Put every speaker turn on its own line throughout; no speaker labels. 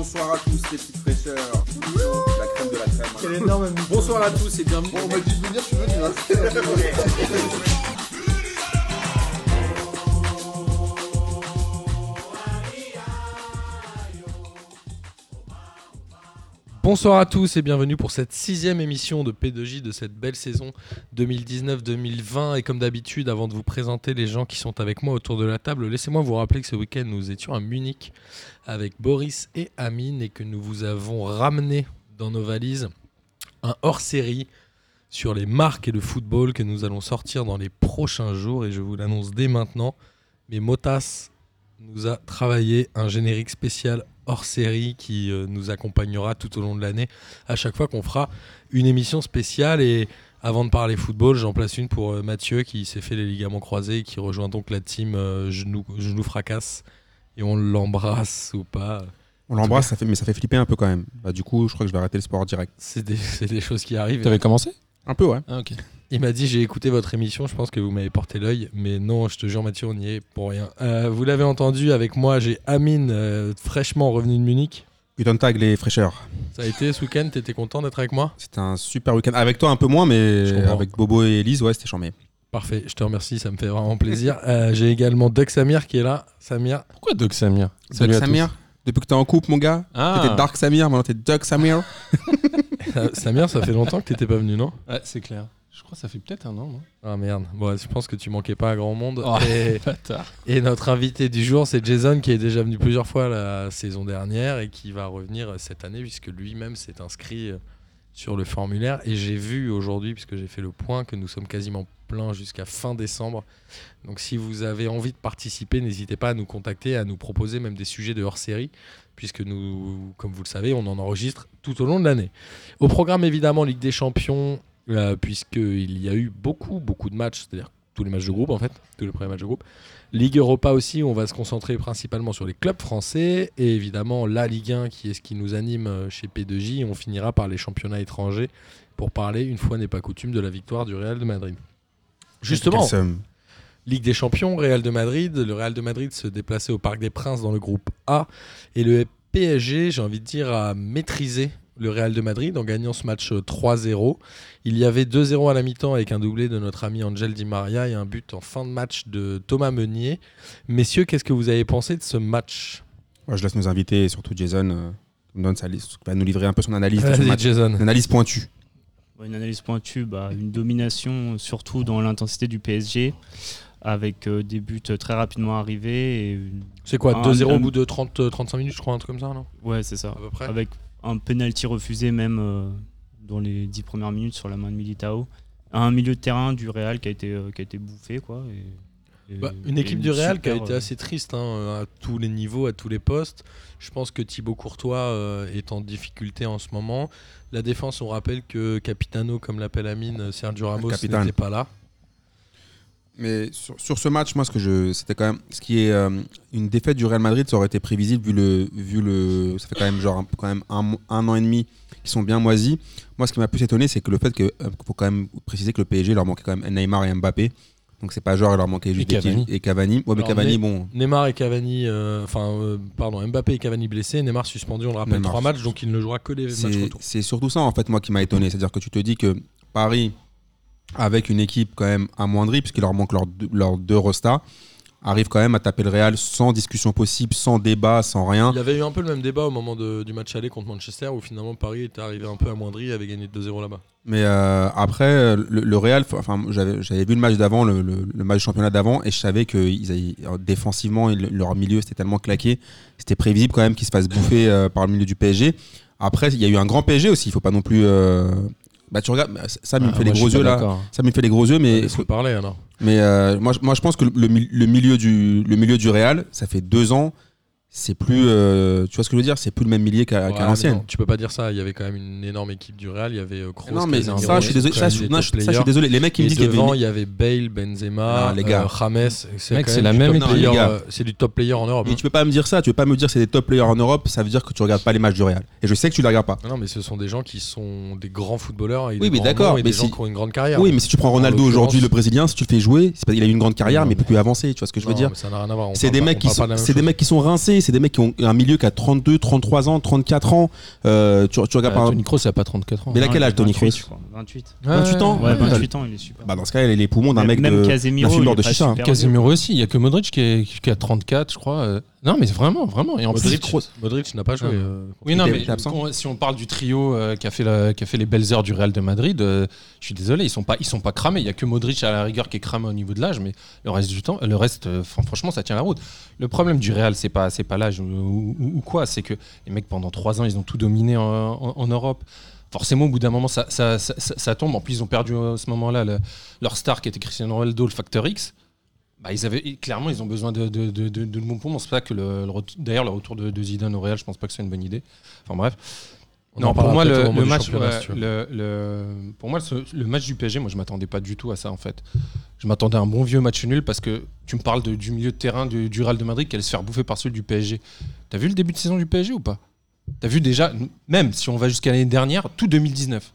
Bonsoir à tous les petites fraîcheurs. La crème de la crème.
Quel énorme mytho.
Bonsoir à tous et bienvenue.
Bon, on m'a dit de venir, je suis venu. Hein.
Bonsoir à tous et bienvenue pour cette sixième émission de P2J de cette belle saison 2019-2020. Et comme d'habitude, avant de vous présenter les gens qui sont avec moi autour de la table, laissez-moi vous rappeler que ce week-end nous étions à Munich avec Boris et Amine et que nous vous avons ramené dans nos valises un hors-série sur les marques et le football que nous allons sortir dans les prochains jours. Et je vous l'annonce dès maintenant. Mais Motas nous a travaillé un générique spécial hors série qui euh, nous accompagnera tout au long de l'année à chaque fois qu'on fera une émission spéciale. Et avant de parler football, j'en place une pour euh, Mathieu qui s'est fait les ligaments croisés et qui rejoint donc la team euh, genou, genou fracasse. Et on l'embrasse ou pas?
On l'embrasse, ça fait, mais ça fait flipper un peu quand même. Bah, du coup, je crois que je vais arrêter le sport direct.
C'est des, c'est des choses qui arrivent.
T'avais commencé?
Un peu, ouais.
Ah ok.
Il m'a dit j'ai écouté votre émission, je pense que vous m'avez porté l'œil, mais non, je te jure Mathieu, on y est pour rien. Euh, vous l'avez entendu avec moi, j'ai Amine, euh, fraîchement revenu de Munich.
De tag, les fraîcheurs.
Ça a été ce week-end, t'étais content d'être avec moi?
C'était un super week-end. Avec toi un peu moins, mais avec Bobo et Elise, ouais, c'était charmé.
Parfait, je te remercie, ça me fait vraiment plaisir. Euh, j'ai également Doc Samir qui est là. Samir,
Pourquoi Doc Samir?
Doug Samir, depuis que t'es en couple, mon gars.
Ah.
T'étais Dark Samir, maintenant t'es Doug Samir.
Samir, ça fait longtemps que t'étais pas venu, non?
Ouais, c'est clair. Je crois que ça fait peut-être un an, non
Ah merde, bon, je pense que tu manquais pas à grand monde.
Oh.
Et, notre invité du jour, c'est Jason qui est déjà venu plusieurs fois la saison dernière et qui va revenir cette année puisque lui-même s'est inscrit euh, sur le formulaire. Et j'ai vu aujourd'hui, puisque j'ai fait le point, que nous sommes quasiment pleins jusqu'à fin décembre. Donc si vous avez envie de participer, n'hésitez pas à nous contacter, à nous proposer même des sujets de hors-série, puisque nous, comme vous le savez, on en enregistre tout au long de l'année. Au programme évidemment Ligue des Champions, euh, puisqu'il y a eu beaucoup, beaucoup de matchs, c'est-à-dire tous les matchs de groupe en fait, tous les premiers matchs de groupe. Ligue Europa aussi, on va se concentrer principalement sur les clubs français et évidemment la Ligue 1 qui est ce qui nous anime euh, chez P2J. On finira par les championnats étrangers pour parler, une fois n'est pas coutume, de la victoire du Real de Madrid. Justement. Ligue des Champions, Real de Madrid. Le Real de Madrid se déplaçait au Parc des Princes dans le groupe A. Et le PSG, j'ai envie de dire, a maîtrisé le Real de Madrid en gagnant ce match euh, 3-0. Il y avait 2-0 à la mi-temps avec un doublé de notre ami Angel Di Maria et un but en fin de match de Thomas Meunier. Messieurs, qu'est-ce que vous avez pensé de ce match?
Ouais, je laisse nos invités, et surtout Jason, euh, nous donne sa liste, va nous livrer un peu son analyse de ce
Vas-y,
match.
Jason.
Une analyse pointue.
Ouais, Une analyse pointue, bah, une domination surtout dans l'intensité du PSG, avec euh, des buts très rapidement arrivés.
C'est quoi
Un-
2-0 au bout de 30, 35 minutes, je crois, un truc comme ça, non?
Ouais, c'est ça.
À peu près
Avec un penalty refusé même euh, dans les 10 premières minutes sur la main de Militao. Un milieu de terrain du Real qui a été, euh, qui a été bouffé. Quoi, et- et-
Bah, une
et
équipe du Real qui a été
euh,
assez triste hein, à tous les niveaux, à tous les postes. Je pense que Thibaut Courtois euh, est en difficulté en ce moment. La défense, on rappelle que Capitano, comme l'appelle Amine, Sergio Ramos n'était pas là.
Mais sur, sur ce match, moi, ce que je, c'était quand même, ce qui est euh, une défaite du Real Madrid, ça aurait été prévisible vu le, vu le, ça fait quand même genre un- quand même un, un an et demi qui sont bien moisis. Moi, ce qui m'a plus étonné, c'est que le fait que, euh, faut quand même préciser que le PSG leur manquait quand même Neymar et Mbappé. Donc c'est pas genre il leur manquait juste
Et Cavani.
et Cavani. Ouais, mais
Alors,
Cavani,
mais-
bon,
Neymar et Cavani, euh, enfin, euh, pardon, Mbappé et Cavani blessés, Neymar suspendu, on le rappelle,
Neymar.
trois matchs, donc il ne jouera que les matchs retour.
c'est surtout ça en fait moi qui m'a étonné. C'est-à-dire que tu te dis que Paris, avec une équipe quand même amoindrie, puisqu'il leur manque leurs deux, restas, arrive quand même à taper le Real sans discussion possible, sans débat, sans rien.
Il y avait eu un peu le même débat au moment de- du match aller contre Manchester, où finalement Paris était arrivé un peu amoindri et avait gagné 2-0 là-bas.
Mais euh, après, le, le Real, enfin, j'avais vu le match d'avant, le, le- le match du championnat d'avant, et je savais que ils avaient- euh, défensivement, ils- leur milieu c'était tellement claqué, c'était prévisible quand même qu'ils se fassent bouffer euh, par le milieu du PSG. Après, il y a eu un grand PSG aussi, il faut pas non plus. euh, Bah, tu regardes, ça me
Ah,
fait
je
gros yeux là. Ça me fait les gros yeux, mais,
Laisse-le parler alors.
mais euh, moi, je- moi je pense que le milieu du, le milieu du Real, ça fait deux ans, c'est plus. euh, tu vois ce que je veux dire C'est plus le même milieu qu'à
Ouais, mais
l'ancienne.
Tu peux pas dire ça, il y avait quand même une énorme équipe du Real, il y avait euh, Kroos,
Non, mais ça, je suis désolé. Ça, je,
Suarez,
non,
des
je-
top
ça, je suis
players.
désolé. Les mecs qui me disent qu'il y avait
devant, il y avait Bale, Benzema,
Ah, les gars.
euh, James.
C'est la même
euh, C'est du top player en Europe.
Et
hein.
tu peux pas me dire ça, tu peux pas me dire que c'est des top players en Europe, ça veut dire que tu regardes pas les matchs du Real. Et je sais que tu les regardes pas.
Non, mais ce sont des gens qui sont des grands footballeurs et
Oui,
des
mais d'accord, mais
des gens
si-
qui ont une grande carrière.
Oui, mais si tu prends Ronaldo aujourd'hui, le Brésilien, si tu le fais jouer, c'est pas il a eu une grande carrière, mais
mais-
plus avancé. Tu vois ce que je veux dire
mais ça n'a rien à voir. on
C'est des mecs qui sont, c'est des mecs qui sont rincés. Qualité. C'est des mecs qui ont un milieu qui a 32, 33 ans, 34 ans. Euh, tu, tu regardes
Euh,
par
Tony Kroos, il a pas 34 ans.
Mais il a quel
Non,
âge, Tony
28,
Kroos
je crois. 28.
28 ans
Ouais,
Ouais.
28 ans, il est super.
Bah, dans ce cas, il a les poumons d'un mec
même
de,
Casemiro, est
de chicha. hein.
Casemiro aussi, il y a que Modric qui, est, qui a 34, je crois. euh. Non, mais vraiment, vraiment. Et en plus,
Modric, Modric n'a pas joué.
Ah.
euh,
Oui, non, mais quand- si on parle du trio euh, qui, a fait la- qui a fait les belles heures du Real de Madrid, euh, je suis désolé, ils sont pas, ils sont pas cramés. Il y a que Modric à la rigueur qui est cramé au niveau de l'âge, mais le reste du temps, le reste, euh, fran- franchement, ça tient la route. Le problème du Real, c'est pas, c'est pas l'âge ou, quoi, c'est que les mecs pendant trois ans, ils ont tout dominé en, Europe. Forcément, au bout d'un moment, ça, ça, tombe. En plus, ils ont perdu à ce moment-là le- leur star qui était Cristiano Ronaldo, le Factor X. Bah, ils avaient, clairement, ils ont besoin de, de, de, de, de poumons. C'est ça que le, le d'ailleurs, le retour de, Zidane au Real, je pense pas que ce soit une bonne idée. Enfin bref.
On
non, pour moi, le, match, ouais,
si
le, le- pour moi, ce- le match du PSG, moi, je m'attendais pas du tout à ça, en fait. Je m'attendais à un bon vieux match nul parce que tu me parles de- du milieu de terrain du, du Real de Madrid qui allait se faire bouffer par celui du PSG. T'as vu le début de saison du PSG ou pas? T'as vu déjà, même si on va jusqu'à l'année dernière, tout 2019.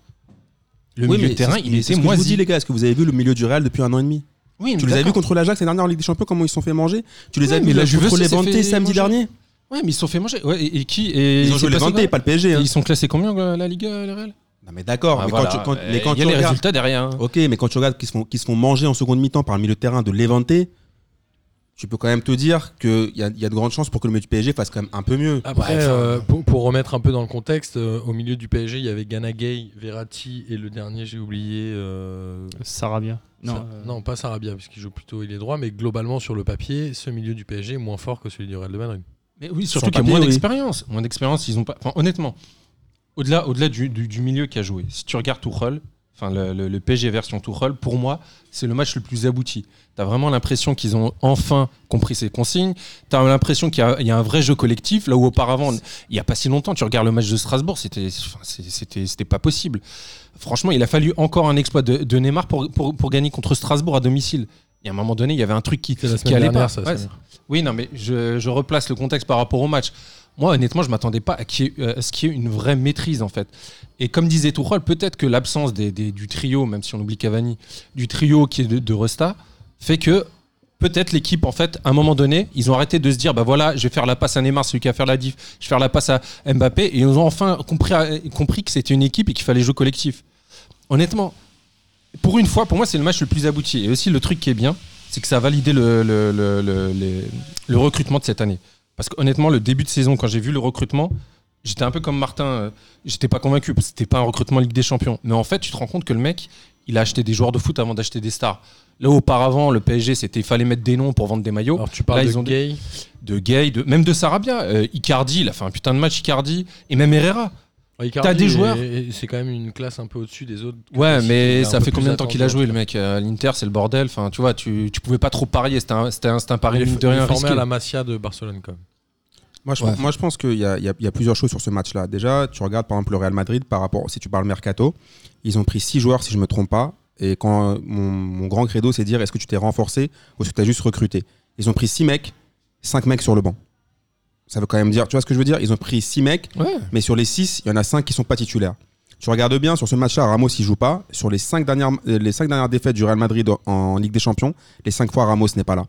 Le
Oui,
milieu
mais
de terrain, il
mais
était
c'est ce que je vous
moisi.
dis, les gars. Est-ce que vous avez vu le milieu du Real depuis un an et demi?
Oui,
Tu les as vus contre l'Ajax l'année dernière en Ligue des Champions, comment ils se sont fait manger? Tu les as
mais
vus contre les
fait
samedi
manger.
dernier?
Ouais, mais ils se sont fait manger. Ouais, et, et qui et
Ils
il
ont joué les
passé
Levante,
quoi
pas le PSG. hein.
Ils sont classés combien, euh, la Liga, le Real?
Non, mais d'accord.
Ah,
mais
voilà,
quand tu- quand-
euh,
mais quand
Il y a
tu
les
regardes-
résultats derrière. hein.
Ok, mais quand tu regardes qu'ils se, font- qu'ils se font manger en seconde mi-temps par le milieu de terrain de Levante, tu peux quand même te dire qu'il y a, il y a de grandes chances pour que le milieu du PSG fasse quand même un peu mieux.
Après, euh, pour, pour remettre un peu dans le contexte, euh, au milieu du PSG, il y avait Gana Gay, Verratti et le dernier, j'ai oublié. euh,
Sarabia. Non,
Sa-
euh,
non, pas Sarabia, puisqu'il joue plutôt il est droit, mais globalement sur le papier, ce milieu du PSG est moins fort que celui du Real de Madrid.
Mais oui,
Sur
surtout qu'il y a moins
oui.
d'expérience. Moins d'expérience, ils ont pas. Enfin, honnêtement, au-delà, au-delà du, du- du milieu qui a joué, si tu regardes Tuchel, enfin le, le- le PSG version Tuchel, pour moi, c'est le match le plus abouti. T'as vraiment l'impression qu'ils ont enfin compris ces consignes. T'as l'impression qu'il y y a un vrai jeu collectif, là où auparavant, il y a pas si longtemps, tu regardes le match de Strasbourg, c'était, c'était pas possible. Franchement, il a fallu encore un exploit de, de Neymar pour, pour, pour gagner contre Strasbourg à domicile. Et à un moment donné, il y avait un truc qui,
la
qui allait
dernière,
pas.
ça.
Ouais,
Samir.
oui, non, mais je, je replace le contexte par rapport au match. Moi, honnêtement, je m'attendais pas à, ait- euh, à ce qu'il y ait une vraie maîtrise, en fait. Et comme disait Tourelle, peut-être que l'absence des- des- du trio, même si on oublie Cavani, du trio qui est de, de Resta, fait que peut-être l'équipe, en fait, à un moment donné, ils ont arrêté de se dire, bah voilà, je vais faire la passe à Neymar, celui qui va faire la diff, je vais faire la passe à Mbappé, et ils ont enfin compris, compris que c'était une équipe et qu'il fallait jouer collectif. Honnêtement, pour une fois, pour moi, c'est le match le plus abouti. Et aussi, le truc qui est bien, c'est que ça a validé le, le, le, le- les- le recrutement de cette année. Parce qu'honnêtement, le début de saison, quand j'ai vu le recrutement, j'étais un peu comme Martin. euh, J'étais pas convaincu parce que c'était pas un recrutement Ligue des Champions. Mais en fait, tu te rends compte que le mec, il a acheté des joueurs de foot avant d'acheter des stars. Là, auparavant, le PSG, c'était il fallait mettre des noms pour vendre des maillots.
Alors tu parles
Là,
de
ils ont
Gay.
De Gay, de, même de Sarabia. Euh, Icardi, il a fait un putain de match, Icardi. Et même Herrera.
Icardi
T'as des joueurs.
est- C'est quand même une classe un peu au-dessus des autres.
Ouais, mais ça fait combien de temps qu'il a joué, le mec À l'Inter, c'est le bordel. Enfin, tu vois, tu, tu pouvais pas trop parier. C'était un, c'était un, c'était un pari
Il
de
il
rien
formé à la Masia de Barcelone quand même.
Moi, je,
Ouais.
moi, je pense qu'il y a, y y plusieurs choses sur ce match-là. Déjà, tu regardes par exemple le Real Madrid par rapport, si tu parles mercato, ils ont pris six joueurs, si je me trompe pas. Et quand euh, mon, mon grand credo, c'est de dire est-ce que tu t'es renforcé ou est-ce que tu as juste recruté? Ils ont pris six mecs, cinq mecs sur le banc. Ça veut quand même dire, tu vois ce que je veux dire? Ils ont pris six mecs,
Ouais.
mais sur les six, il y en a cinq qui sont pas titulaires. Tu regardes bien sur ce match-là, Ramos il joue pas. Sur les cinq dernières, euh, les cinq dernières défaites du Real Madrid en, Ligue des Champions, les cinq fois Ramos n'est pas là.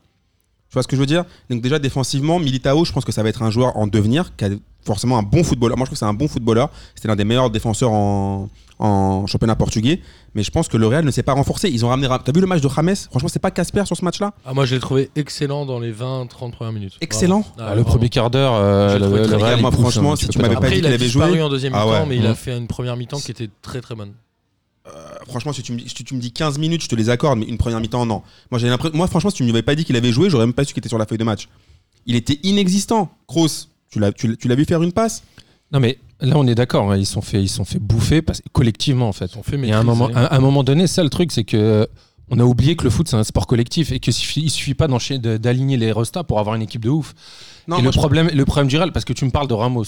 Tu vois ce que je veux dire? Donc déjà défensivement, Militao, je pense que ça va être un joueur en devenir, qui a forcément un bon footballeur. Moi je trouve que c'est un bon footballeur. C'était l'un des meilleurs défenseurs en, en championnat portugais. Mais je pense que le Real ne s'est pas renforcé. Ils ont ramené. Ra- T'as vu le match de James? Franchement, c'est pas Casper sur ce match-là?
Ah, moi, je l'ai trouvé excellent dans les 20-30 premières minutes.
Excellent?
Ah,
Ah, le
vraiment.
premier quart d'heure, euh, le, Real,
bien.
il
Moi,
pousse,
franchement,
hein,
si tu
pas
m'avais pas dit
il
qu'il
a
avait
disparu
joué.
en deuxième
Ah
mi-temps,
ouais.
mais il a
Mhm.
fait une première mi-temps qui était très très bonne.
Euh, franchement, si tu, me, dis- si tu me dis 15 minutes, je te les accorde, mais une première mi-temps, non. Moi, j'ai l'impression. Moi, franchement, si tu m'avais pas dit qu'il avait joué, j'aurais même pas su qu'il était sur la feuille de match. Il était inexistant. Kroos, tu l'as vu faire une passe?
Non, mais là, on est d'accord. hein, ils sont fait, ils sont fait bouffer parce, collectivement, en fait.
Sont fait
Et à un moment, à un moment donné, ça, le truc, c'est que euh, on a oublié que le foot, c'est un sport collectif et qu'il suffit, suffit pas d'aligner les restats pour avoir une équipe de ouf.
Non,
et le
je-
problème, le problème du Real, parce que tu me parles de Ramos,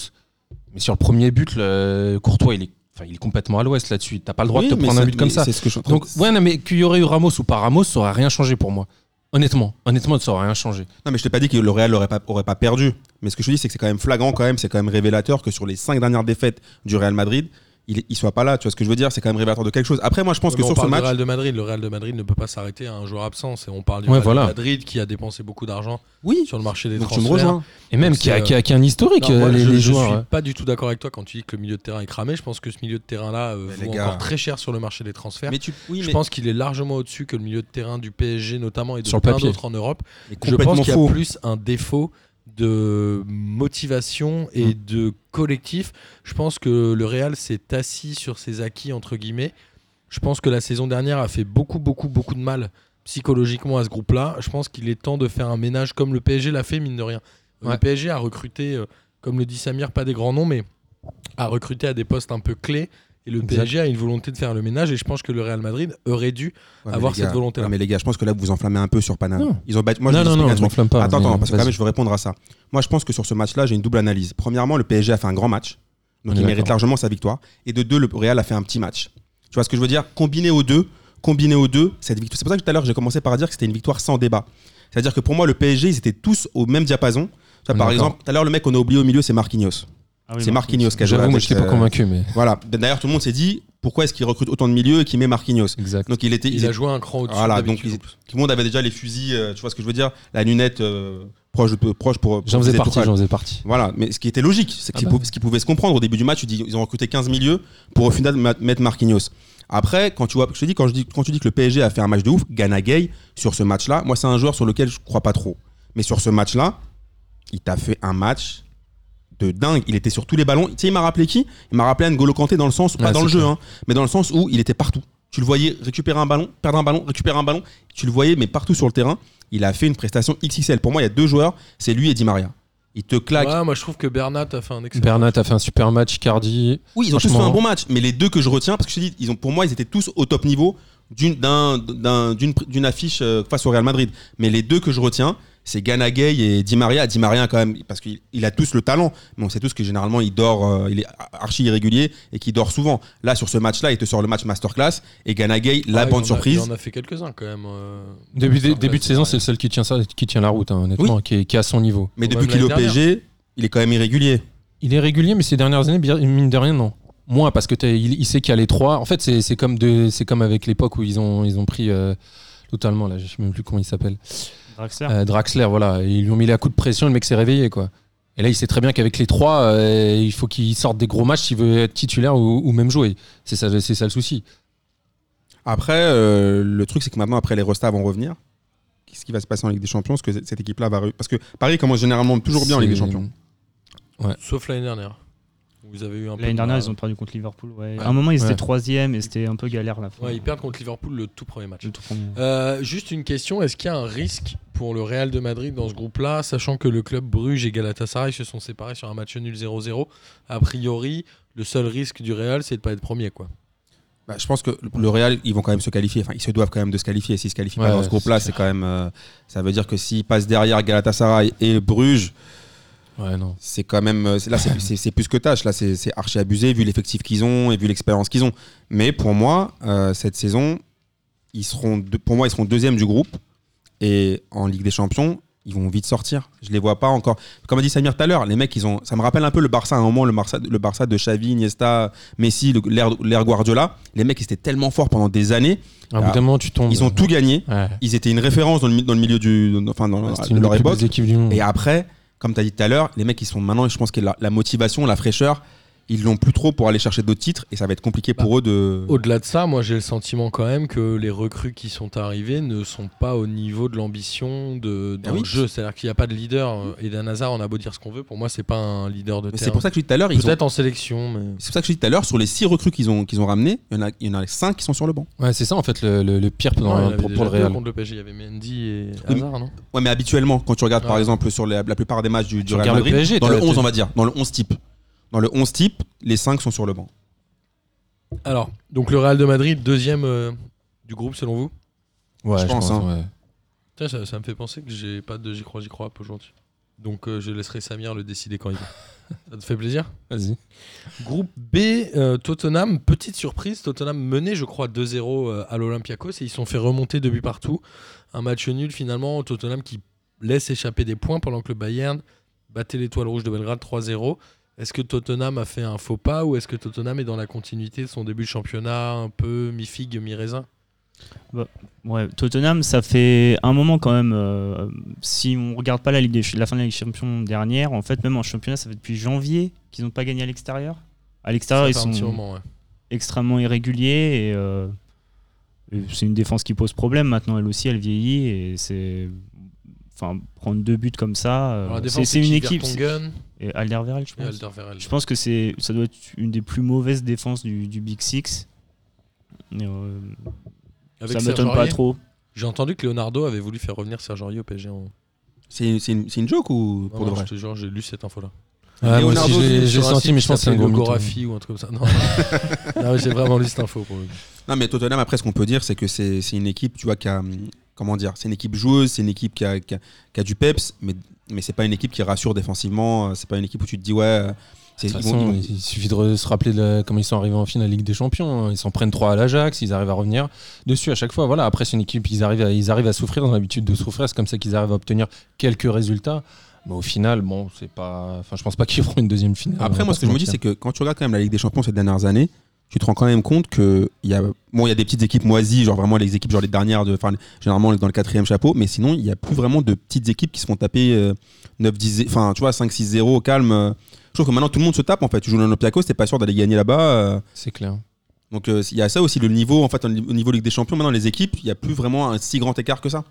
mais sur le premier but, le, Courtois, il est, enfin, il est complètement à l'ouest là-dessus. T'as pas le droit
Oui,
de te
mais
prendre un but comme
mais
ça.
Ce que je
Donc, ouais, non, mais qu'il y aurait eu Ramos ou pas Ramos, ça aurait rien changé pour moi. Honnêtement, honnêtement, ça aurait rien changé.
Non, mais je t'ai pas dit que le Real n'aurait pas, pas perdu. Mais ce que je te dis, c'est que c'est quand même flagrant, quand même, c'est quand même révélateur que sur les cinq dernières défaites du Real Madrid, il, il soit pas là. Tu vois ce que je veux dire C'est quand même révélateur de quelque chose. Après, moi, je pense
Ouais,
que sur ce
parle du
match,
Real de Madrid, le Real de Madrid ne peut pas s'arrêter à un joueur absent. Et on parle du
Ouais,
Real
voilà.
de Madrid qui a dépensé beaucoup d'argent
oui.
sur le marché des
Donc tu me
transferts.
rejoins.
Et même qui a, qui a- qui a un historique,
Non, moi,
euh, les,
je,
les
je
joueurs.
suis
ouais.
pas du tout d'accord avec toi quand tu dis que le milieu de terrain est cramé. Je pense que ce milieu de terrain-là euh, vaut
gars.
encore très cher sur le marché des transferts.
Mais tu, oui,
je
mais
pense qu'il est largement au-dessus que le milieu de terrain du PSG notamment et de
Sur le
plein d'autres en Europe. Je pense qu'il y a plus un défaut de motivation et
Mm.
de collectif. Je pense que le Real s'est assis sur ses acquis entre guillemets. Je pense que la saison dernière a fait beaucoup beaucoup beaucoup de mal psychologiquement à ce groupe-là. Je pense qu'il est temps de faire un ménage comme le PSG l'a fait mine de rien. Le. PSG a recruté, euh, comme le dit Samir, pas des grands noms, mais a recruté à des postes un peu clés. Et le
Exact.
PSG a une volonté de faire le ménage. Et je pense que le Real Madrid aurait dû
Ouais,
avoir cette volonté-là.
ouais, mais les gars, je pense que là, vous vous enflammez un peu sur Paname.
Non.
Ils ont battu. Moi, je
non, non, non, je m'en
truc.
flamme pas.
Attends, attends, parce que quand même, je veux répondre à ça. Moi, je pense que sur ce match-là, j'ai une double analyse. Premièrement, le PSG a fait un grand match. Donc, il mérite largement sa victoire. Et de deux, le Real a fait un petit match. Tu vois ce que je veux dire? Combiné aux deux, combiné aux deux, cette victoire. C'est pour ça que tout à l'heure, j'ai commencé par dire que c'était une victoire sans débat. C'est-à-dire que pour moi, le PSG, ils étaient tous au même diapason. Tu vois, par exemple, tout à l'heure, le mec qu'on a oublié au milieu, c'est Marquinhos.
Ah oui,
c'est Marquinhos qui a joué
J'avoue, moi, je t'ai pas
euh,
convaincu, mais
Voilà. D'ailleurs, tout le monde s'est dit pourquoi est-ce qu'il recrute autant de milieux et qu'il met Marquinhos
exact.
Donc, il était.
Il
ils
a joué un cran au-dessus.
Voilà, donc ils- tout le monde avait déjà les fusils, euh, tu vois ce que je veux dire? La lunette euh, proche, de, proche pour.
J'en faisais partie, j'en faisais partie.
Voilà, mais ce qui était logique, c'est
Ah
qu'ils
bah.
pou- ce qui pouvait se comprendre au début du match, tu dis, ils ont recruté 15 milieux pour au final mettre Marquinhos. Après, quand tu vois, je te dis quand je dis quand tu dis que le PSG a fait un match de ouf, Gana Gay sur ce match-là, moi c'est un joueur sur lequel je crois pas trop. Mais sur ce match-là, il t'a fait un match de dingue. Il était sur tous les ballons. Tu sais, il m'a rappelé qui? Il m'a rappelé N'Golo Kanté dans le sens, pas dans le jeu, hein, mais dans le sens où il était partout. Tu le voyais récupérer un ballon, perdre un ballon, récupérer un ballon. Tu le voyais, mais partout sur le terrain. Il a fait une prestation XXL. Pour moi, il y a deux joueurs, c'est lui et Di Maria. Il te claque.
Ouais, moi je trouve que Bernat a fait un excellent.
Bernat a fait un super match, Cardi.
Oui, ils ont tous fait un bon match, mais les deux que je retiens, parce que je te dis, ils ont, pour moi, ils étaient tous au top niveau d'une d'un- d'un- d'une d'une affiche euh, face au Real Madrid. Mais les deux que je retiens, c'est Gana Gay et Di Maria. Di Maria, quand même, parce qu'il il a tous le talent, mais on sait tous que généralement, il dort, euh, il est archi irrégulier et qu'il dort souvent. Là, sur ce match-là, il te sort le match masterclass et Gana Gay, la
Ah,
bande
a-
surprise.
Il en a fait quelques-uns quand même. euh,
Début, début de saison, c'est le seul qui tient, ça, qui tient la route, hein, honnêtement, qui, est, qui est à son niveau.
Mais depuis qu'il est au PSG, il est quand même irrégulier.
Il est régulier, mais ces dernières années, mine de rien, non. Moins parce que il, il sait qu'il y a les trois. En fait, comme, c'est comme avec l'époque où ils ont, ils ont pris euh, totalement, là, je sais même plus comment il s'appelle.
Draxler.
Euh, Draxler, voilà. Et Ils lui ont mis la coup de pression, le mec s'est réveillé, quoi. Et là, il sait très bien qu'avec les trois, euh, il faut qu'il sorte des gros matchs s'il veut être titulaire ou, ou même jouer. C'est ça, c'est ça le souci.
Après, euh, le truc, c'est que maintenant, après, les restats vont revenir. Qu'est-ce qui va se passer en Ligue des Champions? Est-ce que cette équipe-là va. Parce que Paris commence généralement toujours bien en Ligue des Champions.
Sauf l'année dernière. Vous avez eu un peu.
L'année
de
dernière, ils ont perdu contre Liverpool. Ouais.
Ouais.
À un moment, ils
Ouais.
étaient troisième et c'était un peu galère la fin.
Ouais, ils perdent contre Liverpool le tout premier match.
Le tout premier.
Euh, juste une question, est-ce qu'il y a un risque pour le Real de Madrid dans ce groupe-là, sachant que le club Bruges et Galatasaray se sont séparés sur un match nul 0-0 A priori, le seul risque du Real, c'est de pas être premier, quoi.
Bah, je pense que le- Real, ils vont quand même se qualifier. Enfin, ils se doivent quand même de se qualifier. S'ils se qualifient pas dans ce groupe-là,
c'est
c'est quand même. euh, ça veut dire que s'ils passent derrière Galatasaray et Bruges,
Ouais,
c'est quand même. euh, Là, c'est- plus que tâche. Là, c'est archi abusé vu l'effectif qu'ils ont et vu l'expérience qu'ils ont. Mais pour moi, euh, cette saison, ils seront. deux- pour moi, ils seront deuxième du groupe et en Ligue des Champions. Ils vont vite sortir. Je les vois pas encore. Comme a dit Samir tout à l'heure, les mecs, ils ont. Ça me rappelle un peu le Barça à un moment, le Barça, le Barça de Xavi, Iniesta, Messi, l'ère Guardiola. Les mecs, ils étaient tellement forts pendant des années.
À un
Ah.
bout d'un moment, tu tombes.
Ils ont tout gagné.
Ouais.
Ils étaient une référence dans le, dans le milieu du. Enfin, dans, leur époque. Et après, comme tu as dit tout à l'heure, les mecs, ils sont maintenant, je pense que la, la motivation, la fraîcheur, ils l'ont plus trop pour aller chercher d'autres titres et ça va être compliqué pour eux de.
Au-delà de ça, moi j'ai le sentiment quand même que les recrues qui sont arrivées ne sont pas au niveau de l'ambition de, dans
Ah oui.
le jeu. C'est-à-dire qu'il n'y a pas de leader. Et d'un hasard, on a beau dire ce qu'on veut, pour moi, c'est pas un leader de
Mais c'est pour ça que je dis tout à l'heure, ils ont.
Peut-être en sélection, mais.
C'est pour ça que je dis tout à l'heure, sur les six recrues qu'ils ont, qu'ils ont ramenés, il y, en a, il y en a cinq qui sont sur le banc.
Ouais, c'est ça en fait le, le- le pire pour, pour, le Real.
Contre le PSG, il y avait Mendy et
Oui,
Hazard, non?
Ouais, mais habituellement, quand tu regardes par exemple sur la, la plupart des matchs du, du Real
le
Madrid,
PSG,
dans le
t'as-
11,
t'as-
on va dire, dans le 11 type. Dans le 11 type, les cinq sont sur le banc.
Alors, donc le Real de Madrid, deuxième euh, du groupe selon vous?
Ouais,
Je
je,
pense,
pense.
hein.
ouais.
Tiens, ça, ça me fait penser que j'ai pas de j'y crois, j'y crois aujourd'hui. Donc euh, je laisserai Samir le décider quand il veut. ça te fait plaisir?
Vas-y.
Groupe B, euh, Tottenham, petite surprise, Tottenham menait je crois 2-0 euh, à l'Olympiakos et ils se sont fait remonter de but partout. Un match nul finalement, Tottenham qui laisse échapper des points pendant que le Bayern battait l'étoile rouge de Belgrade 3-0. Est-ce que Tottenham a fait un faux pas ou est-ce que Tottenham est dans la continuité de son début de championnat un peu mi-figue, mi-raisin?
Ouais, Tottenham, ça fait un moment quand même. euh, si on regarde pas la, Ligue des la fin de la Ligue des Champions dernière, en fait, même en championnat, ça fait depuis janvier qu'ils n'ont pas gagné à l'extérieur. À l'extérieur, ils sont
petit moment, ouais.
extrêmement irréguliers et, euh, et c'est une défense qui pose problème maintenant. Elle aussi, elle vieillit et c'est. Enfin, prendre deux buts comme ça, euh, c'est une
qui
équipe. Et Alderweireld, je
et
pense.
Alderweireld.
Je pense que c'est, ça doit être une des plus mauvaises défenses du, du Big Six. Et, euh,
Avec
ça m'étonne pas trop.
J'ai entendu que Leonardo avait voulu faire revenir Serge Aurier au PSG. En...
C'est c'est une, c'est une joke ou pour
Non,
de
non,
vrai
je te jure, j'ai lu cette
moi aussi,
Leonardo,
j'ai- senti, mais je pense que c'est un
s'appelle
gros mytho.
Logographie ou un truc comme ça. Non, Non, j'ai vraiment lu cette info pour.
Non, mais Tottenham, après, ce qu'on peut dire, c'est que c'est c'est une équipe, tu vois, qui a. Comment dire C'est une équipe joueuse, c'est une équipe qui a, qui a, qui a du peps, mais, mais c'est pas une équipe qui rassure défensivement. euh, C'est pas une équipe où tu te dis, ouais. euh, c'est-
De toute
ils vont-
façon,
ils vont-
il suffit de se rappeler de la- comment ils sont arrivés en finale de Ligue des Champions. hein. Ils s'en prennent trois à l'Ajax, ils arrivent à revenir dessus à chaque fois. Voilà. Après, c'est une équipe, ils arrivent, à, ils arrivent à souffrir, ils ont l'habitude de souffrir. C'est comme ça qu'ils arrivent à obtenir quelques résultats. Mais au final, bon, c'est pas. Enfin, je pense pas qu'ils feront une deuxième finale.
Après, moi, ce que je me dis, c'est que quand tu regardes quand même la Ligue des Champions ces dernières années, tu te rends quand même compte que il y a bon, il y a des petites équipes moisies, genre vraiment les équipes genre les dernières, de, enfin généralement dans le quatrième chapeau, mais sinon il y a plus vraiment de petites équipes qui se font taper euh, 9-10, enfin tu vois 5-6-0 au calme. euh. Je trouve que maintenant tout le monde se tape en fait. Tu joues l'Olympiakos, t'es pas sûr d'aller gagner là-bas. euh.
C'est clair.
donc euh, il y a ça aussi le niveau en fait au niveau Ligue des Champions. Maintenant les équipes, il y a plus vraiment un si grand écart que ça.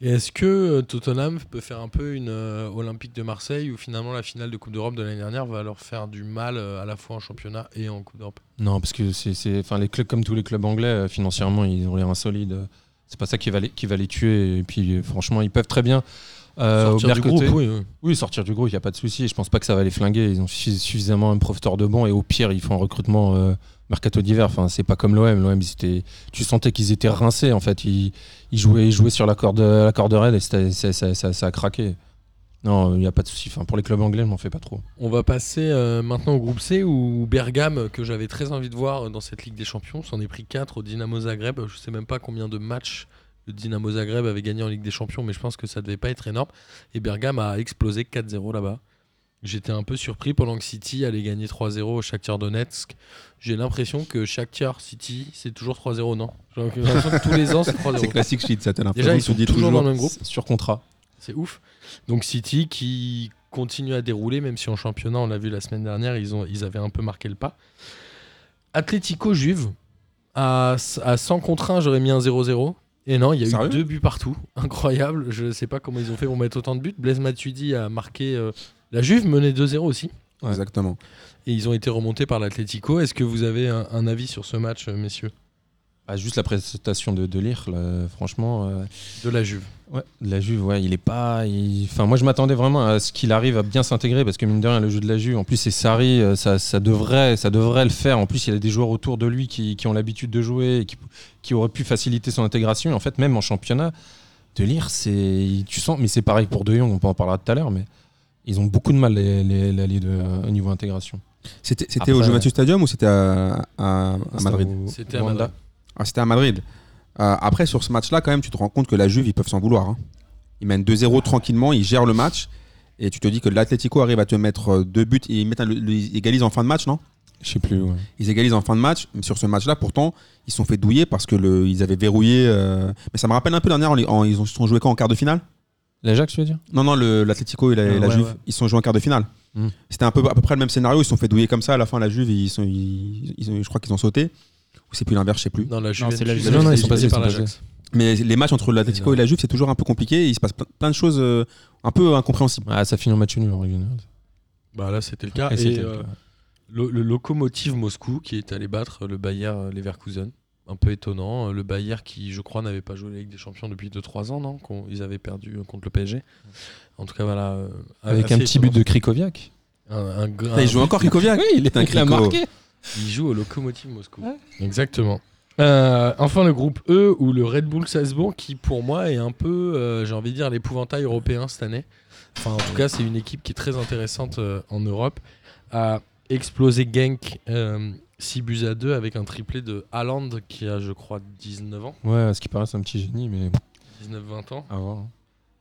Et est-ce que euh, Tottenham peut faire un peu une euh, Olympique de Marseille où finalement la finale de Coupe d'Europe de l'année dernière va leur faire du mal euh, à la fois en championnat et en Coupe d'Europe?
Non, parce que c'est, enfin, les clubs comme tous les clubs anglais, euh, financièrement, ils ont rien solide. C'est pas ça qui va les, qui va les tuer. Et puis, franchement, ils peuvent très bien.
Sortir du groupe, oui, oui.
Oui, sortir du groupe, il n'y a pas de souci. Je pense pas que ça va les flinguer. Ils ont suffi- suffisamment un profiteur de bon. Et au pire, ils font un recrutement mercato d'hiver. Enfin, c'est pas comme l'OM. L'OM, tu sentais qu'ils étaient rincés. En fait, ils, jouaient, sur la corde, la corde raide et ça, ça- a craqué. Non, il n'y a pas de souci. Pour les clubs anglais, je m'en fais pas trop.
On va passer euh, maintenant au groupe C où Bergame, que j'avais très envie de voir dans cette Ligue des Champions, s'en est pris 4 au Dynamo Zagreb. Je sais même pas combien de matchs le Dynamo Zagreb avait gagné en Ligue des Champions, mais je pense que ça devait pas être énorme. Et Bergame a explosé 4-0 là-bas. J'étais un peu surpris pendant que City allait gagner 3-0 au Shakhtar Donetsk. J'ai l'impression que Shakhtar City, c'est toujours 3-0, non? J'ai l'impression que tous les ans, c'est 3-0.
C'est classique shit, ça t'as
Déjà, ils sont toujours dans le même groupe.
Sur contrat.
C'est ouf. Donc City qui continue à dérouler, même si en championnat, on l'a vu la semaine dernière, ils, ont, ils avaient un peu marqué le pas. Atlético Juve, à, à 100 contre 1, j'aurais mis un 0-0. Et non, il y a
Sérieux?
eu deux buts partout. Incroyable. Je sais pas comment ils ont fait pour mettre autant de buts. Blaise Matuidi a marqué. euh, la Juve menait 2-0 aussi.
Ouais.
Exactement.
Et ils ont été remontés par l'Atlético. Est-ce que vous avez un, un avis sur ce match, euh, messieurs?
Bah, juste la prestation de, de Lire, là, franchement. euh,
De la Juve.
Ouais, de la Juve, ouais, il est pas. il- Enfin, moi, je m'attendais vraiment à ce qu'il arrive à bien s'intégrer parce que mine de rien, le jeu de la Juve, en plus, c'est Sarri, euh, ça, ça devrait, ça devrait le faire. En plus, il y a des joueurs autour de lui qui, qui ont l'habitude de jouer et qui, qui auraient pu faciliter son intégration. Et en fait, même en championnat, de lire, c'est, tu sens, mais c'est pareil pour De Jong, on en parlera tout à l'heure, mais ils ont beaucoup de mal les, les, les alliés de, au niveau intégration.
C'était c'était
Après,
au Juventus Stadium ou c'était à, à- à Madrid
C'était à. Madrid.
Ah, c'était à Madrid. Euh, après, sur ce match-là, quand même, tu te rends compte que la Juve, ils peuvent s'en vouloir. hein. Ils mènent 2-0 tranquillement, ils gèrent le match. Et tu te dis que l'Atlético arrive à te mettre euh, deux buts et ils, mettent un- ils égalisent en fin de match, non?
Je sais plus. ouais.
Ils égalisent en fin de match. Mais sur ce match-là, pourtant, ils se sont fait douiller parce que le, ils avaient verrouillé. euh, Mais ça me rappelle un peu dernière, en, en- ils ont, se sont joués quand en quart de finale?
L'Ajax, tu veux dire?
Non, non, le- l'Atlético et la,
Ah,
la
ouais,
Juve,
ouais.
ils se sont joués en quart de finale.
Hmm.
C'était un peu, à peu près le même scénario. Ils se sont fait douiller comme ça. À la fin, la Juve, ils sont, ils- ils ont- je crois qu'ils ont sauté. Ou c'est plus l'inverse, je sais plus.
Non, la Juve.
Non, c'est la Juve.
Non, non, ils sont
passés par
ils sont
l'Ajax.
Mais les matchs entre l'Atlético et la Juve, c'est toujours un peu compliqué. Il se passe plein- plein de choses euh, un peu incompréhensibles.
Ah, ça finit en match nul en règle générale.
Bah là, c'était le cas.
Et c'était
euh. Le, le Lokomotiv Moscou qui est allé battre le Bayer Leverkusen. Un peu étonnant. Le Bayer qui, je crois, n'avait pas joué la Ligue des Champions depuis 2-3 ans, non Ils avaient perdu euh, contre le PSG. En tout cas, voilà. euh,
Avec un petit but de Krikoviak.
Un, un
Putain, il joue encore Krikoviak
Oui, il, il a
Kriko.
marqué.
Il joue au Lokomotiv Moscou.
Ouais.
Exactement. Euh, enfin, le groupe E où le Red Bull Salzbourg, qui pour moi est un peu, euh, j'ai envie de dire, l'épouvantail européen cette année. Enfin, en tout cas, c'est une équipe qui est très intéressante euh, en Europe. Explosé Genk 6 buts à 2 avec un triplé de Haaland qui a, je crois, 19 ans,
Ouais, ce qui paraît, c'est un petit génie, mais
19-20 ans.
à voir.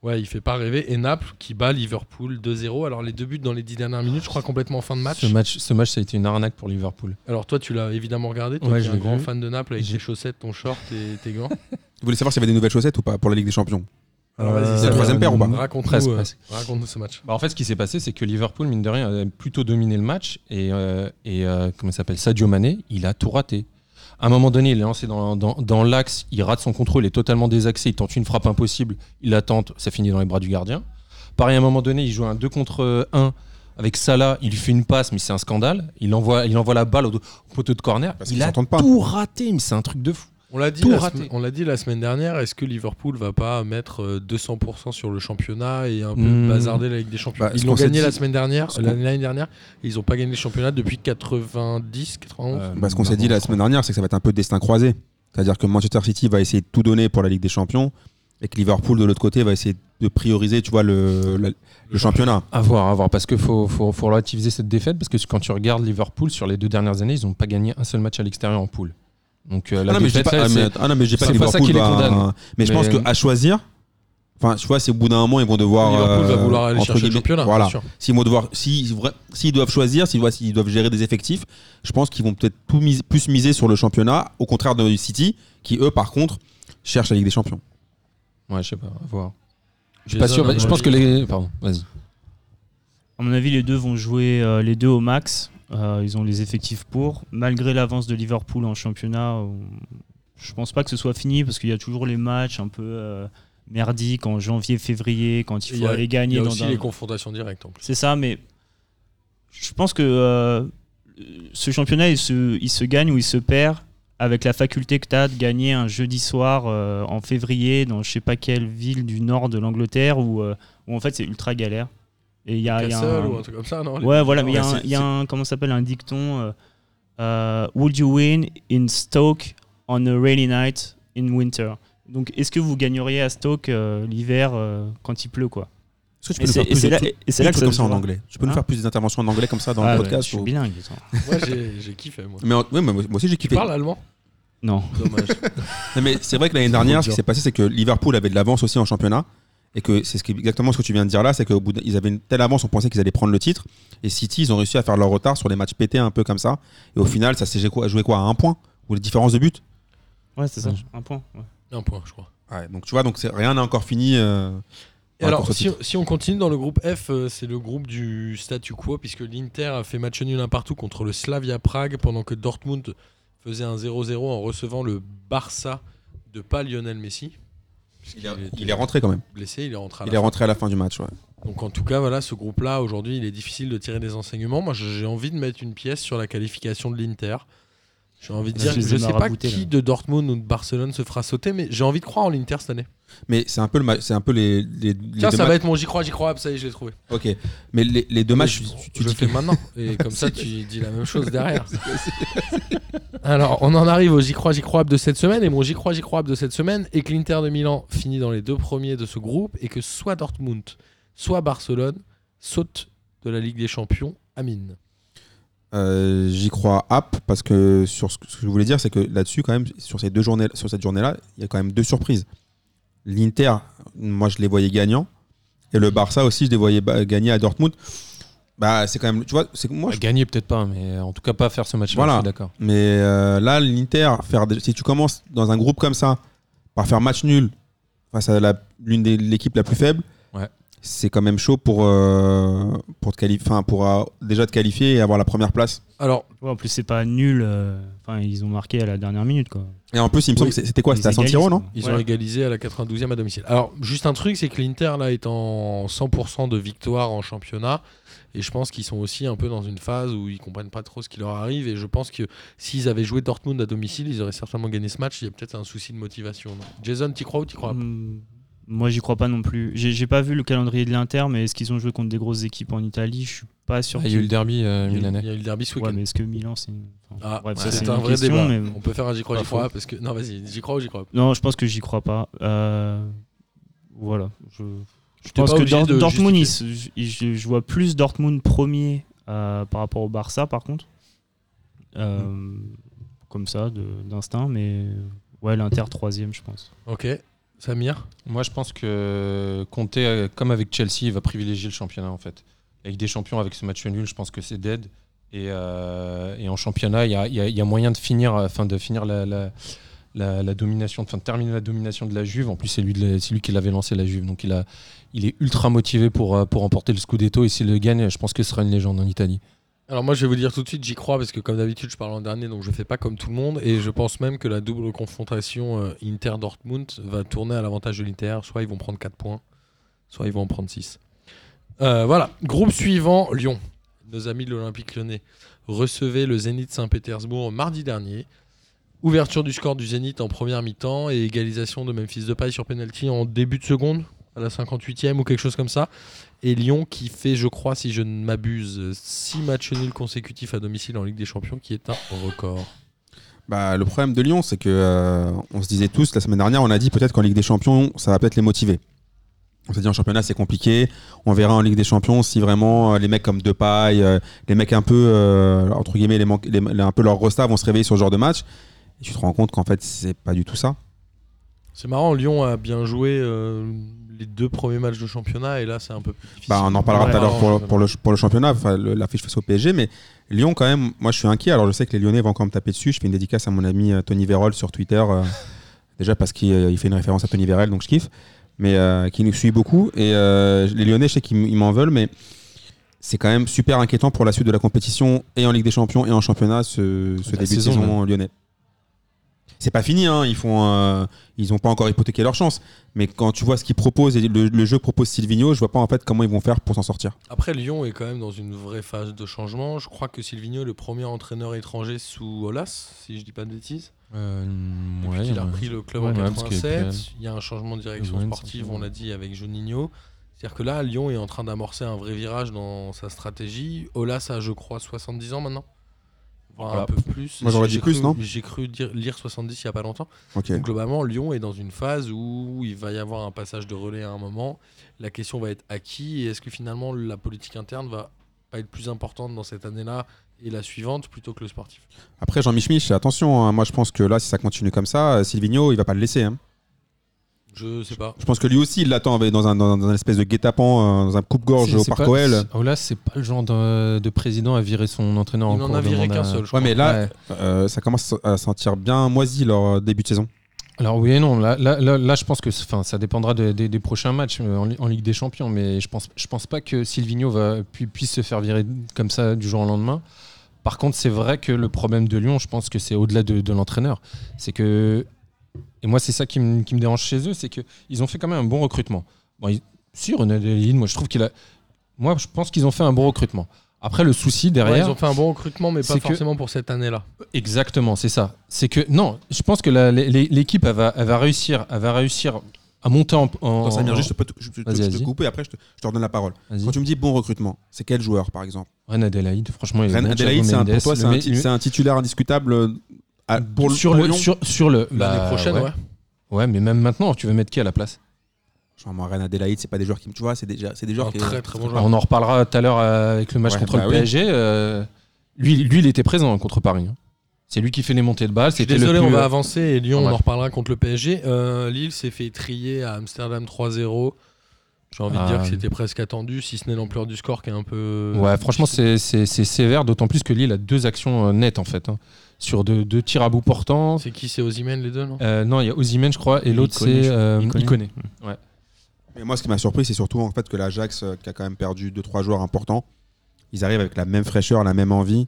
Ouais, il fait pas rêver. Et Naples qui bat Liverpool 2-0. Alors les deux buts dans les 10 dernières minutes, je crois complètement en fin de match.
Ce match, ce match, ça a été une arnaque pour Liverpool.
Alors toi, tu l'as évidemment regardé. Toi
Ouais,
qui es un grand
vu.
fan de Naples avec tes chaussettes, ton short et tes gants.
Vous voulez savoir s'il y avait des nouvelles chaussettes ou pas pour la Ligue des Champions?
Alors vas-y,
Euh,
la troisième paire ou pas
Raconte-nous euh, ce match.
Bah, en fait, ce qui s'est passé, c'est que Liverpool, mine de rien, a plutôt dominé le match. Et, euh, et euh, comment ça s'appelle Sadio Mané, il a tout raté. À un moment donné, il est lancé dans, dans- dans l'axe, il rate son contrôle, il est totalement désaxé, il tente une frappe impossible, il la tente, ça finit dans les bras du gardien. Pareil, à un moment donné, il joue un 2 contre 1 avec Salah, il lui fait une passe, mais c'est un scandale. Il envoie, il envoie la balle au, au poteau de corner.
Parce
il a
pas.
tout raté, mais c'est un truc de fou.
On l'a dit,
Tout
la
raté.
semaine- on l'a dit la semaine dernière. Est-ce que Liverpool va pas mettre euh, 200% sur le championnat et un peu
Hmm.
bazarder la Ligue des Champions?
Bah,
Ils l'ont gagné
dit-
la semaine dernière, l'année dernière. et ils ont pas gagné le championnat depuis 90, 91.
Euh,
Bah, ce qu'on s'est dit la semaine dernière, c'est que ça va être un peu destin croisé. C'est-à-dire que Manchester City va essayer de tout donner pour la Ligue des Champions et que Liverpool, de l'autre côté, va essayer de prioriser tu vois, le, la- le championnat.
À voir, à voir, parce qu'il faut, faut, faut relativiser cette défaite, parce que quand tu regardes Liverpool sur les deux dernières années, ils n'ont pas gagné un seul match à l'extérieur en poule. Donc euh, la
Ah non, mais je dis
défaite,
pas,
là,
ah, mais, ah non, mais je dis pas
ça qui les condamne.
Mais je
Mais-
pense qu'à choisir, enfin, tu vois, c'est au bout d'un moment, ils vont devoir.
Liverpool va
euh,
vouloir aller chercher le championnat.
Voilà.
bien sûr.
S'ils vont devoir, si- s'ils doivent choisir, s'ils doivent, gérer des effectifs, je pense qu'ils vont peut-être tout mis- plus miser sur le championnat, au contraire de City, qui eux, par contre, cherchent la Ligue des Champions.
Ouais, je sais pas, à voir. Je suis pas sûr, je pense que les. Pardon, vas-y.
À mon avis, les deux vont jouer euh, les deux au max. Euh, ils ont les effectifs pour. Malgré l'avance de Liverpool en championnat, on- je pense pas que ce soit fini parce qu'il y a toujours les matchs un peu euh, merdiques en janvier, février, quand il
Il
faut
y a-
aller
Il
gagner
y a
dans
aussi
un-
les confrontations directes en plus.
C'est ça, mais je pense que euh, ce championnat, il se, il se gagne ou il se perd avec la faculté que tu as de gagner un jeudi soir euh, en février dans je sais pas quelle ville du nord de l'Angleterre où, euh, où en fait c'est ultra galère. Et il y a, y un-
ou un truc comme ça, non les-
Ouais, voilà, mais il y a
Ouais,
un,
c'est-
il y a un- comment s'appelle, un dicton euh, euh, Would you win in Stoke on a rainy night in winter? Donc, est-ce que vous gagneriez à Stoke euh, l'hiver euh, quand il pleut, quoi?
Est-ce que tu
Et
peux nous
c'est
faire plus
là,
trucs-
et c'est là
des
que ça
comme ça en anglais Tu peux nous
Hein
faire plus d'interventions en anglais comme ça dans
Ah
le
ouais,
podcast
je suis
ou-
bilingue.
Moi, j'ai kiffé, moi.
Mais, en- mais moi aussi j'ai
Tu
kiffé.
parles allemand?
Non.
Dommage.
Non, mais c'est vrai que l'année dernière, ce qui s'est passé, c'est que Liverpool avait de l'avance aussi en championnat. Et que c'est ce qui- exactement ce que tu viens de dire là, c'est qu'au bout d'un- ils avaient une telle avance, on pensait qu'ils allaient prendre le titre. Et City, ils ont réussi à faire leur retard sur les matchs pétés un peu comme ça. Et au final, ça s'est joué quoi, à un point? Ou les différences de but?
Ouais, c'est ça,
Ouais.
un point. ouais.
Un point, je crois.
Ouais, Donc tu vois, donc rien n'est encore fini. euh,
alors, si on continue dans le groupe F, euh, c'est le groupe du statu quo, puisque l'Inter a fait match nul un partout contre le Slavia Prague, pendant que Dortmund faisait un 0-0 en recevant le Barça de pas Lionel Messi.
Il, est,
était
il est rentré quand même.
blessé, il est rentré à la
Il est
fin.
rentré à la fin du match. ouais.
Donc en tout cas, voilà, ce groupe-là, aujourd'hui, il est difficile de tirer des enseignements. Moi, j'ai envie de mettre une pièce sur la qualification de l'Inter. J'ai envie de
Là,
dire,
je
je
ai
sais pas qui
là.
de Dortmund ou de Barcelone se fera sauter, mais j'ai envie de croire en l'Inter cette année.
Mais c'est un peu, le c'est un peu les, les, les
Tiens,
deux
ça
matchs-
va être mon j'y crois, j'y crois, ça y est, je l'ai trouvé.
Ok. Mais les, les deux
Mais
matchs,
je,
tu, tu
je
dis
le fais
que-
maintenant. Et comme ça, tu dis la même chose derrière. Alors, on en arrive au j'y crois, j'y crois de cette semaine. Et mon j'y crois, j'y crois de cette semaine est que l'Inter de Milan finit dans les deux premiers de ce groupe et que soit Dortmund, soit Barcelone sautent de la Ligue des Champions. Amine.
Euh, J'y crois app parce que sur ce que je voulais dire, c'est que là-dessus, quand même, sur ces deux journées, sur cette journée-là, il y a quand même deux surprises. L'Inter, moi, je les voyais gagnants, et le Barça aussi, je les voyais gagner à Dortmund. Bah, c'est quand même, tu vois, c'est moi. je-
Gagner peut-être pas, mais en tout cas pas faire ce match-là.
Voilà.
d'accord.
Mais euh, là, l'Inter, faire, si tu commences dans un groupe comme ça par faire match nul face à l'une des l'équipe la plus faible. C'est quand même chaud pour euh, pour te qualifier, enfin pour euh, déjà te qualifier et avoir la première place.
Alors,
Ouais, en plus, c'est pas nul. euh, Enfin, ils ont marqué à la dernière minute, quoi.
Et en plus, il me semble que c'était quoi C'était à San Siro, non
ils
Ouais.
ont égalisé à la 92e à domicile. Alors, juste un truc, c'est que l'Inter là est en 100% de victoire en championnat. Et je pense qu'ils sont aussi un peu dans une phase où ils comprennent pas trop ce qui leur arrive. Et je pense que s'ils avaient joué Dortmund à domicile, ils auraient certainement gagné ce match. Il y a peut-être un souci de motivation. non? Jason, t'y crois ou t'y crois pas?
Hum, Moi, j'y crois pas non plus. J'ai pas vu le calendrier de l'Inter, mais est-ce qu'ils ont joué contre des grosses équipes en Italie? Je suis pas sûr.
Ah, il y a eu le derby euh,
Il y a-
milanais.
il y a eu le derby ce
Ouais,
week-end.
mais est-ce que Milan, c'est. une- enfin,
Ah, c'est un
une
vrai
question,
débat.
mais-
On peut faire un j'y crois, j'y crois parce que non, vas-y, j'y crois ou j'y crois pas?
Non, je pense que j'y crois pas. Euh, Voilà. Je, pense que Dortmund, je, je vois plus Dortmund premier euh, par rapport au Barça, par contre. Euh, Comme ça, d'instinct, mais ouais, l'Inter troisième, je pense.
Ok. Samir
Moi, je pense que Conte, euh, comme avec Chelsea, il va privilégier le championnat en fait. Avec des champions, avec ce match nul, je pense que c'est dead. Et, euh, en championnat, il y a, moyen de finir, euh, de finir la, domination, de terminer la domination de la Juve. En plus, c'est lui, qui l'avait lancé la Juve, donc il a, il est ultra motivé pour pour remporter le Scudetto. Et s'il le gagne, je pense que ce sera une légende en Italie.
Alors moi je vais vous dire tout de suite, j'y crois parce que comme d'habitude je parle en dernier donc je fais pas comme tout le monde et je pense même que la double confrontation euh, Inter-Dortmund va tourner à l'avantage de l'Inter, soit ils vont prendre 4 points, soit ils vont en prendre 6. Euh, voilà, groupe suivant, Lyon. Nos amis de l'Olympique lyonnais recevaient le Zénith Saint-Pétersbourg mardi dernier. Ouverture du score du Zénith en première mi-temps et égalisation de Memphis Depay sur penalty en début de seconde, à la 58e ou quelque chose comme ça. Et Lyon qui fait, je crois, si je ne m'abuse, 6 matchs nuls consécutifs à domicile en Ligue des Champions, qui est un record.
Bah, le problème de Lyon, c'est que euh, on se disait tous la semaine dernière, on a dit peut-être qu'en Ligue des Champions, ça va peut-être les motiver. On s'est dit en championnat, c'est compliqué. On verra en Ligue des Champions si vraiment euh, les mecs comme Depay, euh, les mecs un peu euh, entre guillemets, les, manque- les- les- un peu leur resta vont se réveiller sur ce genre de match. Et tu te rends compte qu'en fait, c'est pas du tout ça.
C'est marrant, Lyon a bien joué euh, les deux premiers matchs de championnat et là c'est un peu plus difficile.
Bah, on en parlera tout à l'heure pour, le, pour le championnat, enfin, l'affiche face au PSG, mais Lyon quand même, moi je suis inquiet. Alors je sais que les Lyonnais vont encore me taper dessus. Je fais une dédicace à mon ami euh, Tony Vérol sur Twitter, euh, déjà parce qu'il euh, fait une référence à Tony Vérol, donc je kiffe, mais euh, qui nous suit beaucoup. Et euh, les Lyonnais, je sais qu'ils m'en veulent, mais c'est quand même super inquiétant pour la suite de la compétition et en Ligue des Champions et en championnat ce, ce début
saison,
de saison lyonnais. C'est pas fini, hein, ils font, euh, ils ont pas encore hypothéqué leur chance. Mais quand tu vois ce qu'ils proposent et le, le jeu que propose Silvino, je vois pas en fait comment ils vont faire pour s'en sortir.
Après, Lyon est quand même dans une vraie phase de changement. Je crois que Silvino est le premier entraîneur étranger sous Olas, si je dis pas de bêtises.
Euh, ouais,
qu'il a repris le club
Ouais,
en
ouais, parce qu'il y a
87.
eu
Il y a un changement de direction sportive, on l'a dit, avec Juninho. C'est-à-dire que là, Lyon est en train d'amorcer un vrai virage dans sa stratégie. Olas a, je crois, 70 ans maintenant. Voire un peu plus.
Moi, j'aurais
J'ai
dit plus,
cru-
non
J'ai cru dire- lire 70 il n'y a pas longtemps. Donc, globalement, Lyon est dans une phase où il va y avoir un passage de relais à un moment. La question va être à qui et est-ce que finalement la politique interne va pas être plus importante dans cette année-là et la suivante plutôt que le sportif?
Après, Jean Mich, attention, hein, moi je pense que là, si ça continue comme ça, Silvino, il va pas le laisser. hein.
Je sais pas.
Je pense que lui aussi, il l'attend dans un, dans, dans un espèce de guet-apens, euh, dans un coupe-gorge au Parc OL.
c'est- Oh là, c'est pas le genre de, de président à virer son entraîneur
Il
en
n'en a viré qu'un seul, je
Ouais,
crois.
mais là,
Ouais.
euh, ça commence à sentir bien moisi leur euh, début de saison.
Alors oui et non, là, là, là, là, je pense que enfin, ça dépendra de- des- des prochains matchs en, Li- en Ligue des Champions, mais je pense, je pense pas que Silvino va, pu- puisse se faire virer comme ça du jour au lendemain. Par contre, c'est vrai que le problème de Lyon, je pense que c'est au-delà de, de l'entraîneur. C'est que, et moi c'est ça qui me, qui me dérange chez eux, c'est qu'ils ont fait quand même un bon recrutement. Bon, ils- si René Delille, moi je trouve qu'il a... Moi je pense qu'ils ont fait un bon recrutement. Après le souci
Ouais,
derrière...
ils ont fait un bon recrutement, mais pas
que-
forcément pour cette année-là.
Exactement, c'est ça. C'est que non, je pense que l'équipe elle va, elle va réussir, elle va réussir à monter en. en-
Samir, juste, je peux te, je je te couper, après je te, je te redonne la parole. Quand tu me dis bon recrutement, c'est quel joueur par exemple?
Ren Adelaide, franchement, il est
Ren
bon,
Adelaide, c'est un- pour toi, c'est un, titulaire indiscutable à- pour le
sur
pour
le
Lyon
sur, sur le
L'année
bah,
prochaine, ouais.
Ouais, mais même maintenant, tu veux mettre qui à la place?
Genre, moi, Ren Adelaide, c'est pas des joueurs qui me. Tu vois, c'est des, c'est des joueurs qui.
très très bon joueur.
On en reparlera tout à l'heure euh, avec le match
Ouais,
contre
bah
le
oui.
PSG. euh, lui, lui, il était présent contre Paris. hein. C'est lui qui fait les montées de balles. C'était le
désolé,
plus,
on va
euh,
avancer et Lyon, on en reparlera contre le PSG. Euh, Lille s'est fait trier à Amsterdam 3-0. J'ai envie de
Ah.
dire que c'était presque attendu, si ce n'est l'ampleur du score qui est un peu.
Ouais, franchement, c'est sévère, d'autant plus que Lille a deux actions nettes en fait. hein. Sur deux, deux tirs à bout portant.
C'est qui C'est Osimhen les deux, non
Euh, non, il y a Osimhen, je crois, et l'autre c'est euh,
Iconé.
Iconé.
Mais moi, ce qui m'a surpris, c'est surtout en fait que l'Ajax, euh, qui a quand même perdu 2-3 joueurs importants, ils arrivent avec la même fraîcheur, la même envie.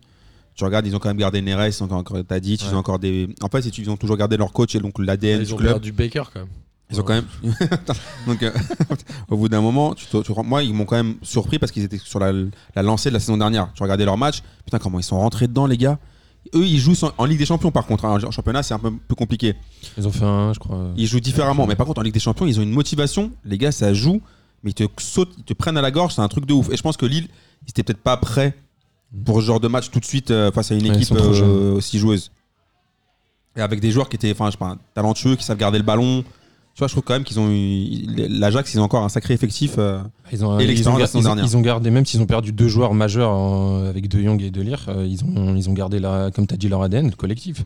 Tu regardes, ils ont quand même gardé Neres, ils ont encore Tadic, ils
Ouais.
ont encore des. En fait, ils ont toujours gardé leur coach et donc l'ADN
Ils
du
ont
club.
perdu Baker quand même.
Ils ont quand même. donc, euh, au bout d'un moment, tu te- moi, ils m'ont quand même surpris parce qu'ils étaient sur la, la lancée de la saison dernière. Tu regardais leur match, putain, comment ils sont rentrés dedans, les gars. Eux, ils jouent en Ligue des Champions, par contre. hein. En championnat, c'est un peu plus compliqué.
Ils ont fait un, je crois.
Ils jouent différemment. Mais par contre, en Ligue des Champions, ils ont une motivation. Les gars, ça joue, mais ils te sautent, ils te prennent à la gorge. C'est un truc de ouf. Et je pense que Lille, ils étaient peut-être pas prêts pour ce genre de match tout de suite euh, face à une équipe euh, aussi joueuse. Et avec des joueurs qui étaient, enfin, je sais pas, talentueux, qui savent garder le ballon. Tu vois, je trouve quand même qu'ils ont eu. L'Ajax, ils ont encore un sacré effectif. euh.
Ils ont,
Et
ils
l'expérience
ont,
de la
gar-
saison
ils ont-
dernière.
ils ont gardé, même s'ils ont perdu deux joueurs majeurs euh, avec De Jong et De Ligt, euh, ils, ont, ils ont gardé, la, comme tu as dit, leur ADN, le collectif.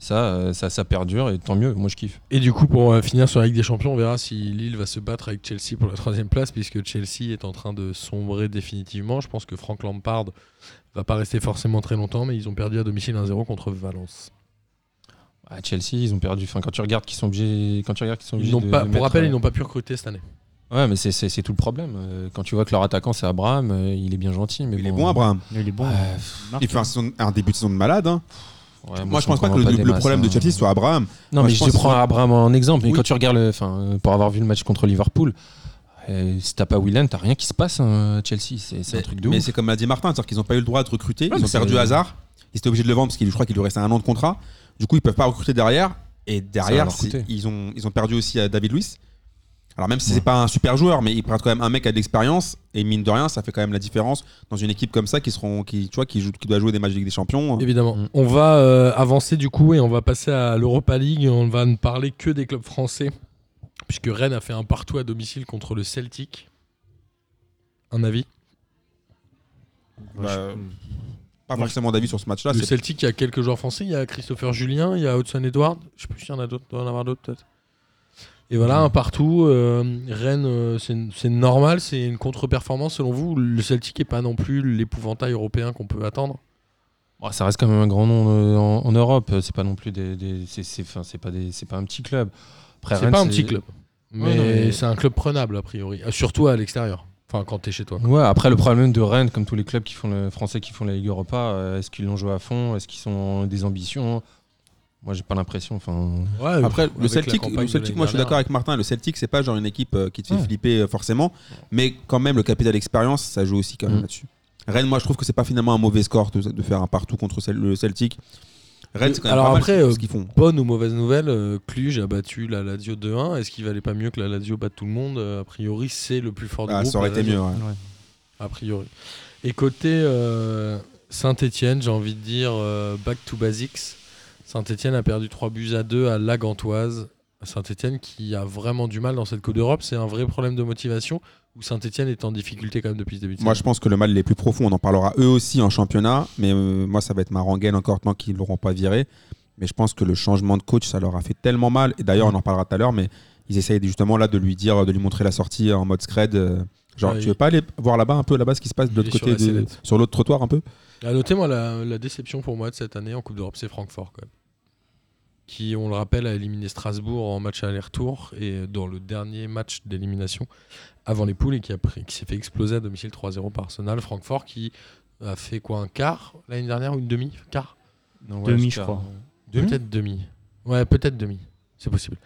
Ça, euh, ça, ça perdure et tant mieux. Moi, je kiffe.
Et du coup, pour euh, finir sur la Ligue des Champions, on verra si Lille va se battre avec Chelsea pour la troisième place, puisque Chelsea est en train de sombrer définitivement. Je pense que Frank Lampard va pas rester forcément très longtemps, mais ils ont perdu à domicile 1-0 contre Valence.
À Chelsea, ils ont perdu. Enfin, quand tu regardes qu'ils sont obligés, quand tu regardes qu'ils sont
Ils
obligés
n'ont
de-
pas,
de
pour rappel,
euh,
ils n'ont pas pu recruter cette année.
Ouais, mais c'est- c'est c'est tout le problème. Euh, Quand tu vois que leur attaquant c'est Abraham, euh, il est bien gentil, mais
Il est
bon,
bon, Abraham.
Il est bon. Il
fait un, début de saison de malade. hein.
ouais,
moi, je pense pas que le,
masses,
problème de. Chelsea soit Abraham.
Non,
Moi,
mais
je
je, prends
que-
Abraham en exemple. Mais
Oui.
quand tu regardes, le- enfin, euh, pour avoir vu le match contre Liverpool, euh, si t'as pas Willian, t'as rien qui se passe hein, à Chelsea. C'est c'est un truc de
mais c'est comme l'a dit Martin, c'est-à-dire qu'ils n'ont pas eu le droit de recruter.
Ouais,
ils ont perdu hasard. Ils étaient obligés de le vendre parce qu'il je crois qu'il lui restait un an de contrat. Du coup, ils peuvent pas recruter derrière. Et derrière, ils ont, ils ont perdu aussi à David Luiz. Alors même si
Ouais.
c'est pas un super joueur, mais il prête quand même un mec a de l'expérience et mine de rien, ça fait quand même la différence dans une équipe comme ça qui seront, qui, tu vois, qui, joue, qui doit jouer des matchs de Ligue des Champions.
Évidemment.
Mm.
On va euh, avancer du coup et on va passer à l'Europa League. et On va ne parler que des clubs français, puisque Rennes a fait un partout à domicile contre le Celtic. Un avis?
Bah,
je-
Pas forcément d'avis sur ce match-là.
Le
c'est-
Celtic, il y a quelques joueurs français. Il y a Christopher Julien, il y a Hudson Edward. Je sais plus s'il y en a d'autres. Il doit y en avoir d'autres peut-être. Et voilà, un partout. euh, Rennes, euh, c'est normal. C'est une contre-performance selon vous. Le Celtic est pas non plus l'épouvantail européen qu'on peut attendre.
Bon, ça reste quand même un grand nom euh, en, en Europe. C'est pas non plus des, des- c'est pas des, c'est pas un petit club.
C'est pas un petit club. Mais, c'est un club prenable a priori. Surtout à l'extérieur. Enfin, quand t'es chez toi.
Ouais, après le problème de Rennes, comme tous les clubs qui font le français qui font la Ligue Europa, euh, est-ce qu'ils l'ont joué à fond? Est-ce qu'ils ont des ambitions Moi, j'ai pas l'impression. Enfin,
Ouais,
Après, le Celtic, le Celtic moi je suis d'accord avec Martin, le Celtic c'est pas genre une équipe euh, qui te fait
Ouais.
flipper euh, forcément, mais quand même le capital expérience ça joue aussi quand même
Mm.
là-dessus. Rennes, moi je trouve que c'est pas finalement un mauvais score de, de faire un partout contre le Celtic. Rennes c'est quand même
Alors
pas mal
après,
ce
euh,
ce qu'ils font.
Bonne ou mauvaise nouvelle, euh, Cluj a battu la Lazio 2-1. Est-ce qu'il valait pas mieux que la Lazio batte tout le monde Euh, A priori, c'est le plus fort du
Ah,
groupe.
ça aurait
la
été
Lazio.
mieux. ouais.
A priori. Et côté Saint-Etienne, j'ai envie de dire euh, back to basics. Saint-Etienne a perdu 3 buts à 2 à La Gantoise. Saint-Etienne qui a vraiment du mal dans cette Coupe d'Europe. C'est un vrai problème de motivation ou Saint-Etienne est en difficulté quand même depuis le début de
Moi je pense que le mal est plus profond, on en parlera eux aussi en championnat, mais euh, moi ça va être ma rengaine encore tant qu'ils l'auront pas viré. Mais je pense que le changement de coach ça leur a fait tellement mal, et d'ailleurs on en parlera tout à l'heure, mais ils essayent justement là de lui dire, de lui montrer la sortie en mode scred. euh, Genre,
Ouais,
tu veux pas aller voir là-bas un peu, là-bas, ce qui se passe de l'autre
sur
côté,
la
sur l'autre trottoir un peu?
À noter, moi, la, la déception pour moi de cette année en Coupe d'Europe, c'est Francfort, quand même. Qui, on le rappelle, a éliminé Strasbourg en match aller-retour et dans le dernier match d'élimination avant les poules et qui, a pris- qui s'est fait exploser à domicile 3-0 par Arsenal. Francfort qui a fait quoi Un quart l'année dernière ou une demi Quart?
Non,
Demi, je crois.
Peut-être demi. Ouais, peut-être demi. C'est possible.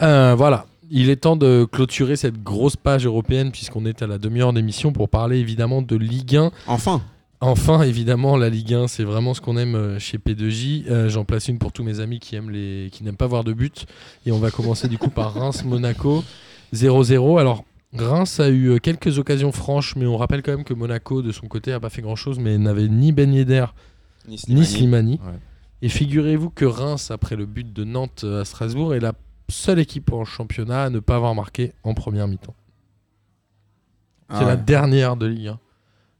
Euh, voilà. Il est temps de clôturer cette grosse page européenne puisqu'on est à la demi-heure d'émission pour parler évidemment de Ligue 1.
Enfin
Enfin, évidemment, la Ligue 1, c'est vraiment ce qu'on aime euh, chez P2J. Euh, J'en place une pour tous mes amis qui aiment les, qui n'aiment pas voir de but. Et on va commencer du coup par Reims-Monaco 0-0. Alors, Reims a eu euh, quelques occasions franches, mais on rappelle quand même que Monaco, de son côté, a pas fait grand-chose, mais n'avait ni Ben Yedder ni Slimani.
Ouais.
Et figurez-vous que Reims, après le but de Nantes à Strasbourg, est la seule équipe en championnat à ne pas avoir marqué en première mi-temps.
Ah
C'est la dernière de Ligue 1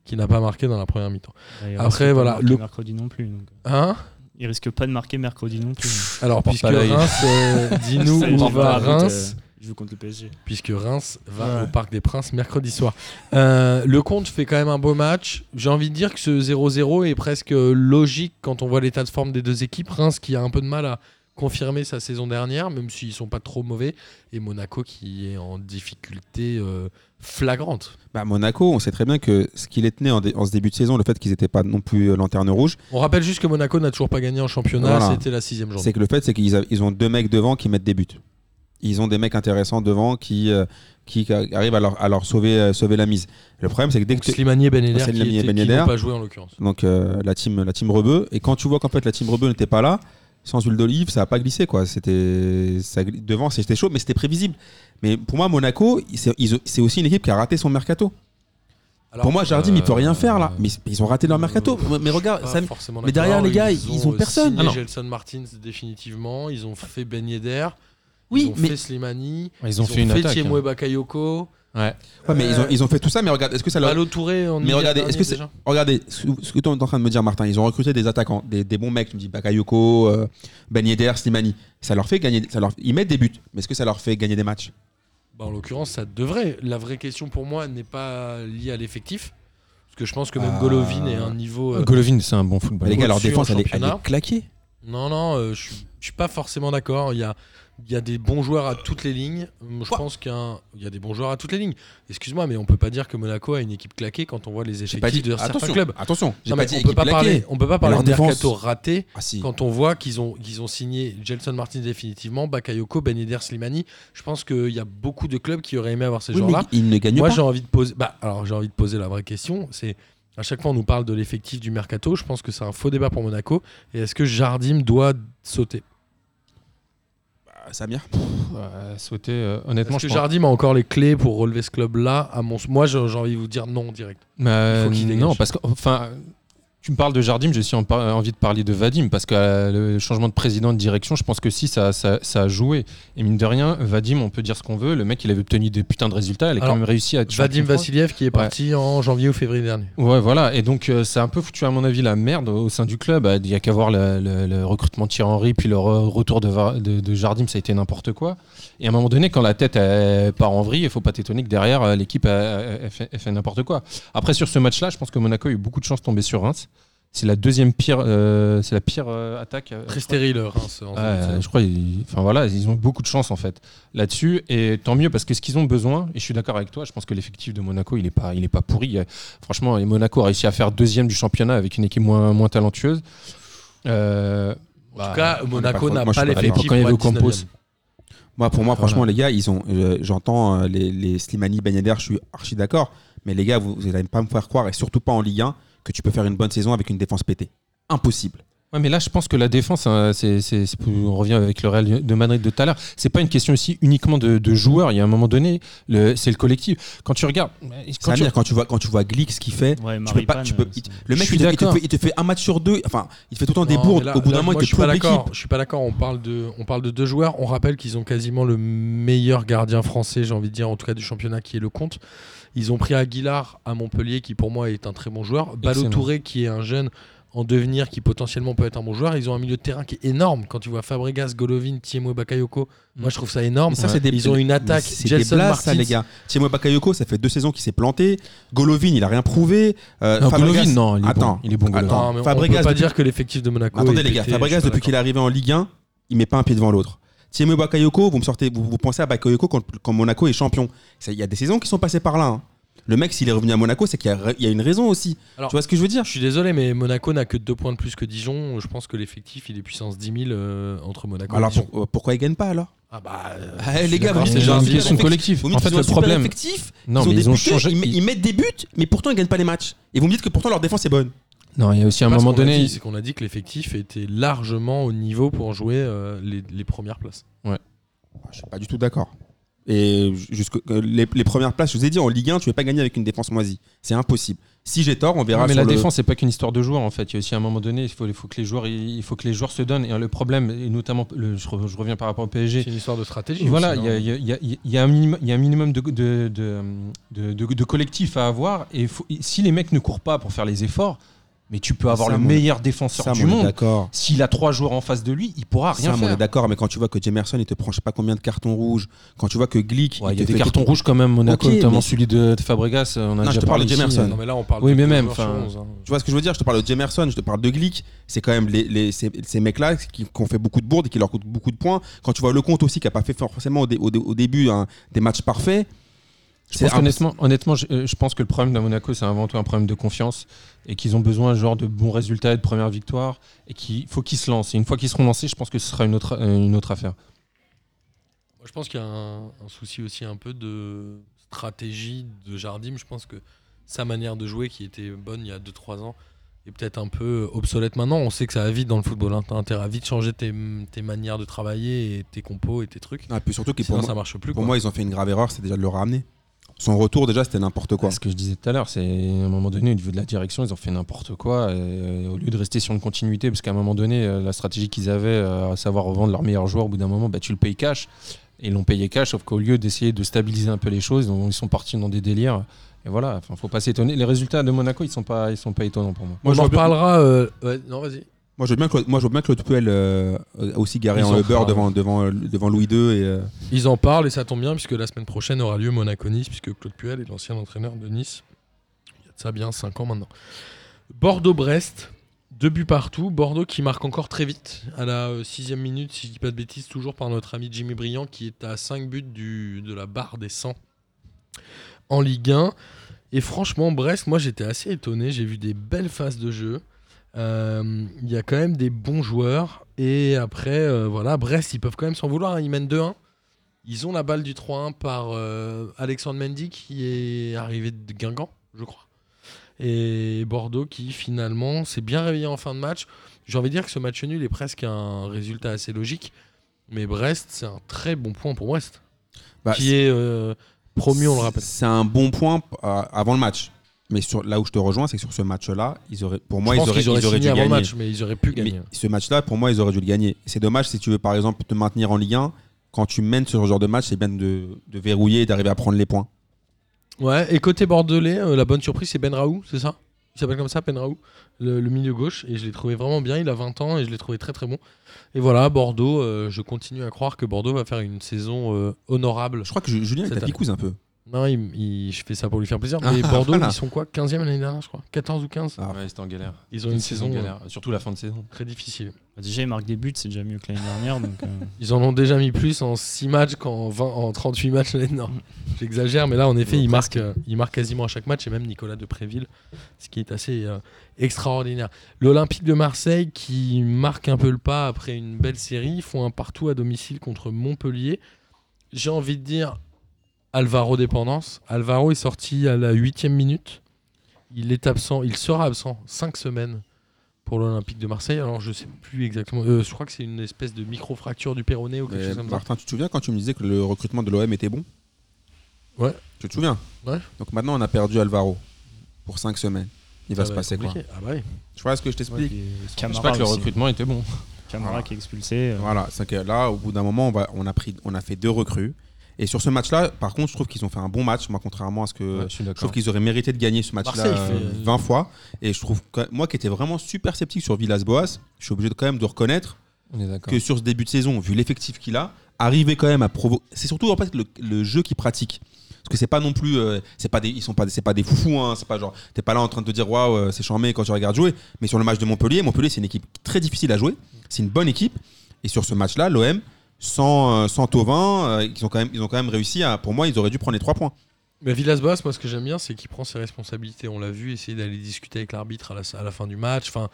qui n'a pas marqué dans la première mi-temps.
Il
Après,
risque pas de
voilà,
marquer
le-
mercredi non plus. donc.
Hein?
Il risque pas de marquer mercredi non plus.
Alors, puisque. Reims, euh, dis-nous où va Reims,
euh, Je joue contre le PSG.
puisque Reims va
Ouais.
au Parc des Princes mercredi soir. Euh, le compte fait quand même un beau match. J'ai envie de dire que ce 0-0 est presque logique quand on voit l'état de forme des deux équipes. Reims qui a un peu de mal à confirmer sa saison dernière, même s'ils sont pas trop mauvais, et Monaco qui est en difficulté euh, flagrante.
Bah, Monaco, on sait très bien que ce qui les tenait en, dé- en ce début de saison, le fait qu'ils n'étaient pas non plus euh, lanterne rouge,
On rappelle juste que Monaco n'a toujours pas gagné en championnat,
Voilà.
c'était la sixième journée.
c'est que le fait, c'est qu'ils ils ont deux mecs devant qui mettent des buts. Ils ont des mecs intéressants devant qui, euh, qui arrivent à leur, à leur sauver, euh, sauver la mise. Le problème, c'est que dès que
Donc,
tu-
Slimani et Ben Yedder qui,
Ben
qui
Yedder.
n'ont pas joué en l'occurrence.
donc euh, la team, la team Rebeu, et quand tu vois qu'en fait la team Rebeu n'était pas là, sans huile d'olive, ça n'a pas glissé quoi. C'était ça gl- devant, c'était chaud, mais c'était prévisible. Mais pour moi, Monaco, c'est ils ont- c'est aussi une équipe qui a raté son mercato.
Alors,
pour moi, Jardim, il peut rien
euh,
faire là. Mais ils ont raté leur mercato.
euh,
Mais regarde, ça, mais derrière, les gars, ils ont
euh,
personne.
signé
Ah.
Gelson Martins définitivement. Ils ont fait Ben Yedder.
Oui,
ils ont
mais-
fait Slimani.
Ils ont fait une attaque.
Thiemoué
hein.
Bakayoko.
Ouais.
Ouais, mais ils ont, ils ont fait tout ça, mais regarde, est-ce que ça leur.
Touré en
Mais regardez, est-ce que c'est-
déjà
Regardez, ce ce que tu es en train de me dire, Martin, ils ont recruté des attaquants, des, des bons mecs, tu me dis Bakayoko, euh, Ben Yedder, Slimani. Ça leur fait gagner. Ça leur, ils mettent des buts, mais est-ce que ça leur fait gagner des matchs?
Bah, en l'occurrence, ça devrait. La vraie question pour moi n'est pas liée à l'effectif. Parce que je pense que même
Ah.
Golovin est un niveau. euh,
Golovin, c'est un bon
Bah,
football.
Les gars, leur défense,
en
elle est, elle
championnat.
est claquée.
Non, non, euh, je suis pas forcément d'accord. Il y a, il y a des bons joueurs à toutes les lignes. Je
Quoi
pense qu'il y, a des bons joueurs à toutes les lignes. Excuse-moi, mais on peut pas dire que Monaco a une équipe claquée quand on voit les effectifs
dit.
de certains
Attention,
clubs.
attention. Pas dit
on peut
équipe
pas
claquée.
parler, on peut pas parler de
défense-
mercato raté
Ah si.
quand on voit qu'ils ont, qu'ils ont signé Gelson Martin définitivement, Bakayoko, Ben Yedder, Slimani. Je pense qu'il y a beaucoup de clubs qui auraient aimé avoir ces
Oui,
joueurs-là.
ils ne gagnent
Moi,
pas.
j'ai envie de poser. Bah, alors, j'ai envie de poser la vraie question. C'est à chaque fois, on nous parle de l'effectif du mercato. Je pense que c'est un faux débat pour Monaco. Et est-ce que Jardim doit sauter?
Samir
Ouais, sauter, euh, honnêtement,
Est-ce
je
que
pense-
Jardim a encore les clés pour relever ce club-là À mon, moi, j'ai envie de vous dire non direct.
Mais,
Il faut qu'il dégage.
non, parce que enfin, tu me parles de Jardim, j'ai aussi envie de parler de Vadim parce que euh, le changement de président de direction, je pense que si ça, ça, ça a joué. Et mine de rien, Vadim, on peut dire ce qu'on veut, le mec il avait obtenu des putains de résultats, il a
Alors,
quand même réussi à être
Vadim. Vassiliev qui est parti en janvier ou février dernier.
Ouais, voilà. Et donc, euh, c'est un peu foutu, à mon avis, la merde au sein du club. Euh, Il y a qu'à voir le, le- le recrutement de Thierry Henry, puis le re- retour de, Va- de, de Jardim, ça a été n'importe quoi. Et à un moment donné, quand la tête elle part en vrille, il faut pas t'étonner que derrière, euh, l'équipe elle- elle fait, fait n'importe quoi. Après, sur ce match-là, je pense que Monaco a eu beaucoup de chance de tomber sur Reims. C'est la deuxième pire, euh, c'est la pire euh, attaque. euh,
Très
je crois.
stérile, Reims. en moment.
je crois, ils, enfin voilà, ils ont beaucoup de chance en fait là-dessus, et tant mieux parce que ce qu'ils ont besoin, et je suis d'accord avec toi, je pense que l'effectif de Monaco, il est pas, il est pas pourri. Franchement, et Monaco a réussi à faire deuxième du championnat avec une équipe moins, moins talentueuse. Euh,
En tout cas, Monaco n'a pas
pas
l'effectif.
Quand il y avait
pour être
Ocampos.
19e.
Moi, pour moi,
Voilà.
franchement, les gars, ils ont. euh, J'entends euh, les, les Slimani, Ben Yedder, je suis archi d'accord. Mais les gars, vous n'allez pas me faire croire, et surtout pas en Ligue 1, que tu peux faire une bonne saison avec une défense pétée. Impossible.
Ouais, mais là, je pense que la défense, hein, c'est, c'est- c'est- on revient avec le Real de Madrid de tout à l'heure. C'est pas une question aussi uniquement de, de joueurs. Il y a un moment donné, le, c'est le collectif. Quand tu regardes, quand tu-
quand tu vois, quand tu vois Glick, ce qu'il fait,
Ouais,
tu peux pas,
Maripane,
tu peux,
euh,
il- le mec,
Je
il te, il te
d'accord.
fait, il te fait un match sur deux. Enfin, il te fait tout le temps des bourdes.
là-
Au bout
là,
d'un moment, il
je
te
suis pas d'accord. Je suis pas d'accord. On parle de, on parle de deux joueurs. On rappelle qu'ils ont quasiment le meilleur gardien français, j'ai envie de dire, en tout cas du championnat, qui est le Comte. Ils ont pris Aguilar à Montpellier, qui pour moi est un très bon joueur. Balo
Excellent.
Touré, qui est un jeune en devenir, qui potentiellement peut être un bon joueur. Ils ont un milieu de terrain qui est énorme. Quand tu vois Fabregas, Golovin, Thiemo Bakayoko, moi je trouve ça énorme.
Ça, des-
Ils ont une attaque.
C'est des
Gelson
blagues, ça,
Martins.
les gars. Thiemo Bakayoko, ça fait deux saisons qu'il s'est planté. Golovin, il a rien prouvé. Euh,
Non,
Fabregas-
Golovin, non, il est
Attends,
bon. Il est bon,
mais on
Fabregas,
peut pas
depuis-
dire que l'effectif de Monaco.
Attendez
est
les gars,
pété,
Fabregas depuis qu'il est arrivé en Ligue 1, il met pas un pied devant l'autre. Thiemo Bakayoko, vous me sortez, vous, vous pensez à Bakayoko quand, quand Monaco est champion. Il y a des saisons qui sont passées par là. hein. Le mec, s'il est revenu à Monaco, c'est qu'il y, a- il y a une raison aussi.
Alors,
tu vois ce que je veux dire?
Je suis désolé, mais Monaco n'a que deux points de plus que Dijon. Je pense que l'effectif, il est puissance 10 000 euh, entre Monaco
Alors
et Dijon.
pour- pourquoi il gagne pas alors?
Ah bah, euh,
Ah, les gars,
C'est une question collective. En fait, le problème.
effectif,
Non,
ils
mais ils ont changé.
ils,
ils-
ils mettent des buts, mais pourtant ils gagnent pas les matchs. Et vous me dites que pourtant leur défense est bonne.
Non, il y a aussi un moment donné.
dit, c'est qu'on a dit que l'effectif était largement au niveau pour jouer euh, les, les premières places.
Ah, Je suis pas du tout d'accord. Et jusque euh, les, les premières places, je vous ai dit en Ligue 1, tu ne pas gagner avec une défense moisie. C'est impossible. Si j'ai tort, on verra.
mais
sur
la
le-
défense, c'est pas qu'une histoire de joueurs en fait. Il y a aussi un moment donné, il faut, il faut que les joueurs, il faut que les joueurs se donnent. Et le problème, et notamment, le- je, re- je reviens par rapport au PSG.
C'est une histoire de stratégie.
Voilà, il y,
hein.
y y y a un minimum, il y a un minimum de, de, de, de, de- de collectif à avoir. Et faut- si les mecs ne courent pas pour faire les efforts, mais tu peux avoir
Ça,
le meilleur défenseur
Ça,
du monde. S'il a trois joueurs en face de lui, il pourra rien
Ça, on est
faire.
d'accord, mais quand tu vois que Jemerson, il te prend je sais pas combien de cartons rouges, quand tu vois que Glick,
Ouais,
il
il y a des cartons rouges quand même, Monaco,
Ok,
notamment
mais-
celui de, de Fabregas. On a
Non,
déjà
je te parle
parlé
de Jemerson.
euh,
Non, mais là, on parle
Oui,
de
mais même,
joueurs sur
enfin,
11, hein.
Tu vois ce que je veux dire? Je te parle de Jemerson, je te parle de Glick. C'est quand même les, les- ces, ces mecs-là qui, qui ont fait beaucoup de bourdes et qui leur coûtent beaucoup de points. Quand tu vois le compte aussi, qui a pas fait forcément au, dé- au dé- au début des matchs parfaits.
Je honnêtement, je, euh, je pense que le problème de Monaco, c'est avant tout un problème de confiance et qu'ils ont besoin genre de bons résultats et de premières victoires et qu'il faut qu'ils se lancent. Et une fois qu'ils seront lancés, je pense que ce sera une autre, euh, une autre affaire.
Moi, je pense qu'il y a un, un souci aussi un peu de stratégie de Jardim. Je pense que sa manière de jouer, qui était bonne il y a 2-3 ans, est peut-être un peu obsolète maintenant. On sait que ça va vite dans le football. Hein. T'as intérêt à vite changer tes, tes manières de travailler et tes compos et tes trucs.
Ah, puis surtout que
Sinon,
pour,
ça marche plus.
pour
quoi.
moi, ils ont fait une grave erreur, c'est déjà de le ramener. Son retour, déjà, c'était n'importe quoi.
Ce que je disais tout à l'heure, c'est à un moment donné, au niveau de la direction, ils ont fait n'importe quoi. euh, au lieu de rester sur une continuité, parce qu'à un moment donné, euh, la stratégie qu'ils avaient, euh, à savoir revendre leurs meilleurs joueurs, au bout d'un moment, bah, tu le payes cash. Et ils l'ont payé cash, sauf qu'au lieu d'essayer de stabiliser un peu les choses, ils ont- ils sont partis dans des délires. Et voilà, enfin, faut pas s'étonner. Les résultats de Monaco, ils sont pas, ils sont pas étonnants pour moi.
On
je
en reparlera. euh, ouais, non, vas-y.
Moi, je veux bien que, moi, je veux bien que Claude Puel euh, a aussi garé
Ils
en Uber
parlent.
devant, devant, devant Louis II. Et, euh,
Ils en parlent et ça tombe bien puisque la semaine prochaine aura lieu Monaco-Nice puisque Claude Puel est l'ancien entraîneur de Nice. Il y a de ça bien 5 ans maintenant. Bordeaux-Brest, deux buts partout. Bordeaux qui marque encore très vite à la euh, sixième minute, si je dis pas de bêtises, toujours par notre ami Jimmy Briand qui est à 5 buts du, de la barre des 100 en Ligue 1. Et franchement, Brest, moi j'étais assez étonné. J'ai vu des belles phases de jeu. Euh, Il y a quand même des bons joueurs. Et après, euh, voilà, Brest, ils peuvent quand même s'en vouloir. hein. Ils mènent 2-1. Ils ont la balle du 3-1 par euh, Alexandre Mendy qui est arrivé de Guingamp, je crois. Et Bordeaux qui finalement s'est bien réveillé en fin de match. J'ai envie de dire que ce match nul est presque un résultat assez logique. Mais Brest, c'est un très bon point pour Brest.
bah,
qui est euh, promu, on le rappelle.
C'est un bon point euh, avant le match. Mais sur, là où je te rejoins, c'est que sur ce match-là, ils auraient, pour moi,
je
ils
pense
auraient,
qu'ils auraient
ils auraient dû gagner.
match, mais ils auraient pu gagner.
Mais ce match-là, pour moi, ils auraient dû le gagner. C'est dommage si tu veux, par exemple, te maintenir en Ligue 1. Quand tu mènes ce genre de match, c'est bien de, de verrouiller et d'arriver à prendre les points.
Ouais, et côté bordelais, euh, la bonne surprise, c'est Ben Raoult, c'est ça? Il s'appelle comme ça, Ben Raoult, le, le milieu gauche, et je l'ai trouvé vraiment bien. Il a 20 ans et je l'ai trouvé très très bon. Et voilà, Bordeaux, euh, je continue à croire que Bordeaux va faire une saison euh, honorable.
Je crois que Ju- Julien est à un peu.
Non, il, il- je fais ça pour lui faire plaisir.
Ah,
Mais Bordeaux,
voilà.
ils sont quoi 15e l'année dernière, je crois 14 ou 15
Ah.
Ouais, c'était en galère.
Ils ont une saison euh,
galère, surtout la fin de saison.
très difficile.
Bah, déjà, ils marquent des buts, c'est déjà mieux que l'année dernière. Donc, euh,
Ils en ont déjà mis plus en 6 matchs qu'en 20 en 38 matchs l'année dernière. J'exagère, mais là, en effet,
Ouais,
il
presque.
marque, euh, il marque quasiment à chaque match, et même Nicolas Depréville, ce qui est assez euh, extraordinaire. L'Olympique de Marseille qui marque un peu le pas après une belle série, ils font un partout à domicile contre Montpellier. J'ai envie de dire Alvaro dépendance. Alvaro est sorti à la huitième minute. Il est absent, il sera absent 5 semaines pour l'Olympique de Marseille. Alors je sais plus exactement. euh, je crois que c'est une espèce de micro-fracture du péroné ou quelque
Mais
chose comme ça.
Martin, tu te souviens quand tu me disais que le recrutement de l'OM était bon?
Ouais.
Tu te souviens?
Ouais.
Donc maintenant, on a perdu Alvaro pour 5 semaines. Il va
Ça
se
être
passer quoi?
Ah bah oui.
Tu vois ce que je t'explique?
Je sais
Camara
pas que le
aussi.
recrutement était bon.
Camara
Voilà.
qui est expulsé. euh,
Voilà, c'est que là, au bout d'un moment, on, va, on, a pris, on a fait deux recrues. Et sur ce match-là, par contre, je trouve qu'ils ont fait un bon match. Moi, contrairement à ce que.
Ouais, je
trouve qu'ils auraient mérité de gagner ce match-là
fait-
euh, 20 fois. Et je trouve que moi qui étais vraiment super sceptique sur Villas-Boas, je suis obligé de, quand même de reconnaître que sur ce début de saison, vu l'effectif qu'il a, arriver quand même à provoquer. C'est surtout en fait le, le jeu qu'il pratique. Parce que c'est pas non plus, euh, c'est pas des, ils sont pas, c'est pas des fous, hein, c'est pas genre, t'es pas là en train de te dire waouh, euh, c'est charmé quand tu regardes jouer. Mais sur le match de Montpellier, Montpellier c'est une équipe très difficile à jouer, c'est une bonne équipe. Et sur ce match-là, l'OM, sans, euh, sans Tovin, euh, ils ont quand même, ils ont quand même réussi à, pour moi, ils auraient dû prendre les trois points.
Mais Villas-Boas, moi, ce que j'aime bien, c'est qu'il prend ses responsabilités. On l'a vu, essayer d'aller discuter avec l'arbitre à la, à la fin du match. Enfin,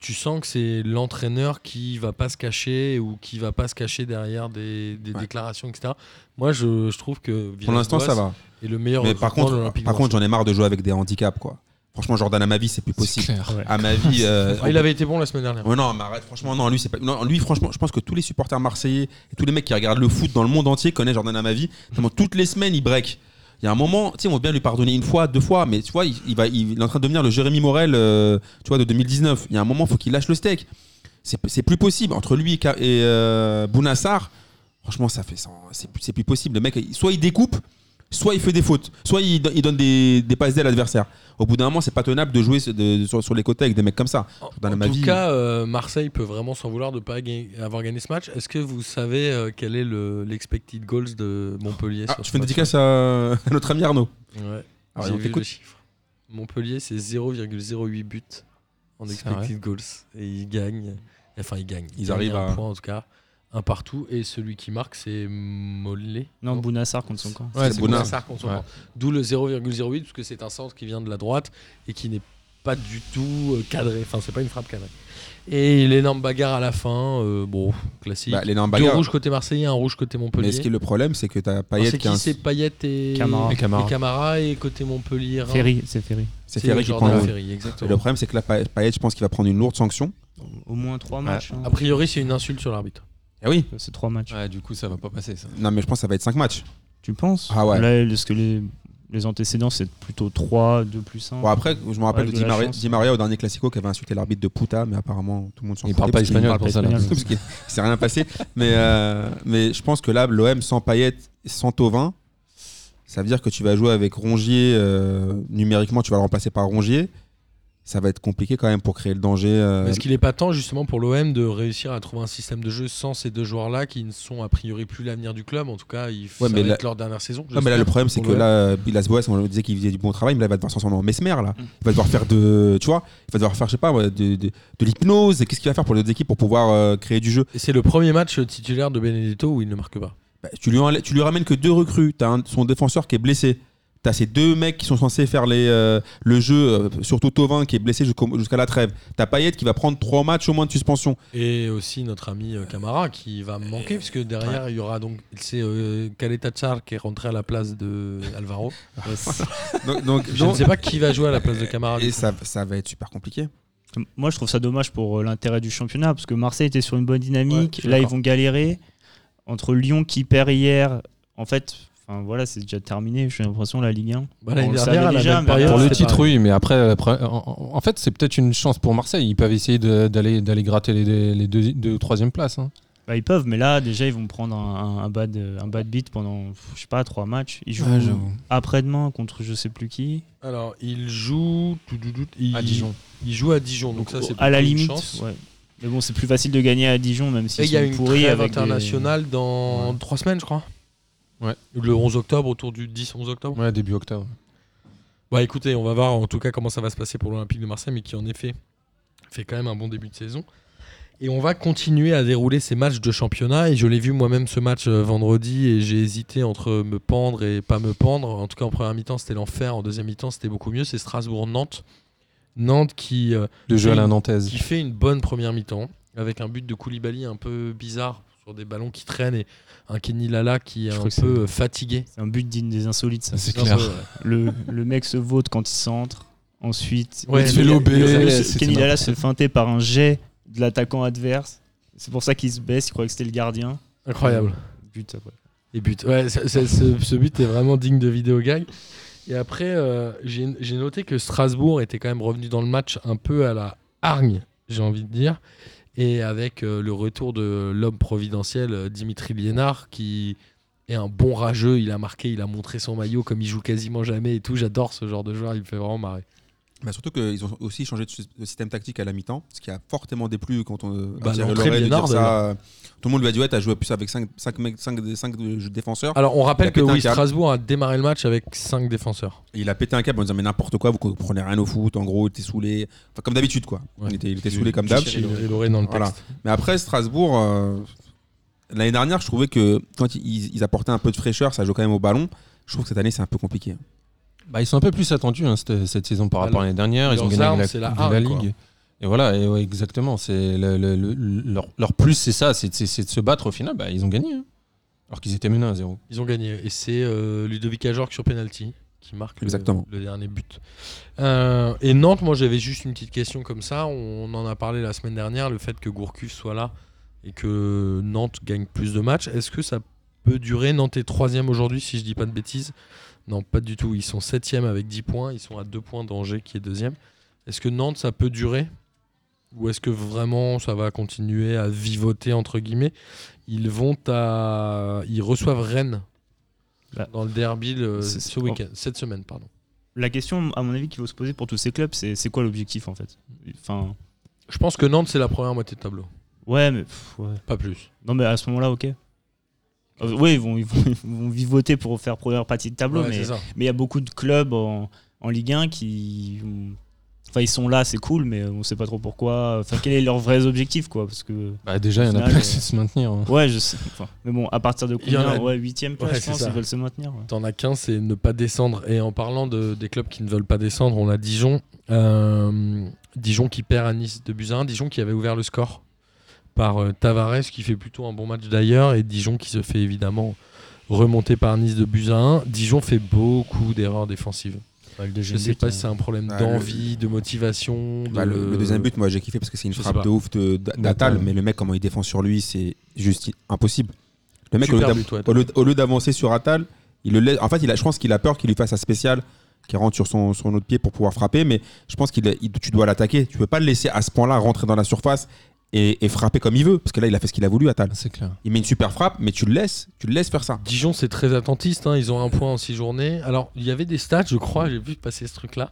tu sens que c'est l'entraîneur qui va pas se cacher ou qui va pas se cacher derrière des, des
Ouais.
déclarations, etc. Moi, je, je trouve que
Pour l'instant, ça va.
est le meilleur.
Mais par contre, par contre, j'en ai marre de jouer avec des handicaps, quoi. Franchement, Jordan à ma vie, c'est plus possible.
clair.
ouais.
À ma vie, euh,
Ah, il avait été bon la semaine dernière.
Ouais, non, mais arrête, franchement, non, lui, c'est pas. Non, lui, franchement, je pense que tous les supporters marseillais et tous les mecs qui regardent le foot dans le monde entier connaissent Jordan Amavi. Tellement toutes les semaines, il break. Il y a un moment, tu sais, on va bien lui pardonner une fois, deux fois, mais tu vois, il, il va, il, est en train de devenir le Jérémy Morel, euh, tu vois, de 2019. Il y a un moment, il faut qu'il lâche le steak. C'est plus possible. Entre lui et, et euh, Bounassar, franchement, ça fait ça. C'est plus, c'est plus possible. Le mec, soit il découpe, soit il fait des fautes, soit il, don- il donne des, des passes d'aile à l'adversaire. Au bout d'un moment, c'est pas tenable de jouer de- sur, sur les côtés avec des mecs comme ça.
En, tout cas, euh, Marseille peut vraiment s'en vouloir de ne pas avoir gagné ce match. Est-ce que vous savez euh, quel est le- l'expected goals de Montpellier
Ah,
sur ce
fais une
match
dédicace à, à notre ami Arnaud.
Ouais.
Alors,
J'ai
on
vu
t'écoute.
le chiffre. Montpellier, c'est 0,08 buts en
C'est
expected goals. Et ils gagnent. Enfin, ils gagnent.
Ils
gagnent
arrivent
un
à-
point, en tout cas. Un partout. Et celui qui marque, c'est Mollet.
Non, Bounassar contre son camp.
Ouais,
c'est
c'est
Bouna.
Bounassar contre son
Ouais.
camp. D'où le 0,08, parce que c'est un centre qui vient de la droite et qui n'est pas du tout euh, cadré. Enfin, c'est pas une frappe cadrée. Et l'énorme bagarre à la fin, euh, bon, classique.
Bah, l'énorme
Deux
bagarre.
rouges côté Marseillais, un rouge côté Montpellier.
Mais ce qui est le problème, c'est que tu as
Alors,
Payet
c'est
qui
qui
un-
C'est Payet et
Camara.
Et Camara.
et Camara, et côté Montpellier.
Ferry, c'est Ferry.
C'est Ferry qui prend
Jordan
le
Ferry,
Et
exactement.
Le problème, c'est que là, Pa- Payet, je pense qu'il va prendre une lourde sanction.
Au moins trois matchs. hein.
A priori, c'est une insulte sur l'arbitre.
Ah oui
C'est trois matchs.
Ouais, du coup, ça va pas passer ça.
Non, mais je pense que ça va être 5 matchs.
Tu penses
Ah ouais.
Là, ce que les, Les antécédents, c'est plutôt 3, 2 plus 1.
Bon, après, je me rappelle de
de
Di Maria,
chance.
Di Maria au dernier Classico qui avait insulté l'arbitre de puta, mais apparemment tout le monde s'en
Il parle
foutait
pas espagnol
parle
pour
pas
ça. là.
espagnol.
parce qu'il s'est rien passé. Mais, euh, mais je pense que là, l'OM sans Payet, sans Tovin, ça veut dire que tu vas jouer avec Rongier. euh, numériquement, tu vas le remplacer par Rongier. Ça va être compliqué quand même pour créer le danger. euh,
Est-ce qu'il n'est pas temps justement pour l'OM de réussir à trouver un système de jeu sans ces deux joueurs-là qui ne sont a priori plus l'avenir du club? En tout cas, ils
Ouais, mais
va
là-
être leur dernière saison.
Non, mais là, le problème, c'est que là, Bilas Boas, on disait qu'il faisait du bon travail, mais là, il va devoir se transformer en Mesmer. Là. Il va devoir faire de. Tu vois, il va devoir faire, je sais pas, de, de, de l'hypnose. Et Qu'est-ce qu'il va faire pour les autres équipes pour pouvoir euh, créer du jeu?
Et c'est le premier match titulaire de Benedetto où il ne marque pas.
Bah, tu, lui tu lui ramènes que deux recrues. Tu as son défenseur qui est blessé. Tu as ces deux mecs qui sont censés faire les, euh, le jeu, euh, surtout Tovin qui est blessé jusqu'au- jusqu'à la trêve. Tu as Payet qui va prendre trois matchs au moins de suspension.
Et aussi notre ami euh, Camara qui va me manquer puisque derrière il y aura donc c'est euh, Caleta Char qui est rentré à la place de Alvaro.
Donc, donc-
Je ne
donc-
sais pas qui va jouer à la place de Camara. du
et
coup.
ça, ça va être super compliqué.
Moi, je trouve ça dommage pour euh, l'intérêt du championnat, parce que Marseille était sur une bonne
Ouais,
dynamique.
suis
Là, ils
d'accord.
vont galérer. Entre Lyon qui perd hier, en fait, enfin voilà, c'est déjà terminé. J'ai l'impression la Ligue 1.
Bah, l'année
On le
dernière,
savait
à la
déjà,
même
mais
période,
Pour le
c'était
titre,
pareil.
oui, mais après, après, en, en fait, c'est peut-être une chance pour Marseille. Ils peuvent essayer d'aller d'aller gratter les, les deux, deux ou troisième places. hein.
Bah, ils peuvent, mais là, déjà, ils vont prendre un, un- un bad, un bad beat pendant, je sais pas, trois matchs. Ils jouent
Ouais,
après-demain contre je sais plus qui.
Alors il joue tout, tout, tout, il,
À Dijon.
Il joue à Dijon, donc ça c'est
à la limite. ouais. Mais bon, c'est plus facile de gagner à Dijon, même
Et
s'ils
il y a
sont
une
pourris
trêve
avec des-
internationale dans
Ouais.
trois semaines, je crois.
Ouais.
Le 11 octobre, autour du 10-11 octobre.
Ouais, début octobre.
Bah écoutez, on va voir en tout cas comment ça va se passer pour l'Olympique de Marseille, mais qui en effet fait quand même un bon début de saison. Et on va continuer à dérouler ces matchs de championnat. Et je l'ai vu moi-même ce match euh, vendredi et j'ai hésité entre me pendre et pas me pendre. En tout cas, en première mi-temps, c'était l'enfer. En deuxième mi-temps, c'était beaucoup mieux. C'est Strasbourg-Nantes. Nantes qui, euh,
Le jeu à la nantaise.
qui fait une bonne première mi-temps avec un but de Koulibaly un peu bizarre sur des ballons qui traînent et un Kenny Lala qui est
Je
un peu euh, fatigué.
C'est un but digne des insolites, ça.
C'est clair.
ouais. Le, le mec se vote quand il centre. Ensuite,
Ouais,
il
fait
lober,
Kenny Lala se fait feinter par un jet de l'attaquant adverse. C'est pour ça qu'il se baisse, il croyait que c'était le gardien.
Incroyable.
But après.
Et but. Ouais, ce, ce but est vraiment digne de vidéo gag. Et après, euh, j'ai j'ai noté que Strasbourg était quand même revenu dans le match un peu à la hargne, j'ai envie de dire. Et avec euh, le retour de l'homme providentiel, euh, Dimitri Liénard, qui est un bon rageux. Il a marqué, il a montré son maillot comme il joue quasiment jamais et tout. J'adore ce genre de joueur, il me fait vraiment marrer.
Bah, surtout qu'ils ont aussi changé de sy- de système tactique à la mi-temps, ce qui a fortement déplu quand on
Bah,
a dire ça. euh, Tout le monde lui a dit ouais, t'as joué plus avec 5 défenseurs.
Alors, on
Il
rappelle que oui. Strasbourg a démarré le match avec 5 défenseurs.
Et il a pété un câble en disant mais n'importe quoi, vous comprenez rien au foot, en gros, il était saulé. Enfin, comme d'habitude quoi.
Ouais.
Il, était, il était saoulé comme d'hab. Voilà. Mais après, Strasbourg, euh, l'année dernière, je trouvais que quand ils, ils apportaient un peu de fraîcheur, ça joue quand même au ballon. Je trouve que cette année, c'est un peu compliqué.
Bah, ils sont un peu plus attendus hein, cette, cette saison par
Bah,
rapport à l'année dernière. Ils ont gagné
armes,
la,
quoi.
Ligue. Et voilà, et ouais, exactement. C'est le- le- le- leur, leur plus, c'est ça, c'est de se battre au final. Bah, ils ont gagné. hein. Alors qu'ils étaient menés à 0.
Ils ont gagné. Et c'est euh, Ludovic Ajorc sur penalty qui marque
Exactement.
Le, dernier but. Euh, et Nantes, moi j'avais juste une petite question comme ça. On en a parlé la semaine dernière, le fait que Gourcuff soit là et que Nantes gagne plus de matchs. Est-ce que ça peut durer? Nantes est troisième aujourd'hui, si je dis pas de bêtises. Non, pas du tout. Ils sont septième avec 10 points. Ils sont à 2 points d'Angers qui est deuxième. Est-ce que Nantes, ça peut durer? Ou est-ce que vraiment ça va continuer à vivoter entre guillemets? Ils vont à. Ils reçoivent Rennes
Bah,
dans le derby le- ce week-end, cette semaine, pardon.
La question, à mon avis, qu'il faut se poser pour tous ces clubs, c'est c'est quoi l'objectif en fait? Enfin,
Je pense que Nantes, c'est la première moitié de tableau.
ouais, mais pff, ouais.
Pas plus.
non, mais à ce moment-là, ok. Euh, oui, ils vont, ils, vont, ils vont vivoter pour faire première partie de tableau,
Ouais,
mais il y a beaucoup de clubs en, en Ligue 1 qui. Enfin, ils sont là, c'est cool, mais on sait pas trop pourquoi. Enfin, quel est leurs vrais objectifs, quoi Parce que.
Bah, déjà, il y en a plein
euh,
qui se maintenir. hein.
Ouais, je sais. Enfin, mais bon, à partir de combien
a-
Ouais, 8ème place,
Ouais,
je pense,
ça.
ils veulent se maintenir. ouais.
T'en as qu'un, c'est ne pas descendre. Et en parlant de, des clubs qui ne veulent pas descendre, on a Dijon. Euh, Dijon qui perd à Nice de Buzyn. Dijon qui avait ouvert le score par euh, Tavares, qui fait plutôt un bon match d'ailleurs. Et Dijon qui se fait évidemment remonter par Nice de Buzyn. Dijon fait beaucoup d'erreurs défensives.
Ouais, le
Je
deuxième
sais
but,
pas
euh,
si c'est un problème d'envie, de motivation. De...
Bah, le, le deuxième but, moi j'ai kiffé parce que c'est une frappe de ouf d'Atal, mais le mec, comment il défend sur lui, c'est juste impossible. Le mec, au lieu
Super
au d'avancer sur Atal, Il le laisse- En fait, il a, je pense qu'il a peur qu'il lui fasse un spécial qui rentre sur son, son autre pied pour pouvoir frapper, mais je pense il- tu dois l'attaquer. Tu peux pas le laisser à ce point-là rentrer dans la surface et, et frapper comme il veut, parce que là, il a fait ce qu'il a voulu, Atal.
C'est clair.
Il met une super frappe, mais tu le laisses, tu le laisses faire ça.
Dijon, c'est très attentiste. hein, Ils ont un point en six journées. Alors, il y avait des stats, je crois, j'ai vu passer ce truc-là.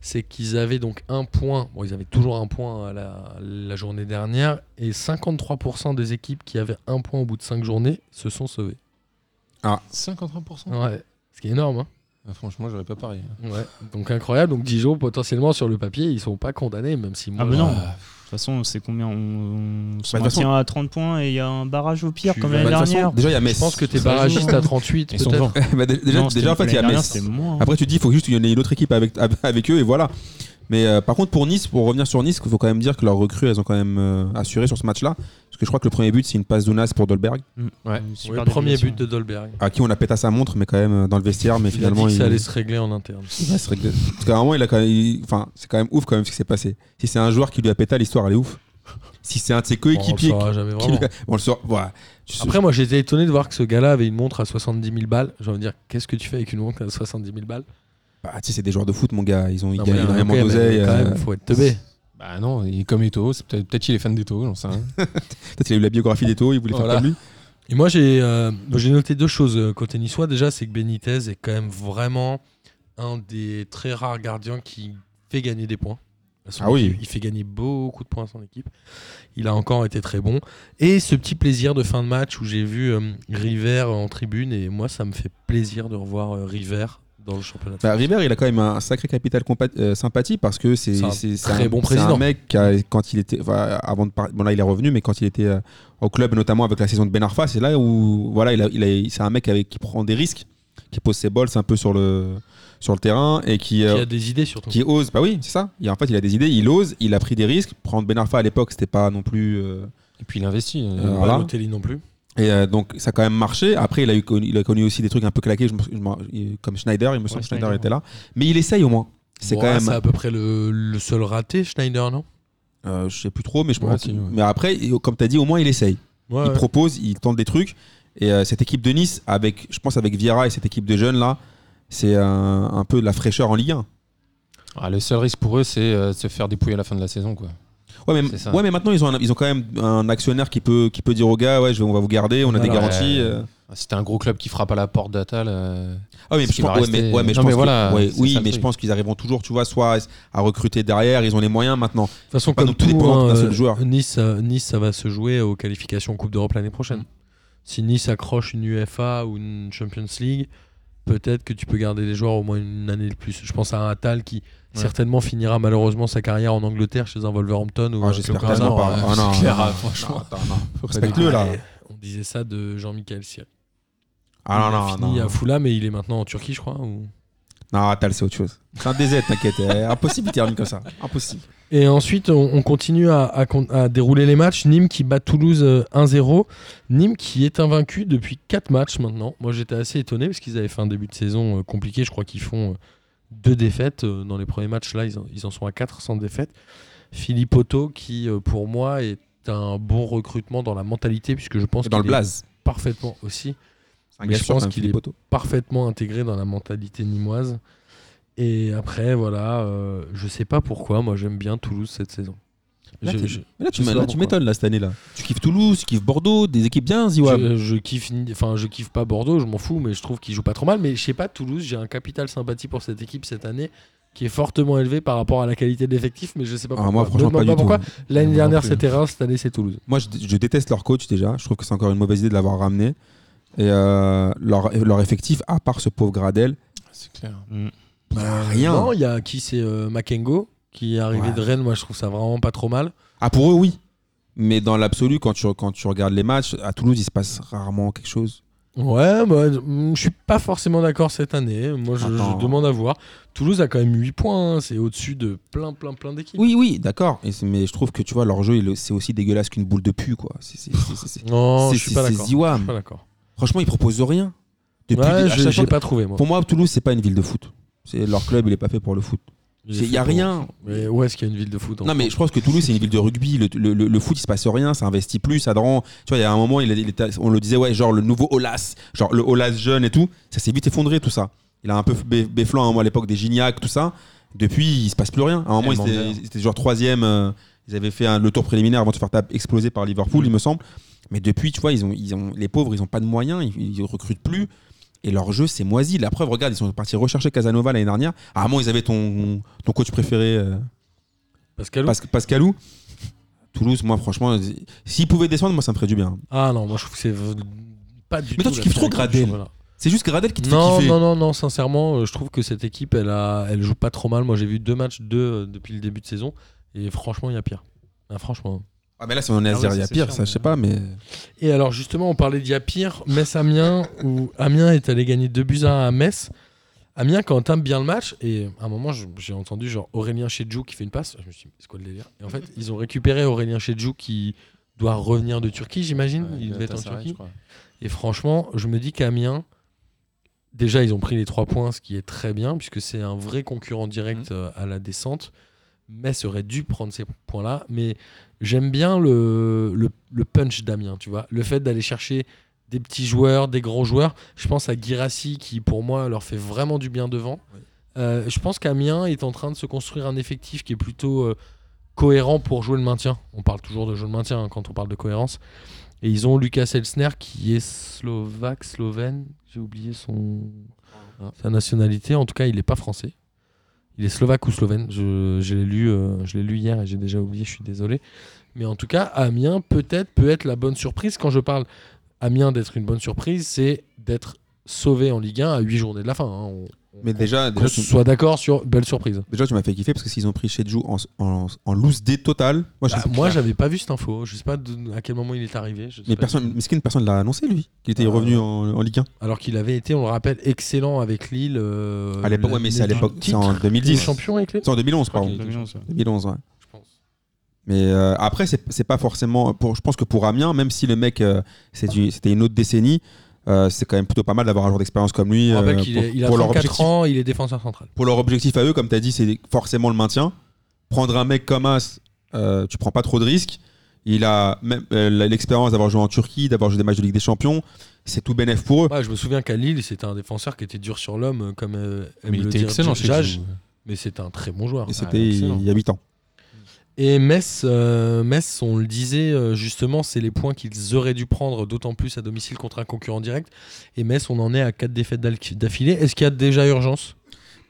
C'est qu'ils avaient donc un point. Bon, ils avaient toujours un point à la, la journée dernière. Et 53% des équipes qui avaient un point au bout de cinq journées se sont sauvées.
53%
Ouais. Ce qui est énorme. Hein.
Ah, Franchement, j'aurais pas parié.
Ouais. Donc, incroyable. Donc, Dijon, potentiellement, sur le papier, ils sont pas condamnés, même si moi.
Ah, mais non. De toute façon, c'est combien On, on se
Bah,
maintient à 30 points et il y a un barrage au pire, comme l'année
Bah, façon,
dernière.
déjà, il y a Metz.
Je pense que t'es barragiste
joue.
à 38,
Ils sont
peut-être.
devant.
Bah, déjà,
Non,
déjà, en fait, il y a Metz.
moins. hein.
Après, tu dis, il faut juste qu'il y en ait une autre équipe avec, avec eux, et voilà. Mais euh, par contre, pour Nice, pour revenir sur Nice, il faut quand même dire que leurs recrues, elles ont quand même euh, assuré sur ce match-là. Que je crois que le premier but, c'est une passe d'Ounas pour Dolberg,
Ouais.
Une
Ouais,
super
premier
déviation.
but de Dolberg.
à qui on a pété à sa montre, mais quand même euh, dans le vestiaire. Mais
Il a
finalement,
dit que ça
il-
allait se régler en interne.
il va se régler. Parce qu'à un moment, il a quand même, il- enfin, c'est quand même ouf quand même ce qui s'est passé. Si c'est un joueur qui lui a pété, l'histoire elle est ouf. Si c'est un de ses
Bon, on le
coéquipiers
saura
qui a- on le. Voilà.
Après, moi, j'étais étonné de voir que ce gars-là avait une montre à 70 000 balles. J'ai envie de dire, qu'est-ce que tu fais avec une montre à 70 000 balles?
Bah, tu sais, c'est des joueurs de foot, mon gars. Ils ont ils gagnent énormément d'oseille.
Quand
euh,
faut être teubé.
Bah non, il est comme Eto. c'est Peut-être peut-être qu'il est fan d'Eto, j'en sais rien.
Peut-être qu'il a eu la biographie d'Eto, il voulait
Voilà.
faire comme lui.
Et moi, j'ai euh, j'ai noté deux choses euh, côté niçois. Déjà, c'est que Benitez est quand même vraiment un des très rares gardiens qui fait gagner des points. son
Ah oui.
Il fait gagner beaucoup de points à son équipe. Il a encore été très bon. Et ce petit plaisir de fin de match où j'ai vu euh, River en tribune. Et moi, ça me fait plaisir de revoir euh, River dans le championnat.
Bah, River, il a quand même un sacré capital euh, sympathie parce que c'est
un très
un,
bon
c'est
président.
un mec qui a- quand il était enfin, avant de bon là il est revenu mais quand il était euh, au club notamment avec la saison de Ben Arfa c'est là où voilà il a, il a- c'est un mec avec qui prend des risques qui pose ses bols un peu sur le sur le terrain et qui
Qui
euh,
a des idées surtout.
qui ose bah oui c'est ça il, en fait il a des idées il ose il a pris des risques prendre Ben Arfa à l'époque c'était pas non plus euh,
Et puis il investit.
Pas
voilà.
Lotelli non plus.
Et euh, donc ça a quand même marché. Après, il a, eu, connu- il a connu aussi des trucs un peu claqués, je me- je me- il- comme Schneider, il me semble que Schneider
Schneider,
était là. Mais il essaye au moins. C'est
Bon,
quand même.
C'est à peu près le, le seul raté, Schneider, non?
Euh, je sais plus trop, mais je
Ouais,
pense.
ouais.
Mais après, comme tu as dit, au moins il essaye.
Ouais,
Il
ouais.
propose, il tente des trucs. Et euh, cette équipe de Nice, avec, je pense avec Vieira et cette équipe de jeunes là, c'est un, un peu de la fraîcheur en Ligue 1.
ah, le seul risque pour eux, c'est euh, de se faire dépouiller à la fin de la saison. Quoi.
Ouais mais, ouais, mais maintenant ils ont, un- ils ont quand même un actionnaire qui peut, qui peut dire aux gars, ouais, je vais- on va vous garder, on a des
Voilà.
garanties.
Ouais.
euh.
Si t'es un gros club qui frappe à la porte d'Atal. euh,
Ah oui, mais je pense, ouais,
rester-
mais, ouais, mais je
Non,
pense
mais
que-
voilà,
ouais,
c'est
oui,
ça le
mais je
truc.
pense qu'ils arriveront toujours, tu vois, soit à recruter derrière, ils ont les moyens maintenant.
De toute façon,
Pas
comme
non plus
tout,
dépendant d'un
hein,
seul joueur.
Nice, euh, nice, ça va se jouer aux qualifications Coupe d'Europe l'année prochaine.
Mm.
Si Nice accroche une UEFA ou une Champions League, peut-être que tu peux garder les joueurs au moins une année de plus. Je pense à un Atal qui certainement finira malheureusement sa carrière en Angleterre chez un Wolverhampton ou
Ah,
un
j'espère pas.
euh,
non,
c'est clair,
non, non,
franchement.
non, non. Respecte-le là.
On disait ça de Jean-Michel Sierre.
Ah
il a
non, non,
fini
non.
à Fulham et il est maintenant en Turquie, je crois. ou-
Non, Atal, c'est autre chose. C'est un DZ, t'inquiète. euh, Impossible, il termine comme ça. Impossible.
Et ensuite, on, on continue à, à dérouler les matchs. Nîmes qui bat Toulouse euh, 1-0. Nîmes qui est invaincu depuis 4 matchs maintenant. Moi, j'étais assez étonné parce qu'ils avaient fait un début de saison euh, compliqué. Je crois qu'ils font euh, deux défaites euh, dans les premiers matchs. Là, ils en, ils en sont à 4 sans défaite. Philippe Otto, qui euh, pour moi est un bon recrutement dans la mentalité, puisque je pense
Dans le
qu'il est
blaze.
parfaitement aussi Mais je pense qu'il est-
Otto.
parfaitement intégré dans la mentalité nimoise. Et après, voilà, euh, je sais pas pourquoi, moi j'aime bien Toulouse cette saison.
Là,
Je-
t'es-
je-
Mais là, tu m'étonnes là cette année là. Tu kiffes Toulouse, tu kiffes Bordeaux, des équipes bien, Ziwa.
Je, je kiffe, enfin, je kiffe pas Bordeaux, je m'en fous, mais je trouve qu'ils jouent pas trop mal. Mais je sais pas, Toulouse, j'ai un capital sympathie pour cette équipe cette année qui est fortement élevé par rapport à la qualité de l'effectif, mais je sais pas
Ah,
pourquoi.
moi, franchement,
Me demande
pas du
pourquoi.
tout.
L'année dernière c'était Reims, cette année c'est Toulouse.
Moi, je, je déteste leur coach déjà. Je trouve que c'est encore une mauvaise idée de l'avoir ramené. Et euh, leur, leur effectif, à part ce pauvre Gradel,
C'est clair.
bah, rien.
Non, il y a qui c'est euh, Makengo qui est arrivé
Ouais.
de Rennes. Moi je trouve ça vraiment pas trop mal.
Ah, pour eux, oui. Mais dans l'absolu, quand tu, quand tu regardes les matchs, à Toulouse, il se passe rarement quelque chose.
Ouais, bah, je suis pas forcément d'accord cette année. Moi, je, demande à voir. Toulouse a quand même 8 points. hein. C'est au-dessus de plein, plein, plein d'équipes.
Oui, oui, d'accord. Mais je trouve que tu vois, leur jeu, c'est aussi dégueulasse qu'une boule de pu, quoi.
Non, je suis pas d'accord. Je
Ziwam.
suis pas d'accord.
Franchement, ils proposent rien. Depuis
Ouais, j'ai pas trouvé moi.
Pour moi, Toulouse, c'est pas une ville de foot. Leur club, il est pas fait pour le foot.
Il
Il
est
y a rien.
Mais où est-ce qu'il y a une ville de foot en
Non, mais je pense que Toulouse, c'est une ville de rugby. Le, le- le- le foot, il se passe rien, ça investit plus, ça rend. Tu vois, il y a un moment, il, il était- on le disait, ouais, genre le nouveau Olas, genre le Olas jeune et tout. Ça s'est vite effondré, tout ça. Il a un peu bé- béflant hein, moi, à l'époque des Gignac, tout ça. Depuis, il se passe plus rien. À un moment,
Eh,
ils étaient, genre troisième. euh, ils avaient fait un- le tour préliminaire avant de se faire exploser par Liverpool, il me semble. Mais depuis, tu vois, ils ont, ils ont, les pauvres, ils ont pas de moyens, ils, ils recrutent plus. Et leur jeu, c'est moisi. La preuve, regarde, ils sont partis rechercher Casanova l'année dernière. À un moment, ils avaient ton, ton coach préféré. euh,
Pascal
Pas- Pascalou. Toulouse, moi, franchement, s'ils pouvaient descendre, moi, ça me ferait du bien.
Ah non, moi je trouve que c'est pas du
Mais toi,
tout
tu kiffes trop Gradel. C'est juste Gradel qui te
Non,
fait kiffer.
non, non, non, sincèrement, euh, je trouve que cette équipe, elle, a, elle joue pas trop mal. Moi j'ai vu deux matchs, deux euh, depuis le début de saison, et franchement, il y a pire. Ah, franchement.
Ah, mais là, si on est à
Ah
dire, il y a pire,
sûr,
ça,
mais-
je sais pas, mais.
Et alors justement, on parlait d'il y a pire, Metz-Amiens, où Amiens est allé gagner 2 buts à 1 à Metz. Amiens, quand on entame bien le match, et à un moment, j'ai entendu genre Aurélien Chedjou qui fait une passe. Je me suis dit, c'est quoi le délire? Et en fait, ils ont récupéré Aurélien Chedjou qui doit revenir de Turquie, j'imagine. il devait être en Turquie.
je crois.
Et franchement, je me dis qu'Amiens, déjà, ils ont pris les 3 points, ce qui est très bien, puisque c'est un vrai concurrent direct
Mhm.
euh, à la descente. Metz aurait dû prendre ces points-là. Mais j'aime bien le, le, le punch d'Amiens, tu vois. Le fait d'aller chercher des petits joueurs, des grands joueurs. Je pense à Girassi, qui pour moi leur fait vraiment du bien devant. Euh, je pense qu'Amiens est en train de se construire un effectif qui est plutôt euh, cohérent pour jouer le maintien. On parle toujours de jouer le maintien hein, quand on parle de cohérence. Et ils ont Lucas Elsner qui est slovaque, slovène. J'ai oublié son sa nationalité. En tout cas, il n'est pas français. Il est slovaque ou slovène. Je, l'ai lu, euh, je l'ai lu hier et j'ai déjà oublié. Je suis désolé. Mais en tout cas, Amiens peut-être peut être la bonne surprise. Quand je parle Amiens d'être une bonne surprise, c'est d'être sauvé en Ligue 1 à 8 journées de la fin. hein.
Mais déjà, tu,
soit d'accord sur belle surprise.
déjà, tu m'as fait kiffer parce que s'ils ont pris Chedjou en, en, en loose D total, moi, je
Bah, moi, j'avais pas vu cette info. Je sais pas de- à quel moment il est arrivé. Je sais
Mais
pas
personne,
tout.
mais c'est personne l'a annoncé, lui, qu'il était
Ah.
revenu en, en Ligue 1.
Alors qu'il avait été, on le rappelle, excellent avec Lille. euh,
à l'époque, ouais, mais c'est à l'époque, c'est en
titre. Il est
2010.
champion avec Lille.
C'est en 2011, pardon.
qu'il était
2011, ouais.
2011, ouais.
Je pense.
Mais euh, après, c'est c'est pas forcément. Pour, je pense que pour Amiens, même si le mec, euh, c'était une autre décennie, euh, c'est quand même plutôt pas mal d'avoir un joueur d'expérience comme lui. Euh, pour,
est- il a
pour leur
34
objectif,
ans, il est défenseur central.
pour leur objectif à eux, comme tu as dit, c'est forcément le maintien. Prendre un mec comme As, euh, tu prends pas trop de risques. Il a même euh, l'expérience d'avoir joué en Turquie, d'avoir joué des matchs de Ligue des Champions. C'est tout bénef pour eux.
Ouais, je me souviens qu'à Lille, c'était un défenseur qui était dur sur l'homme, euh, comme euh, aime
il
le
était
dire
excellent chez
Jage, mais c'était un très bon joueur.
Et c'était
excellent.
il y a 8 ans.
Et Metz, euh, Metz, on le disait euh, justement, c'est les points qu'ils auraient dû prendre, d'autant plus à domicile contre un concurrent direct. Et Metz, on en est à 4 défaites d'affilée. Est-ce qu'il y a déjà urgence?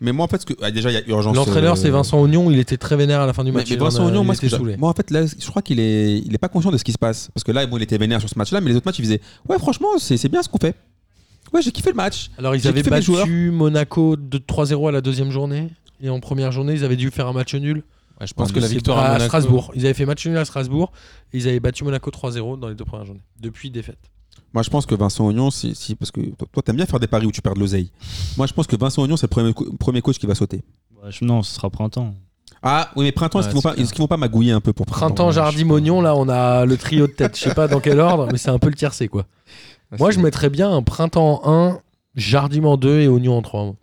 Mais moi, en fait, ce que, ah, déjà, il y a urgence.
L'entraîneur,
euh,
c'est Vincent Oignon, il était très vénère à la fin du match.
mais Vincent
il
moi,
saoulé.
moi, en fait, là, je crois qu'il est, il est pas conscient de ce qui se passe. Parce que là, bon, il était vénère sur ce match-là, mais les autres matchs, il faisait Ouais, franchement, c'est bien ce qu'on fait. Ouais, j'ai kiffé le match.
Alors, ils avaient battu Monaco de 3-0 à la deuxième journée. Et en première journée, ils avaient dû faire un match nul.
Ouais, je pense que la victoire
à,
à Monaco-
Strasbourg. Ils avaient fait match nul à Strasbourg. Et ils avaient battu Monaco 3-0 dans les deux premières journées. Depuis défaite.
Moi, je pense que Vincent Oignon, si, si- parce que toi, t'aimes bien faire des paris où tu perds de l'oseille. Moi, je pense que Vincent Oignon, c'est le premier, co- premier coach qui va sauter.
Ouais, je- Non, ce sera printemps.
Ah, oui, mais printemps, est-ce qu'ils vont, vont pas magouiller un peu pour
Printemps,
Ouais,
Jardim. Oignon, là, on a le trio de tête. Je sais pas dans quel ordre, mais c'est un peu le tiercé, quoi. Moi, je mettrais bien un printemps en 1, Jardim en 2 et Oignon en 3.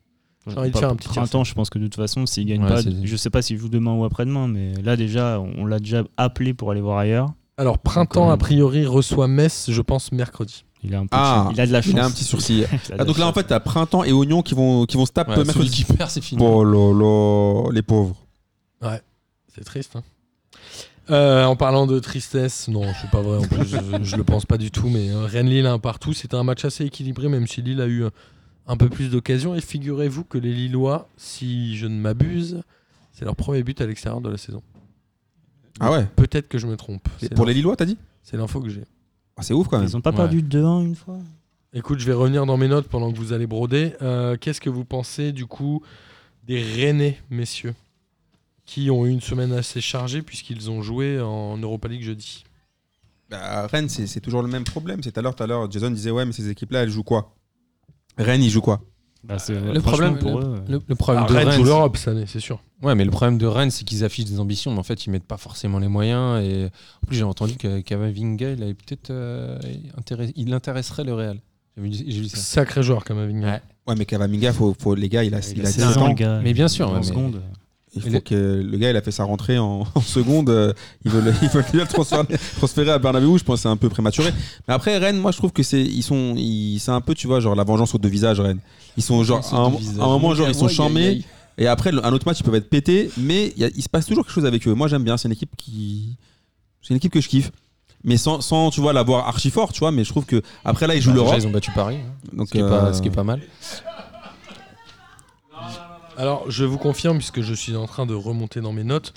J'ai envie de faire un petit
printemps, je pense que de toute façon, s'il gagne
Ouais,
pas, je sais pas s'il joue demain ou après-demain, mais là déjà, on l'a déjà appelé pour aller voir ailleurs.
Alors, printemps, a priori, reçoit Metz, je pense, mercredi.
Il a un peu,
Ah,
il a de la chance.
Il a un petit sourcil. Ah, donc là, en fait, t'as printemps et oignon qui vont, qui vont se taper
Ouais, celui
mercredi.
qui perd, c'est fini.
Oh là là, les pauvres.
C'est triste. hein. Euh, en parlant de tristesse, non, c'est pas vrai. En plus, je, je le pense pas du tout. Mais euh, Rennes-Lille un partout, c'était un match assez équilibré, même si Lille a eu euh, un peu plus d'occasions. Et figurez-vous que les Lillois, si je ne m'abuse, c'est leur premier but à l'extérieur de la saison.
Ah ouais
Peut-être que je me trompe. C'est
Pour les Lillois, t'as dit?
C'est l'info que j'ai.
Ah, C'est ouf quand même.
Ils ont pas
Ouais.
perdu 2-1 une fois?
Écoute, je vais revenir dans mes notes pendant que vous allez broder. Euh, Qu'est-ce que vous pensez du coup des Rennais, messieurs, qui ont eu une semaine assez chargée puisqu'ils ont joué en Europa League jeudi?
Bah, Rennes, c'est toujours le même problème. C'est tout à l'heure, tout à l'heure, Jason disait ouais, mais ces équipes-là, elles jouent quoi? Rennes, ils jouent quoi
Bah,
Le problème,
pour
le,
eux,
le- le problème de
Rennes
Rennes,
joue l'Europe cette année, c'est sûr.
Ouais, mais le problème de Rennes, c'est qu'ils affichent des ambitions, mais en fait, ils mettent pas forcément les moyens. Et en plus, j'ai entendu que Kamavinga, il avait peut-être, euh, intéress- il intéresserait le Real. J'ai vu, j'ai vu ça.
Sacré joueur Avignon.
Ouais.
Ouais, mais Kavaminga, faut, faut, les gars, il a, il a
il a
17
16 ans, gars.
Mais bien sûr,
En
ouais, mais-
seconde.
Il faut
le-
que le gars, il a fait sa rentrée en, en seconde. euh, ils veulent, ils veulent déjà le transférer, transférer à Bernabeu. Je pense que c'est un peu prématuré. Mais après, Rennes, moi, je trouve que c'est, ils sont, ils- c'est un peu, tu vois, genre la vengeance aux deux visages, Rennes. Ils sont genre, à un, moment, genre, ils sont charmés. Et après, un autre match, ils peuvent être pétés. Mais il y a- il se passe toujours quelque chose avec eux. Moi, j'aime bien. C'est une équipe qui, c'est une équipe que je kiffe. Mais sans, sans tu vois, l'avoir archi fort, tu vois. Mais je trouve que après là, ils jouent
Bah,
l'Europe.
ils ont battu Paris, hein.
Donc,
ce, qui est
euh,
pas, ce qui est pas mal.
Alors, je vous confirme, puisque je suis en train de remonter dans mes notes,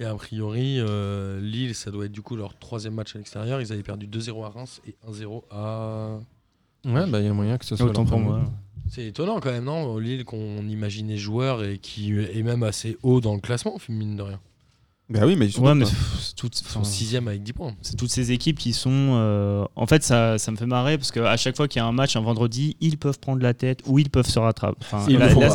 et a priori, euh, Lille, ça doit être du coup leur troisième match à l'extérieur. Ils avaient perdu 2-0 à Reims et 1-0 à.
Ouais, bah il y a moyen que ce soit
Autant pour
premier.
moi.
C'est étonnant quand même, non Lille qu'on imaginait joueur et qui est même assez haut dans le classement, mine de rien.
Bah oui, mais
Ouais, mais pff, enfin,
sixième avec 10 points.
c'est toutes ces équipes qui sont. euh, En fait, ça, ça me fait marrer parce qu'à chaque fois qu'il y a un match un vendredi, ils peuvent prendre la tête ou ils peuvent se rattraper. Enfin,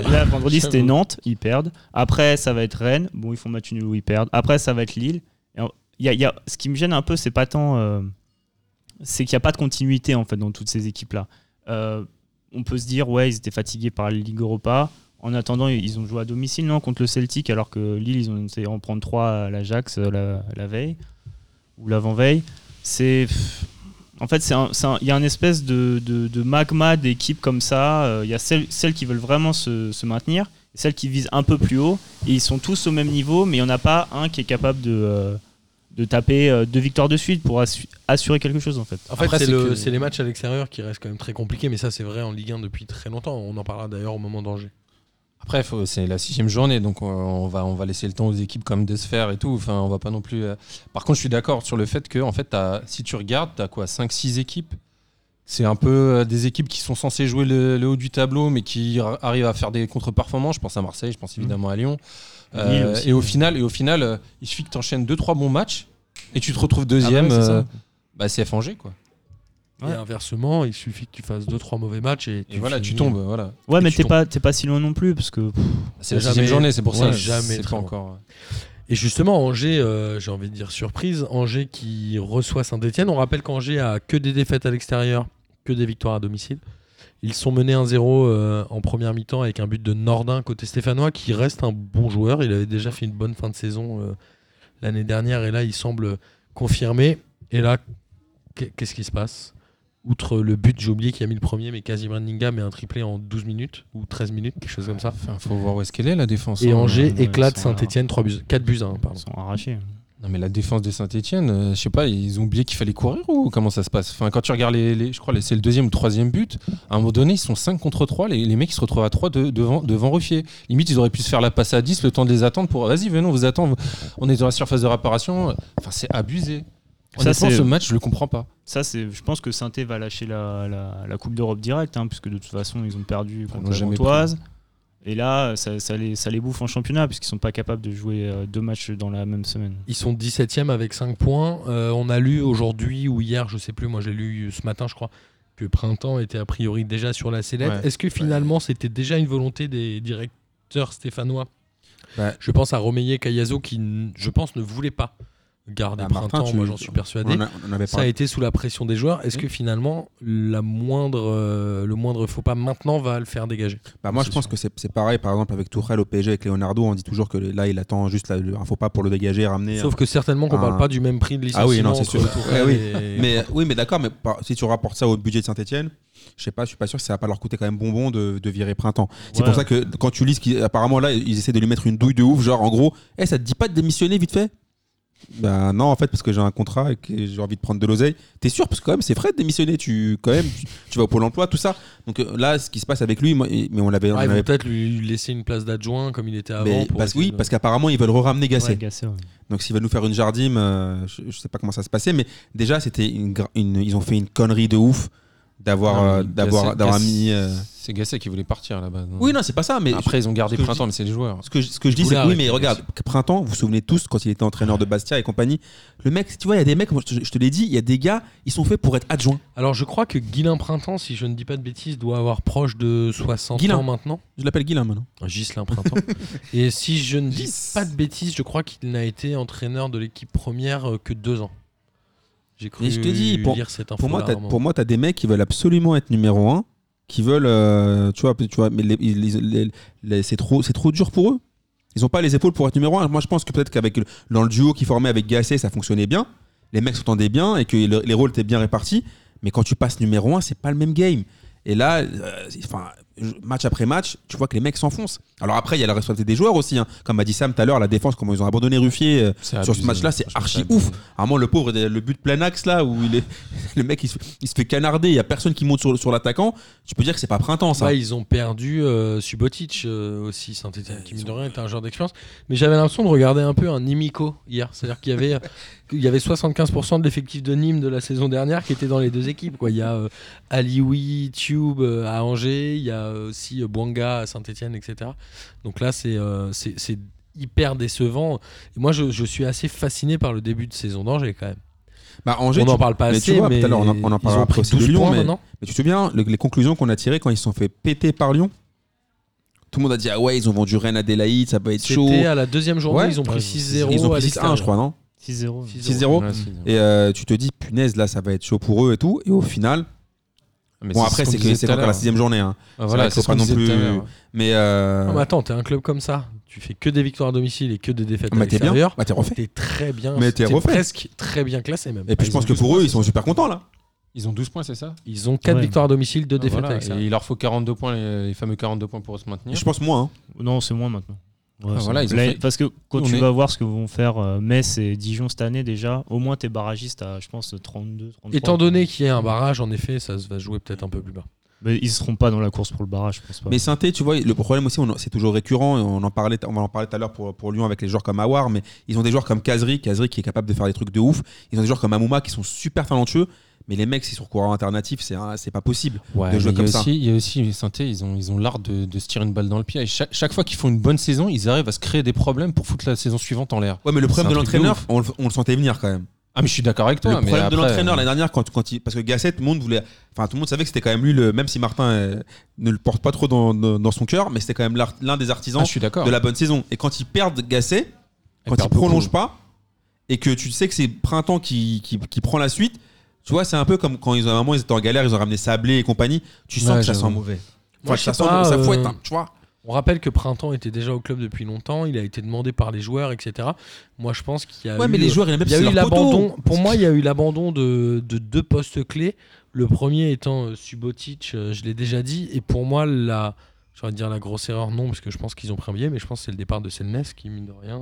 là, vendredi, c'était. Nantes, ils perdent. Après, ça va être Rennes. Bon, ils font match nul ou ils perdent. Après, ça va être Lille. Et en- il y a- il y a- ce qui me gêne un peu, c'est pas tant. euh, c'est qu'il n'y a pas de continuité en fait dans toutes ces équipes-là. Euh, on peut se dire, ouais, ils étaient fatigués par la Ligue Europa. En attendant, ils ont joué à domicile, non, contre le Celtic, alors que Lille, ils ont essayé d'en prendre 3 à l'Ajax euh, la, la veille, ou l'avant-veille. C'est. En fait, il y a une espèce de, de- de magma d'équipes comme ça. Euh, Il y a celles, celles qui veulent vraiment se, se maintenir, et celles qui visent un peu plus haut, et ils sont tous au même niveau, mais il n'y en a pas un qui est capable de, euh, de taper euh, deux victoires de suite pour assu- assurer quelque chose, en fait.
En fait, c'est le-
que-
c'est les matchs à l'extérieur qui restent quand même très compliqués, mais ça, c'est vrai en Ligue 1 depuis très longtemps. On en parlera d'ailleurs au moment d'Angers.
Après, c'est la sixième journée, donc on, on va, on va laisser le temps aux équipes comme de se faire et tout. Enfin, on va pas non plus. euh, Par contre, je suis d'accord sur le fait que, en fait, si tu regardes, tu as quoi 5-6 équipes? C'est un peu euh, des équipes qui sont censées jouer le, le haut du tableau, mais qui ar- arrivent à faire des contre-performances. Je pense à Marseille, je pense évidemment à Lyon. Euh,
aussi.
et au final, et au final euh, il suffit que tu enchaînes 2-3 bons matchs et tu te retrouves deuxième.
Ah bah ouais,
euh, bah, quoi.
Et inversement, il suffit que tu fasses 2-3 mauvais matchs et,
Et voilà, tu tombes. Voilà.
Ouais,
Et
mais
tu
t'es pas, t'es pas si loin non plus, parce que.
C'est la
Jamais-
sixième journée, c'est pour ça.
Ouais, jamais très
pas
loin.
encore.
Et justement, Angers, euh, j'ai envie de dire surprise, Angers qui reçoit Saint-Etienne. On rappelle qu'Angers a que des défaites à l'extérieur, que des victoires à domicile. Ils sont menés 1-0 euh, en première mi-temps avec un but de Nordin côté stéphanois qui reste un bon joueur. Il avait déjà fait une bonne fin de saison euh, l'année dernière et là il semble confirmer. Et là, qu'est- qu'est-ce qui se passe? Outre le but, j'ai oublié qui a mis le premier, mais Kazim Ninga met un triplé en 12 minutes ou 13 minutes, quelque chose comme ça.
Enfin, faut voir où est-ce qu'elle est la défense.
Et
hein.
Angers éclate
ils.
Saint-Etienne 3 buts, 4 buts à 1,
ils
pardon.
sont arrachés.
Non mais la défense de Saint-Etienne, je sais pas, ils ont oublié qu'il fallait courir ou comment ça se passe? Enfin quand tu regardes les, les- je crois c'est le deuxième ou troisième but, à un moment donné ils sont 5 contre 3, les, les mecs ils se retrouvent à 3 de- devant, devant Ruffier. Limite ils auraient pu se faire la passe à 10, le temps de les attendre pour vas-y venons vous attendre, on est dans la surface de réparation. Enfin c'est abusé.
Ça,
Honnêtement
c'est-
ce match je le comprends pas.
Ça, c'est, je pense que saint va lâcher la, la, la Coupe d'Europe direct, hein, puisque de toute façon, ils ont perdu contre la Montoise. Et là, ça, ça les, ça les bouffe en championnat, puisqu'ils sont pas capables de jouer euh, deux matchs dans la même semaine.
Ils sont 17e avec 5 points. Euh, on a lu aujourd'hui ou hier, je sais plus, moi j'ai lu ce matin, je crois, que Printemps était a priori déjà sur la sellette.
Ouais.
Est-ce que finalement c'était déjà une volonté des directeurs stéphanois?
Ouais.
Je pense à Romeyer Cayazo qui, je pense, ne voulait pas garder
Martin,
Printemps. moi j'en suis persuadé.
on, en a- on en avait
Ça a été sous la pression des joueurs. Est-ce que finalement la moindre, euh, le moindre faux pas maintenant va le faire dégager
Bah, moi, je pense
sûr.
que c'est c'est pareil. Par exemple, avec Tourelle au PSG, avec Leonardo, on dit toujours que là, il attend juste la- un faux pas pour le dégager et ramener.
Sauf que certainement qu'on
un-
parle pas du même prix de licenciement.
Ah oui, non, c'est sûr. Oui.
et-
Mais oui, mais d'accord, mais par- si tu rapportes ça au budget de Saint-Etienne, je sais pas, je suis pas sûr que ça va pas leur coûter quand même bonbon de, de virer printemps. C'est
Ouais.
pour ça que quand tu lis, ce apparemment là, ils essaient de lui mettre une douille de ouf, genre en gros, Eh, ça te dit pas de démissionner vite fait? Bah non, en fait, parce que j'ai un contrat et que j'ai envie de prendre de l'oseille. T'es sûr? Parce que quand même, c'est frais de démissionner. Tu, quand même, tu, tu vas au Pôle emploi, tout ça. Donc euh, là, ce qui se passe avec lui, moi, et- mais on l'avait. on
Ah, ils vont
avait-
peut-être lui laisser une place d'adjoint comme il était avant.
mais
pour
parce,
essayer
oui,
de-
parce qu'apparemment, ils veulent re-ramener Gasset.
Ouais, Gasset, ouais.
Donc s'ils veulent nous faire une jardine, euh, je, je sais pas comment ça se passait, mais déjà c'était une, gra- une- ils ont fait une connerie de ouf d'avoir euh, d'avoir d'avoir mis. euh,
C'est Gasset qui voulait partir à la base. non?
Oui non c'est pas ça, mais
Après ils ont gardé printemps
dis-
mais c'est les joueurs.
ce que je, ce que je dis c'est que oui mais regarde printemps, vous vous souvenez tous quand il était entraîneur de Bastia et compagnie, le mec, tu vois il y a des mecs, moi, je te, je te l'ai dit, il y a des gars, ils sont faits pour être adjoints.
Alors je crois que Guilain Printemps, si je ne dis pas de bêtises, doit avoir proche de 60
Guilain.
ans maintenant.
Je l'appelle Guilain maintenant.
Gislain Printemps. Et si je ne dis pas de bêtises, je crois qu'il n'a été entraîneur de l'équipe première euh, que deux ans. J'ai cru
je te dis, pour-
lire cette info
Pour moi, t'as- pour moi, des mecs qui veulent absolument être numéro un, qui veulent, euh, tu vois, tu vois, mais les- les- les- les- c'est trop, c'est trop dur pour eux. Ils ont pas les épaules pour être numéro un. Moi, je pense que peut-être qu'avec dans le duo qui formait avec Gasset, ça fonctionnait bien. Les mecs s'entendaient bien et que le- les rôles étaient bien répartis. Mais quand tu passes numéro un, c'est pas le même game. Et là, euh, enfin, match après match, tu vois que les mecs s'enfoncent. Alors après, il y a la responsabilité des joueurs aussi. hein. Comme a dit Sam tout à l'heure, la défense, comment ils ont abandonné Ruffier euh, sur ce match-là, c'est archi ouf. À un moment, le pauvre, le but plein axe là, où il est, le mec il se, il se fait canarder, il y a personne qui monte sur, sur l'attaquant. Tu peux dire que c'est pas printemps ça.
Ouais, ils ont perdu euh, Subotic euh, aussi, Saint-Etienne, qui mine de rien était un joueur d'expérience. Mais j'avais l'impression de regarder un peu un Nimico hier. C'est-à-dire qu'il y avait, il y avait 75% de l'effectif de Nîmes de la saison dernière qui était dans les deux équipes. Quoi. Il y a euh, Alioui, Tube à Angers, il y a aussi euh, Bouanga à Saint-Etienne, etc. Donc là, c'est euh, c'est- hyper décevant. Et moi, je, je suis assez fasciné par le début de saison d'Angers quand même.
Bah, Angers,
on n'en parle pas
mais
assez,
tu vois,
mais
tout à l'heure, on en- on en
ils
parlera après aussi de
12
Lyon,
points
mais-
maintenant.
mais tu te souviens le- les conclusions qu'on a tirées quand ils se sont fait péter par Lyon? Tout le monde a dit ah ouais ils ont vendu Rennes Adélaïde, ça va être chaud.
C'était à la deuxième journée,
Ouais.
ils ont pris
Ouais,
6-0
Ils ont
à
pris 6-1
l'extérieur.
je crois non?
6-0.
6-0.
Ouais, c'est-
Et euh, tu te dis punaise là ça va être chaud pour eux et tout. Et au final,
Mais
bon après c'est que c'est
à
encore la sixième journée. hein.
Ah, Voilà, c'est ce
pas non
à
plus-. Mais euh,
Non, mais attends, t'es un club comme ça. Tu fais que des victoires à domicile et que des défaites à
t'es bien,
l'extérieur.
bah, t'es refait.
T'es très bien.
Mais t'es refait.
presque très bien classé même.
Et puis
Ah,
je pense que
12
pour eux ils sont super contents là.
Ils ont 12 points, c'est ça
Ils ont 4
Ouais.
victoires à domicile, 2
Ah,
défaites
voilà,
à
Et il leur faut 42 points, les, les fameux 42 points pour se maintenir.
Je pense moins. hein.
Non, c'est moins maintenant. Ouais, c'est
voilà,
bon.
ils ont
Là,
fait-
Parce que quand
On
tu
est-
vas voir ce que vont faire euh, Metz et Dijon cette année déjà, au moins t'es barragiste à, je pense, 32, 33.
Étant donné qu'il y a un barrage, en effet, ça se va jouer peut-être un peu plus bas.
Mais ils seront pas dans la course pour le barrage, je pense pas.
Mais Sainté, tu vois, le problème aussi, c'est toujours récurrent. et On en parlait, on va en parler tout à l'heure pour, pour Lyon avec les joueurs comme Awar, mais ils ont des joueurs comme Kazri, Kazri qui est capable de faire des trucs de ouf. Ils ont des joueurs comme Amouma qui sont super talentueux, mais les mecs, s'ils sont coureurs alternatifs, c'est c'est pas possible.
Ouais,
de jouer comme ça.
Il y a aussi les synthés, ils ont ils ont l'art de, de se tirer une balle dans le pied. Et chaque, chaque fois qu'ils font une bonne saison, ils arrivent à se créer des problèmes pour foutre la saison suivante en l'air.
Ouais, mais le problème
C'est
de l'entraîneur, on, le- on le sentait venir quand même.
Ah mais je suis d'accord avec toi.
le
mais
problème de l'entraîneur
euh,
l'année dernière, quand, quand il, parce que Gasset, tout le monde voulait, enfin tout le monde savait que c'était quand même lui, le, même si Martin euh, ne le porte pas trop dans, son cœur, mais c'était quand même l'un des artisans
ah, je suis d'accord.
de la bonne saison. Et quand ils perdent Gasset, quand ils
perdent
prolongent pas, et que tu sais que c'est Printemps qui, qui, qui prend la suite, tu vois, c'est un peu comme quand ils ont, à un moment, ils étaient en galère, ils ont ramené Sablé et compagnie, tu sens
Ouais,
que ça
j'avoue.
sent mauvais.
Moi,
Enfin,
je
ça sent,
pas,
ça
euh,
fouette, hein, tu vois.
On rappelle que Printemps était déjà au club depuis longtemps, il a été demandé par les joueurs, etc. Moi, je pense qu'il y a
Ouais,
eu,
mais les joueurs, ils aiment bien
il y a
c'est
eu
leur poteau.
l'abandon. Pour moi, il y a eu l'abandon de, de deux postes clés. Le premier étant euh, Subotic, euh, je l'ai déjà dit. Et pour moi, la, j'aurais dire la grosse erreur, non, parce que je pense qu'ils ont pris un billet, mais je pense que c'est le départ de Selnes qui, mine de rien,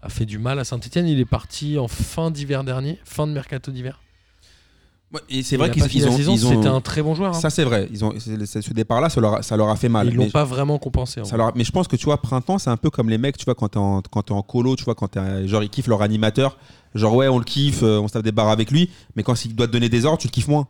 a fait du mal à Saint-Etienne. Il est parti en fin d'hiver dernier, fin de mercato d'hiver.
Et c'est vrai qu'ils ont. ils ont-
C'était un très bon joueur. hein.
Ça, c'est vrai. Ils ont, ce départ-là, ça leur, a- ça leur a fait mal.
Ils l'ont pas vraiment compensé. en
Ça leur a- mais je pense que tu vois, printemps, c'est un peu comme les mecs, tu vois, quand t'es en, quand t'es en colo, tu vois, quand t'es un- genre ils kiffent leur animateur, genre ouais, on le kiffe, euh, on se tape des barres avec lui, mais quand il doit te donner des ordres, tu le kiffes moins.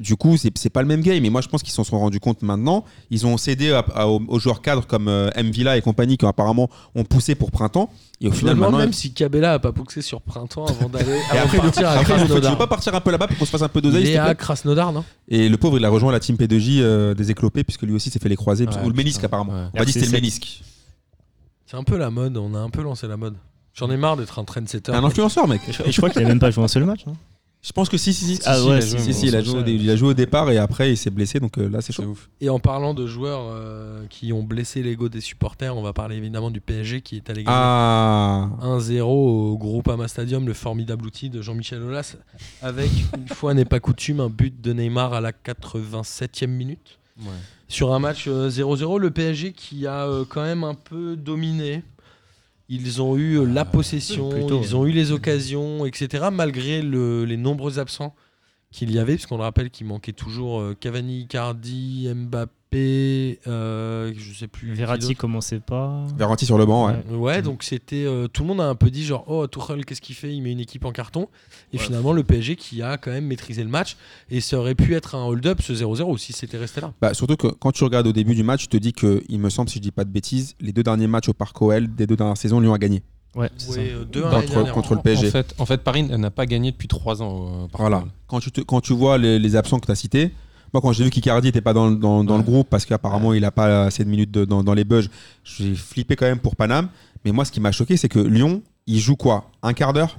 Du coup, c'est pas le même game. Et moi, je pense qu'ils s'en sont rendus compte maintenant. Ils ont cédé à- à- aux, aux joueurs cadres comme euh, M. Villa et compagnie qui apparemment ont poussé pour printemps. Et au
Je me
final,
demande
maintenant.
même si Cabella a pas poussé sur printemps avant d'aller partir à
faut- tu veux
Krasnodar.
pas partir un peu là-bas pour qu'on se fasse un peu d'oseille
à Krasnodar, non?
Et le pauvre, il a rejoint la team P2J euh, des éclopés, puisque lui aussi s'est fait les croiser,
Ouais,
ou le ménisque apparemment.
ouais.
On m'a dit que c'était le
RC7.
ménisque.
C'est un peu la mode, on a un peu lancé la mode. J'en ai marre d'être un trendsetter.
Un influenceur, mec.
Et je, et je crois qu'il a même pas joué un seul match. hein.
Je pense que si, si, si.
Ah ouais,
si,
si,
il, a joué, au
ça.
dé- il a joué au départ et après il s'est blessé, donc euh, là c'est chaud.
ouf.
Et en parlant de joueurs euh, qui ont blessé l'ego des supporters, on va parler évidemment du PSG qui est allé gagner
Ah
1-0 au Groupama Stadium, le formidable outil de Jean-Michel Aulas, avec, une fois n'est pas coutume, un but de Neymar à la 87e minute. Sur un match euh, 0-0, le PSG qui a euh, quand même un peu dominé. Ils ont eu euh, la possession,
plutôt,
ils ont eu les occasions, etc. Malgré le- les nombreux absents qu'il y avait, puisqu'on le rappelle qu'il manquait toujours euh, Cavani, Cardi, Mbappé, euh, je sais plus.
Verratti commençait pas.
Verratti sur le banc, ouais.
Ouais.
Ouais, donc c'était euh, tout le monde a un peu dit genre oh Tuchel qu'est-ce qu'il fait? Il met une équipe en carton et
Ouais.
finalement le PSG qui a quand même maîtrisé le match et ça aurait pu être un hold-up ce 0-0 si c'était resté là.
Bah, surtout que quand tu regardes au début du match, tu te dis que, il me semble, si je dis pas de bêtises, les deux derniers matchs au Parc OL des deux dernières saisons, Lyon a gagné.
Ouais,
2-1
Contre- contre le PSG.
En fait, en fait, Paris n'a pas gagné depuis 3 ans. euh,
Voilà. Quand tu, te- quand tu vois les, les absents que tu as cités, moi quand j'ai vu qu'Icardi n'était pas dans, dans- dans
Ouais.
le groupe parce qu'apparemment il a pas assez de minutes de- dans, dans les bugs, j'ai flippé quand même pour Paname. Mais moi ce qui m'a choqué, c'est que Lyon, il joue quoi? Un quart d'heure?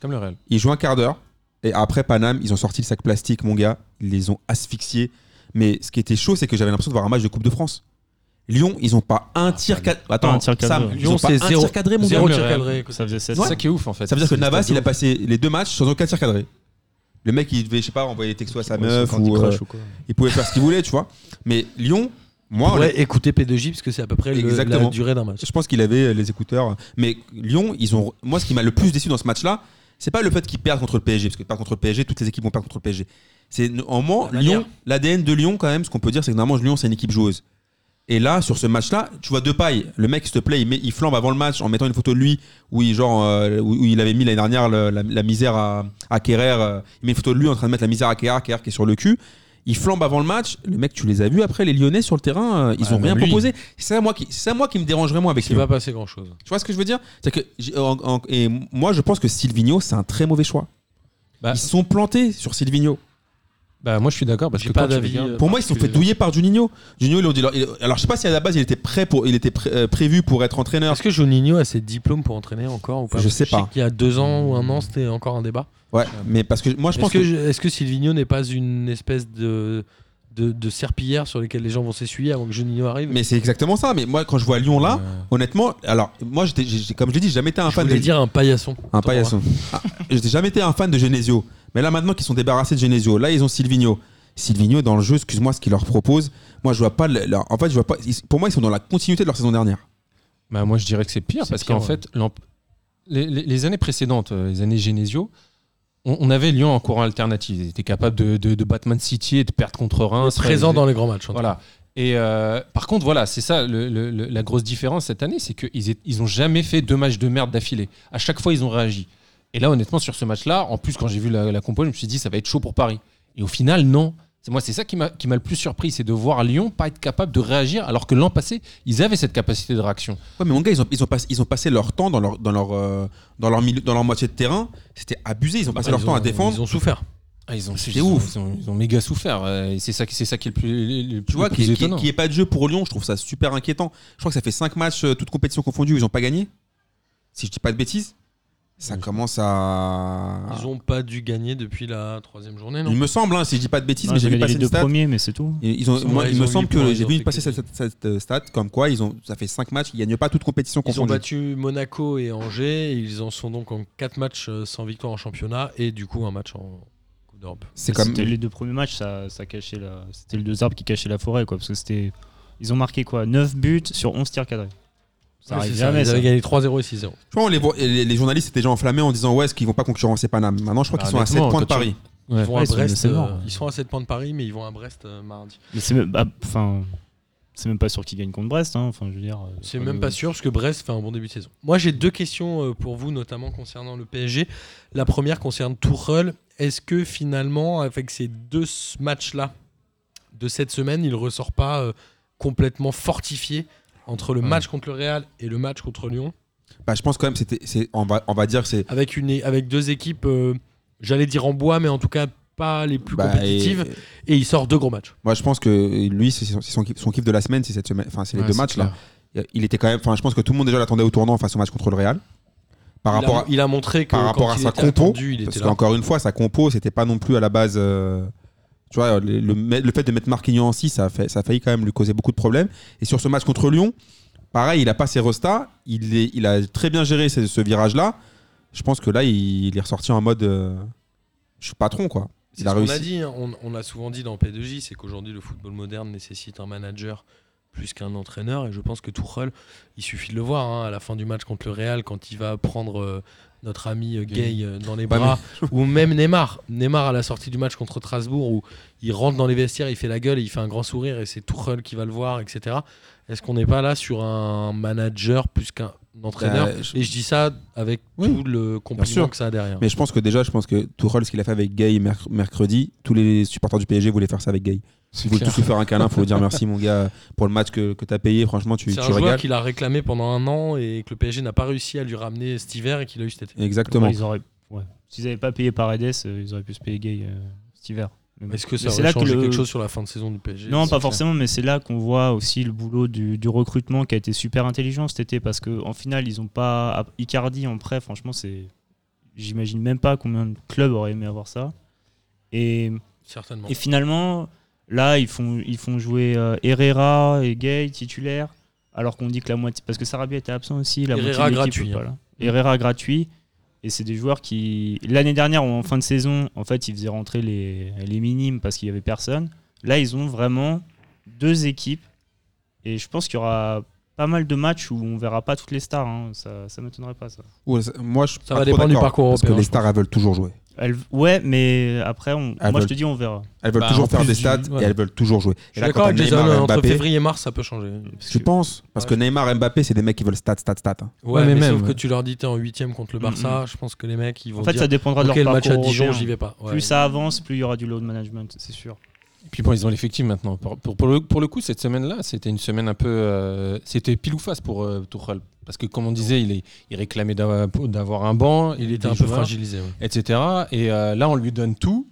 Comme le Real.
Ils jouent un quart d'heure. Et après Paname, ils ont sorti le sac plastique, mon gars. Ils les ont asphyxiés. Mais ce qui était chaud, c'est que j'avais l'impression de voir un match de Coupe de France. Lyon, ils ont pas un tir cadré. Attends,
un tir cadré,
Sam,
ouais.
ils
Lyon,
ont pas
c'est
un
zéro-
tir cadré, mon gars.
Zéro tir cadré.
Ça faisait 7
C'est ça qui est ouf en fait.
Ça veut dire que Navas, il a passé les deux matchs sans aucun tir cadré. Le mec, il devait, je sais pas, envoyer des textos à sa meuf ou, euh, il pouvait faire ce qu'il voulait, tu vois. Mais Lyon, moi,
Ouais, écoutez P2J parce que c'est à peu près le- la durée d'un match.
Je pense qu'il avait les écouteurs. Mais Lyon, ils ont. Moi, ce qui m'a le plus déçu dans ce match-là, c'est pas le fait qu'ils perdent contre le PSG, parce que perdre contre le PSG, toutes les équipes vont perdre contre le PSG. C'est en
La manière.
Lyon, l'ADN de Lyon, quand même, ce qu'on peut dire, c'est que normalement, Lyon, c'est une équipe joueuse. Et là, sur ce match-là, tu vois Depay, le mec, s'il te plaît, il, met, il flambe avant le match en mettant une photo de lui où il, genre, euh, où, où il avait mis l'année dernière le- la, la misère à, à Kerrer. euh, il met une photo de lui en train de mettre la misère à Kerrer, Kerrer qui est sur le cul. Il flambe avant le match. Le mec, tu les as vus après, les Lyonnais sur le terrain, euh, ils
Ah,
ont rien
lui.
proposé. C'est ça, moi, qui, ça, moi qui me dérangerait moi avec
Il
Lyon.
va passer grand chose.
Tu vois ce que je veux dire? C'est que j'ai- en- en- et moi je pense que Silvino c'est un très mauvais choix.
Bah,
Ils sont plantés sur Silvino.
Bah moi je suis d'accord parce
J'ai
que
pas
quand tu
d'avis,
regardes-
euh,
Pour moi ils se sont fait
particulier.
douiller par Juninho. Juninho ils ont dit alors, il- alors, je sais pas si à la base il était prêt pour il était pré- euh, prévu pour être entraîneur.
Est-ce que Juninho a ses diplômes pour entraîner encore ou pas?
Je
Parce
sais pas.
sais qu'il y a deux ans ou un an, c'était encore un débat.
Ouais, mais parce que moi je
Est-ce
pense
que,
que,
est-ce que Silvino n'est pas une espèce de, de, de serpillière sur lesquelles les gens vont s'essuyer avant que Juninho arrive
mais c'est exactement ça. Mais moi quand je vois Lyon là,
Euh,
honnêtement, alors moi j'étais j'ai- comme je l'ai dit, j'ai jamais été un
Je
fan de
voulais dire un paillasson.
un paillasson. Ah, J'étais jamais été un fan de Genesio. Mais là maintenant qu'ils sont débarrassés de Genesio, là ils ont Silvino. Silvino dans le jeu, excuse-moi ce qu'il leur propose. Moi je vois pas le- leur- en fait je vois pas pour moi ils sont dans la continuité de leur saison dernière.
Bah moi je dirais que c'est pire
C'est
parce
pire,
qu'en
ouais.
fait les- les années précédentes, euh, les années Genesio, on, on avait Lyon en courant alternatif. Ils étaient capables de, de, de battre Man City et de perdre contre Reims.
Présent dans les grands matchs.
Voilà. Et euh, par contre, voilà, c'est ça le- le- le- la grosse différence cette année, c'est qu'ils ils ont jamais fait deux matchs de merde d'affilée. À chaque fois, ils ont réagi. Et là, honnêtement, sur ce match-là, en plus, quand j'ai vu la, la compo, je me suis dit, ça va être chaud pour Paris. Et au final, non. C'est moi, c'est ça qui m'a qui le plus surpris, c'est de voir Lyon pas être capable de réagir, alors que l'an passé, ils avaient cette capacité de réaction.
Ouais, mais mon gars, ils ont, ils ont, passé, ils ont passé leur temps dans leur, dans leur, euh, dans leur, milieu, dans leur moitié de terrain. C'était abusé. Ils ont passé leur temps
ont-
à défendre.
Ils ont souffert.
Ah, ils ont,
C'était
ont-
ouf.
Ils ont, ils ont méga souffert. euh, c'est ça, qui- c'est ça qui est le plus, le plus,
Tu vois,
le plus
qu'il n'y
étonnant.
ait pas de jeu pour Lyon, je trouve ça super inquiétant. Je crois que ça fait 5 matchs, euh, toutes compétitions confondues, ils n'ont pas gagné. Si je dis pas de bêtises, ça commence à.
Ils ont pas dû gagner depuis la troisième journée, non
Il me semble, hein, si je dis pas de bêtises,
Non,
mais j'ai vu passer
les
une
deux
stat.
premiers, mais c'est tout.
Et Ils ont,
Ils ont-
moi,
ils
il me
ont
semble
huit points,
que
ils
j'ai
ont
vu
fait
passer
que
cette, cette, euh, stat comme quoi ils ont, ça fait 5 matchs, ils gagnent pas toutes compétitions
Ils ont battu Monaco et Angers. Et ils en sont donc en 4 matchs euh, sans victoire en championnat et du coup un match en Coupe d'Europe.
C'est comme.
C'était les deux premiers matchs, ça, ça cachait la... c'était les deux arbres qui cachaient la forêt, quoi. Parce que c'était. Ils ont marqué quoi 9 buts sur 11 tirs cadrés. Ça
Ouais,
arrive jamais.
Ils avaient gagné 3-0 et 6-0.
Je crois, on les, voit- les, les journalistes étaient déjà enflammés en disant ouais, est-ce qu'ils vont pas concurrencer Paname? Maintenant, je crois
Bah,
qu'ils sont à 7
honnêtement,
points de Paris.
Ouais.
Ils, vont
Ouais,
à Brest, euh, ils sont à 7 points de Paris, mais ils vont à Brest euh, mardi.
Mais c'est même, bah, enfin, c'est même pas sûr qu'ils gagnent contre Brest. Hein. Enfin, je veux dire. euh,
C'est même pas sûr parce que Brest fait un bon début de saison. Moi, j'ai deux questions euh, pour vous, notamment concernant le PSG. La première concerne Tourelle. Est-ce que finalement, avec ces deux matchs-là de cette semaine, il ressort pas euh, complètement fortifié entre le match contre le Real et le match contre Lyon,
Bah, je pense quand même, c'était, c'est, on, va, on va dire que c'est.
avec, une, avec deux équipes, euh, j'allais dire en bois, mais en tout cas pas les plus
bah,
compétitives,
et-
il sort deux gros matchs.
moi, je pense que lui, c'est son, c'est son kiff, son kiff de la semaine, c'est cette semaine. Enfin, c'est les
Ouais,
deux
c'est
matchs là. Il était quand même. Enfin, je pense que tout le monde déjà l'attendait au tournant face au match contre le Real. Par
il,
rapport
a,
à,
il a montré que
par rapport
quand
à
il
sa
était
compo,
attendu, il
parce
était là.
qu'encore une fois, sa compo, c'était pas non plus à la base. euh, tu vois, le, le- le fait de mettre Marquinhos en 6, ça a, fait, ça a failli quand même lui causer beaucoup de problèmes. Et sur ce match contre Lyon, pareil, il a pas ses restats. Il, est, il a très bien géré ce, ce virage-là. Je pense que là, il, il est ressorti en mode. euh, je suis patron, quoi.
C'est
Il a
ce qu'on a dit, hein. on, on l'a souvent dit dans P2J, c'est qu'aujourd'hui le football moderne nécessite un manager plus qu'un entraîneur. Et je pense que Tuchel, il suffit de le voir hein, à la fin du match contre le Real, quand il va prendre euh, notre ami euh, Gay euh, dans les bras, ou même Neymar. Neymar à la sortie du match contre Strasbourg, où il rentre dans les vestiaires, il fait la gueule, et il fait un grand sourire, et c'est Tuchel qui va le voir, etc. Est-ce qu'on n'est pas là sur un manager plus qu'un entraîneur
Bah, je-
Et je dis ça avec
Oui,
tout le compliment que ça a derrière.
Mais je pense que déjà, je pense que Tourelle, ce qu'il a fait avec Gay merc- mercredi, tous les supporters du PSG voulaient faire ça avec Gay. Ils voulaient
clair.
tous lui faire un câlin, faut lui dire merci mon gars pour le match que, que tu as payé. Franchement, tu,
C'est
tu
un joueur qu'il a réclamé pendant un an et que le PSG n'a pas réussi à lui ramener cet hiver et qu'il a eu cet été.
Exactement.
ouais, ils auraient, ouais. S'ils n'avaient pas payé Paredes, euh, ils auraient pu se payer Gay euh, cet hiver.
Est-ce que ça
c'est
aurait
là que le-
quelque chose sur la fin de saison du PSG
Non, pas forcément, mais c'est là qu'on voit aussi le boulot du, du recrutement qui a été super intelligent cet été parce qu'en final, ils ont pas. Icardi en prêt, franchement, c'est. J'imagine même pas combien de clubs auraient aimé avoir ça. Et,
Certainement.
et finalement, Là, ils font, ils font jouer euh, Herrera et Gay titulaires, alors qu'on dit que la moitié. Parce que Sarabia était absent aussi. La
Herrera
moitié de l'équipe
gratuit,
pas
hein.
là. Herrera gratuit. Et c'est des joueurs qui. L'année dernière, en fin de saison, en fait, ils faisaient rentrer les, les minimes parce qu'il y avait personne. Là, ils ont vraiment deux équipes. Et je pense qu'il y aura pas mal de matchs où on verra pas toutes les stars. hein. Ça, ça m'étonnerait pas, ça.
Ouais, ça- moi, je suis
Ça
pas
va
trop
dépendre du parcours
Parce que les stars, elles veulent toujours jouer.
Elles- ouais, mais après, on... Moi, je te dis, on verra.
Elles veulent
Bah,
toujours faire des
du-
stats
ouais.
et elles veulent toujours jouer.
Je suis d'accord avec Jason, entre février et mars, ça peut changer. Parce
Tu
que-
penses? Parce
Ouais.
que Neymar et Mbappé, c'est des mecs qui veulent stats, stats, stats. hein.
Ouais,
Ouais,
mais,
mais même,
sauf que tu leur dis t'es en huitième contre le Barça, je pense que les mecs ils vont
En fait,
dire
ça dépendra de leur
le match à Dijon j'y vais pas. Ouais.
Plus ça avance, plus il y aura du load management, c'est sûr.
Et puis bon, ils ont l'effectif maintenant. Pour, pour- pour le, pour le coup, cette semaine-là, c'était une semaine un peu. euh, c'était pile ou face pour euh, Tuchel. Parce que, comme on disait, il, est, il réclamait d'avoir d'avoir un banc,
il était un peu fragilisé. ouais.
etc. Et euh, là, on lui donne tout.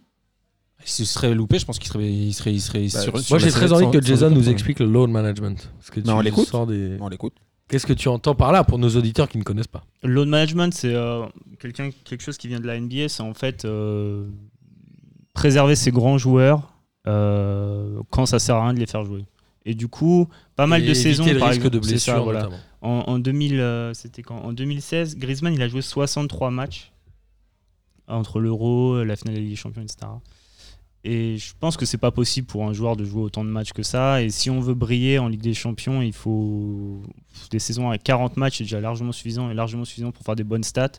S'il serait loupé, je pense qu'il serait, il serait, il serait
Bah,
sur-
moi,
j'ai très envie que Jason nous explique le load management. Parce que tu
on l'écoute.
sors des...
On l'écoute.
Qu'est-ce que tu entends par là pour nos auditeurs qui ne connaissent pas
Le load management, c'est euh, quelqu'un, quelque chose qui vient de la NBA, c'est en fait euh, préserver ses grands joueurs quand ça sert à rien de les faire jouer. Et du coup, pas mal
Et
de saisons,
le
par
risque
exemple,
de
c'est ça,
blessure
voilà. En, en 2000, euh, c'était quand? En 2016, Griezmann, il a joué 63 matchs entre l'Euro, la finale de la Ligue des Champions, etc. Et je pense que c'est pas possible pour un joueur de jouer autant de matchs que ça. Et si on veut briller en Ligue des Champions, il faut des saisons avec 40 matchs, c'est déjà largement suffisant et largement suffisant pour faire des bonnes stats.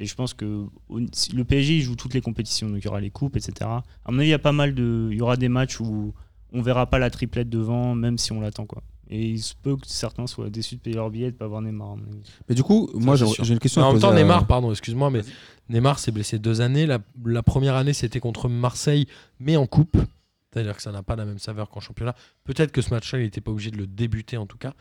Et je pense que le PSG il joue toutes les compétitions, donc il y aura les coupes, etc. À mon avis, il y a pas mal de, il y aura des matchs où on verra pas la triplette devant, même si on l'attend quoi. Et il se peut que certains soient déçus de payer leur billet et de pas avoir Neymar.
Mais du coup, moi, j'ai une question
Mais en même temps
à-
Neymar, pardon, excuse-moi, mais Neymar s'est blessé deux années. La, la première année c'était contre Marseille, mais en coupe. C'est-à-dire que ça n'a pas la même saveur qu'en championnat. Peut-être que ce match-là, il n'était pas obligé de le débuter en tout cas.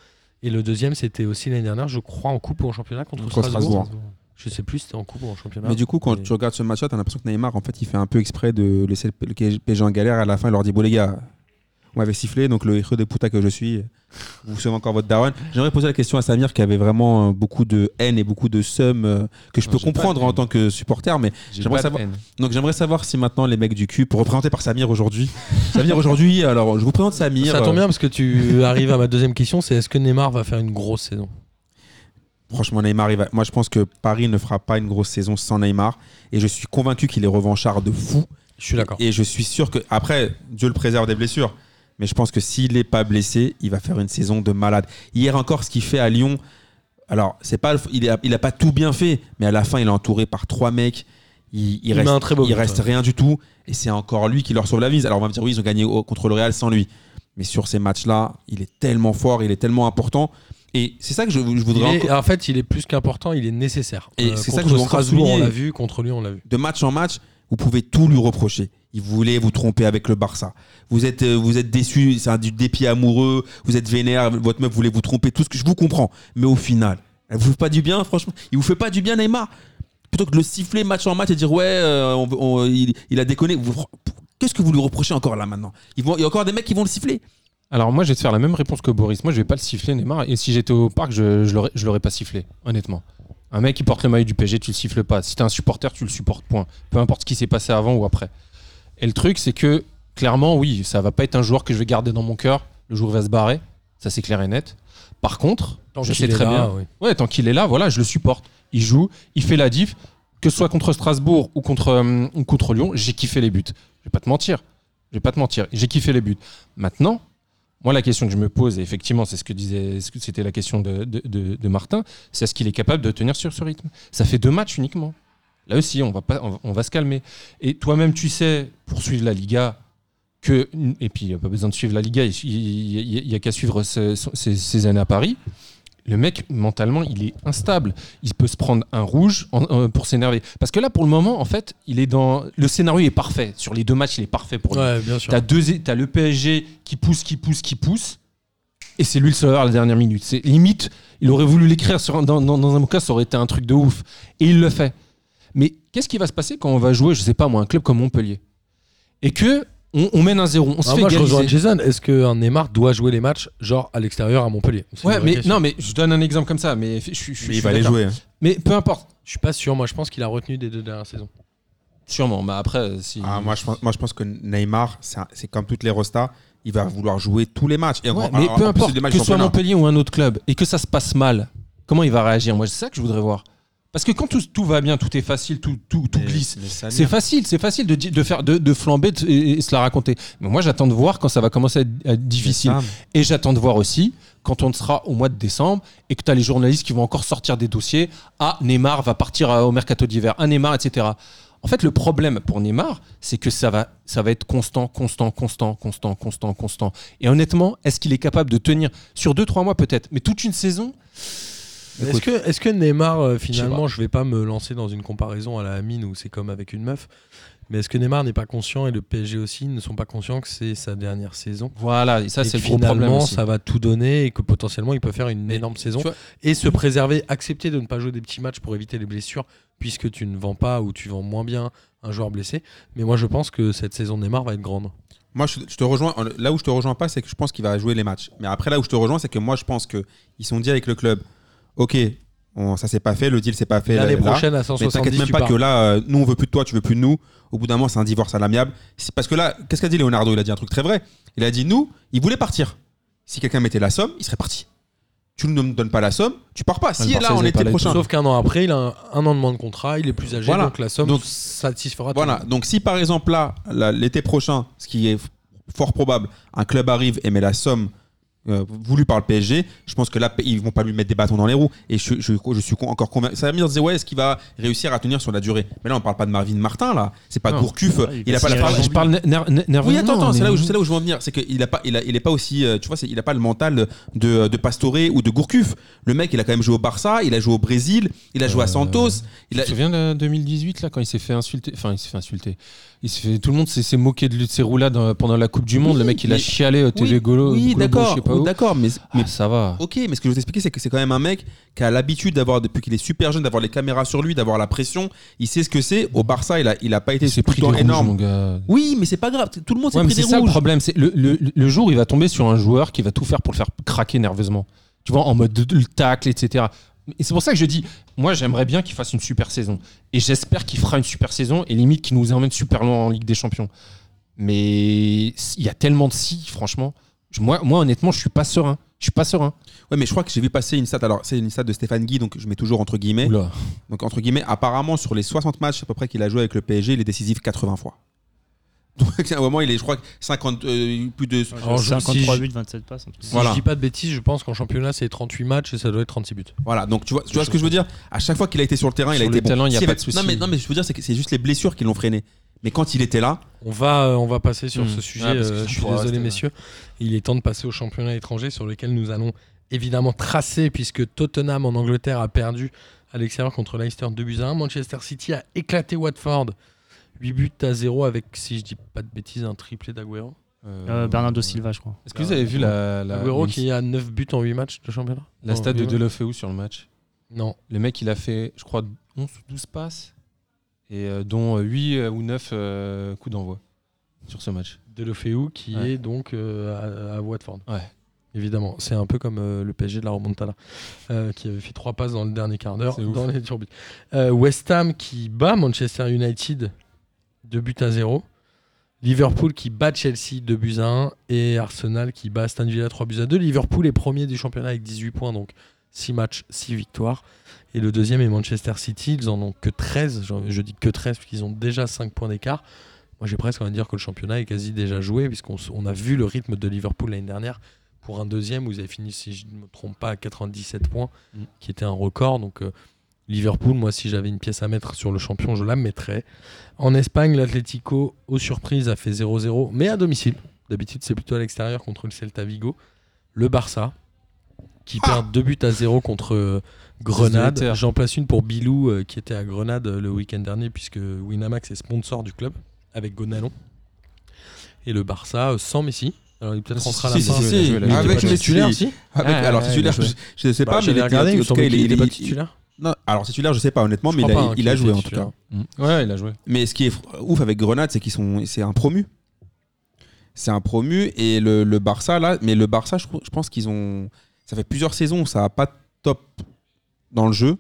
Et le deuxième, c'était aussi l'année dernière, je crois, en coupe ou en championnat contre,
Contre
Strasbourg.
Strasbourg.
Je sais plus si c'était en coupe ou en championnat.
Mais du coup, quand
Mais-
tu regardes ce match-là, t'as l'impression que Neymar, en fait, il fait un peu exprès de laisser le PSG en galère. À la fin, il leur dit Bon, les gars, on m'avait sifflé, donc le héros des putas que je suis, vous savez encore votre daronne. J'aimerais poser la question à Samir, qui avait vraiment euh, beaucoup de haine et beaucoup de seum que je
Non,
peux comprendre en tant que supporter, mais
J'ai
J'aimerais savoir-
haine.
donc j'aimerais savoir si maintenant les mecs du cube, représentés par Samir aujourd'hui, Samir aujourd'hui, alors je vous présente Samir.
Ça tombe
euh,
bien parce que tu arrives à ma deuxième question, c'est est-ce que Neymar va faire une grosse saison?
Franchement, Neymar, il va- moi je pense que Paris ne fera pas une grosse saison sans Neymar. Et je suis convaincu qu'il est revanchard de fou.
Je suis d'accord.
Et je suis sûr que, après, Dieu le préserve des blessures. Mais je pense que s'il n'est pas blessé, il va faire une saison de malade. Hier encore, ce qu'il fait à Lyon, alors, c'est pas, le- il n'a il a pas tout bien fait, mais à la fin, il est entouré par trois mecs. Il, il
Il
reste,
très beau
il rien du tout. Et c'est encore lui qui leur sauve la mise. Alors, on va me dire, oui, ils ont gagné au- contre le Real sans lui. Mais sur ces matchs-là, il est tellement fort, il est tellement important. Et c'est ça que je, voudrais
est- en fait, il est plus qu'important, il est nécessaire.
Et c'est ça que je veux encore
Strasbourg, on
souligner.
l'a vu, contre lui, on l'a vu.
de match en match, vous pouvez tout lui reprocher. Il voulait vous tromper avec le Barça. Vous êtes, euh, vous êtes déçu, c'est un du dépit amoureux, vous êtes vénère, votre meuf voulait vous tromper, tout ce que je vous comprends. Mais au final, elle vous fait pas du bien, franchement. Il vous fait pas du bien, Neymar. Plutôt que de le siffler match en match et dire ouais, euh, on- on- il, il a déconné. Qu'est-ce que vous lui reprochez encore là maintenant? Ils vont, Il y a encore des mecs qui vont le siffler.
Alors moi, je vais te faire la même réponse que Boris. Moi, je vais pas le siffler, Neymar. Et si j'étais au parc, je, je l'aurais- je l'aurais pas sifflé, honnêtement. Un mec qui porte le maillot du PSG, tu le siffles pas. Si t'es un supporter, tu le supportes, point. Peu importe ce qui s'est passé avant ou après. Et le truc, c'est que, clairement, oui, ça va pas être un joueur que je vais garder dans mon cœur le jour où il va se barrer. Ça, c'est clair et net. Par contre,
Tant
je sais très
là,
bien.
oui.
Ouais, tant qu'il est là, voilà, je le supporte. Il joue, il fait la diff. Que ce soit contre Strasbourg ou contre, euh, ou contre Lyon, j'ai kiffé les buts. Je vais pas te mentir. Je vais pas te mentir. J'ai kiffé les buts. Maintenant, moi, la question que je me pose, et effectivement, c'est ce que disait, c'était la question de, Martin, c'est est-ce qu'il est capable de tenir sur ce rythme? Ça fait deux matchs uniquement. Là aussi, on va, pas, on va- se calmer. Et toi-même, tu sais, pour suivre la Liga, que, et puis il n'y a pas besoin de suivre la Liga, il n'y a, qu'à suivre ce- ce- ces, ces années à Paris. Le mec, mentalement, il est instable. Il peut se prendre un rouge en- euh, pour s'énerver. Parce que là, pour le moment, en fait, il est dans. Le scénario est parfait. Sur les deux matchs, il est parfait pour lui.
Ouais, bien sûr.
T'as deux, t'as le PSG qui pousse, qui pousse, qui pousse, et c'est lui le sauveur à la dernière minute. C'est limite, il aurait voulu l'écrire sur un- dans, dans, dans un bouquin, ça aurait été un truc de ouf. Et il le fait. Mais qu'est-ce qui va se passer quand on va jouer, je sais pas moi, un club comme Montpellier, et que on, on mène un zéro, on se
Ah,
fait
moi, je rejoins Jason. Est-ce qu'un Neymar doit jouer les matchs, genre à l'extérieur à Montpellier? C'est une
Ouais,
vraie
mais
question.
non, mais je donne un exemple comme ça, mais je, je- je- je
Mais
suis
il va les
d'accord.
jouer. hein.
Mais peu importe.
Je suis pas sûr. Moi, je pense qu'il a retenu des deux dernières saisons.
Sûrement, mais après, euh, si.
Ah, moi, je pense, moi, je pense que Neymar, c'est un- c'est comme toutes les Rostas, il va vouloir jouer tous les matchs. Et
Ouais,
encore-
mais
en- en
peu
plus,
importe,
matchs
que ce soit
championnat.
Montpellier ou un autre club, et que ça se passe mal, comment il va réagir? Moi, c'est ça que je voudrais voir. Parce que quand tout, tout va bien, tout est facile, tout, tout, glisse. C'est facile, c'est facile de, de faire de, de flamber de- et, et se la raconter. Mais moi, j'attends de voir quand ça va commencer à être, à être difficile. Et j'attends de voir aussi quand on sera au mois de décembre et que tu as les journalistes qui vont encore sortir des dossiers. Ah, Neymar va partir euh, au mercato d'hiver. Ah, Neymar, etc. En fait, le problème pour Neymar, c'est que ça va, ça va être constant, constant, constant, constant, constant, constant. Et honnêtement, est-ce qu'il est capable de tenir sur 2-3 mois peut-être, mais toute une saison
Est-ce que, est que Neymar, euh, finalement, je vais pas me lancer dans une comparaison à la mine où c'est comme avec une meuf, mais est-ce que Neymar n'est pas conscient et le PSG aussi ne sont pas conscients que c'est sa dernière saison?
Voilà, et ça, c'est le gros problème.
finalement
aussi.
ça va tout donner et que potentiellement il peut faire une énorme saison
vois,
et se préserver, accepter de ne pas jouer des petits matchs pour éviter les blessures puisque tu ne vends pas ou tu vends moins bien un joueur blessé. Mais moi je pense que cette saison de Neymar va être grande.
Moi, je, je te rejoins. Là où je te rejoins pas, c'est que je pense qu'il va jouer les matchs. Mais après, là où je te rejoins, c'est que moi, je pense qu'ils sont dit avec le club ok, on- ça s'est pas fait, le deal s'est pas fait.
L'année prochaine à
Mais
170
t'inquiète même pas que là, euh, nous on veut plus de toi, tu veux plus de nous. Au bout d'un moment, c'est un divorce à l'amiable. Parce que là, qu'est-ce qu'a dit Leonardo? Il a dit un truc très vrai. Il a dit nous, il voulait partir. Si quelqu'un mettait la somme, il serait parti. Tu ne me donnes pas la somme, tu pars pas. Si là, été
la-
prochain.
Sauf qu'un an après, il a un, un an de moins de contrat, il est plus âgé,
Voilà.
donc la somme
Donc,
satisfera
Voilà. Donc si par exemple là, l'été prochain, ce qui est fort probable, un club arrive et met la somme euh, voulue par le PSG, je pense que là, ils vont pas lui mettre des bâtons dans les roues. Et je, je, je suis encore convaincu. Ça va me dire, ouais, est-ce qu'il va réussir à tenir sur la durée? Mais là, on parle pas de Marvin Martin, là. C'est pas
Non.
Gourcuff.
Ouais,
il a
il
pas la
Je parle, je parle ner- ner-
Oui,
nerveusement,
attends, attends, c'est là où, c'est là où je veux en venir. C'est qu'il a pas, il a, il est pas aussi, euh, tu vois, il a pas le mental de, de Pastore ou de Gourcuff. Le mec, il a quand même joué au Barça, il a joué au Brésil, il a joué à
Euh,
Santos.
Tu
Il a,
te souviens de 2018 là quand il s'est fait insulter Enfin, il s'est fait insulter. Il s'est fait, tout le monde s'est moqué de lui de ses roulades pendant la Coupe du Monde.
Oui,
le mec, il a chialé au TV
oui,
Golo.
oui,
Globo,
d'accord, d'accord, mais, mais
Ah, ça va.
Ok, mais ce que je veux t'expliquer, c'est que c'est quand même un mec qui a l'habitude d'avoir, depuis qu'il est super jeune, d'avoir les caméras sur lui, d'avoir la pression. Il sait ce que c'est. Au Barça, il a, il a pas été tout
pris des rouges,
énorme.
mon gars.
Oui, mais c'est pas grave. Tout le monde s'est
Ouais,
pris
c'est
des
ça le problème. C'est le, le, le jour où il va tomber sur un joueur qui va tout faire pour le faire craquer nerveusement. Tu vois, en mode de, de- le tacle, etc. Et c'est pour ça que je dis, moi j'aimerais bien qu'il fasse une super saison. Et j'espère qu'il fera une super saison et limite qu'il nous emmène super loin en Ligue des Champions. Mais il y a tellement de si, franchement. Moi, moi honnêtement, je suis pas serein. Je suis pas serein.
Ouais, mais je crois que j'ai vu passer une stat. Alors, c'est une stat de Stéphane Guy, donc je mets toujours entre guillemets.
Oula.
Donc, entre guillemets, apparemment, sur les 60 matchs à peu près qu'il a joué avec le PSG, il est décisif 80 fois. Donc, à un moment, il est, je crois, 50, euh, plus de.
Alors, je-
53
si je-
buts, 27 passes. un truc.
Si
Voilà.
je dis pas de bêtises, je pense qu'en championnat c'est 38 matchs et ça doit être 36 buts.
Voilà, donc tu vois, tu vois ce que je veux dire? À chaque fois qu'il a été sur le terrain, il a été
le talent, il a pas de souci.
Non, mais, non, mais je veux dire, c'est que c'est juste les blessures qui l'ont freiné. Mais quand il était là,
On va, euh, on va passer sur
Hmm.
ce sujet.
Que
euh, je suis désolé,
rester
messieurs. Il est temps de passer au championnat étranger sur lequel nous allons évidemment tracer, puisque Tottenham en Angleterre a perdu à l'extérieur contre Leicester 2 buts à 1. Manchester City a éclaté Watford 8 buts à 0 avec, si je dis pas de bêtises, un triplé d'Aguero.
Euh, Bernardo Silva, je crois.
Est-ce que vous avez vu la, une-
qui a 9 buts en 8 matchs de championnat
la stat de. Delofeu sur le match?
Non.
Le mec, il a fait, je crois, 11 ou 12 passes, et euh, dont 8 ou 9 euh, coups d'envoi sur ce match.
Delofeu qui
Ouais.
est donc euh, à, à Watford.
Ouais.
Évidemment, c'est un peu comme euh, le PSG de la remontada, euh, qui avait fait trois passes dans le dernier quart d'heure
C'est ouf.
dans les turbules. Euh, West Ham qui bat Manchester United 2 buts à 0. Liverpool qui bat Chelsea 2 buts à 1. Et Arsenal qui bat Aston Villa 3 buts à 2. Liverpool est premier du championnat avec 18 points, donc 6 matchs, 6 victoires. Et le deuxième est Manchester City, ils en ont que 13. Je, je dis que 13 puisqu'ils ont déjà 5 points d'écart. Moi j'ai presque envie de dire que le championnat est quasi déjà joué, puisqu'on on a vu le rythme de Liverpool l'année dernière pour un deuxième où ils avaient fini, si je ne me trompe pas, à 97 points,
Mm.
qui était un record. Donc euh, Liverpool, moi si j'avais une pièce à mettre sur le champion, je la mettrais. En Espagne, l'Atlético, aux surprises, a fait 0-0, mais à domicile. D'habitude, c'est plutôt à l'extérieur contre le Celta Vigo. Le Barça, qui perd 2 buts à 0 contre euh, Grenade. J'en place une pour Bilou, euh, qui était à Grenade euh, le week-end dernier, puisque Winamax est sponsor du club, avec Gonalon. Et le Barça, euh, sans Messi. Alors, il peut-être
Si,
rentrera à
si,
la
si,
fin.
si, si,
Il était
avec
titulaire, si
avec-
Ah,
alors
ouais,
titulaire,
a
je, ne sais
Bah,
pas, mais
j'avais
il
regardé,
en tout cas, il,
était pas titulaire.
non, alors titulaire, je sais pas honnêtement,
Je
mais il a,
pas, hein,
il a
qu'il
joué en tout cas.
Ouais, il a joué.
Mais ce qui est ouf avec Grenade, c'est qu'ils sont, c'est un promu. C'est un promu et le, le Barça là, mais le Barça, je, je pense qu'ils ont, ça fait plusieurs saisons, ça a pas top dans le jeu.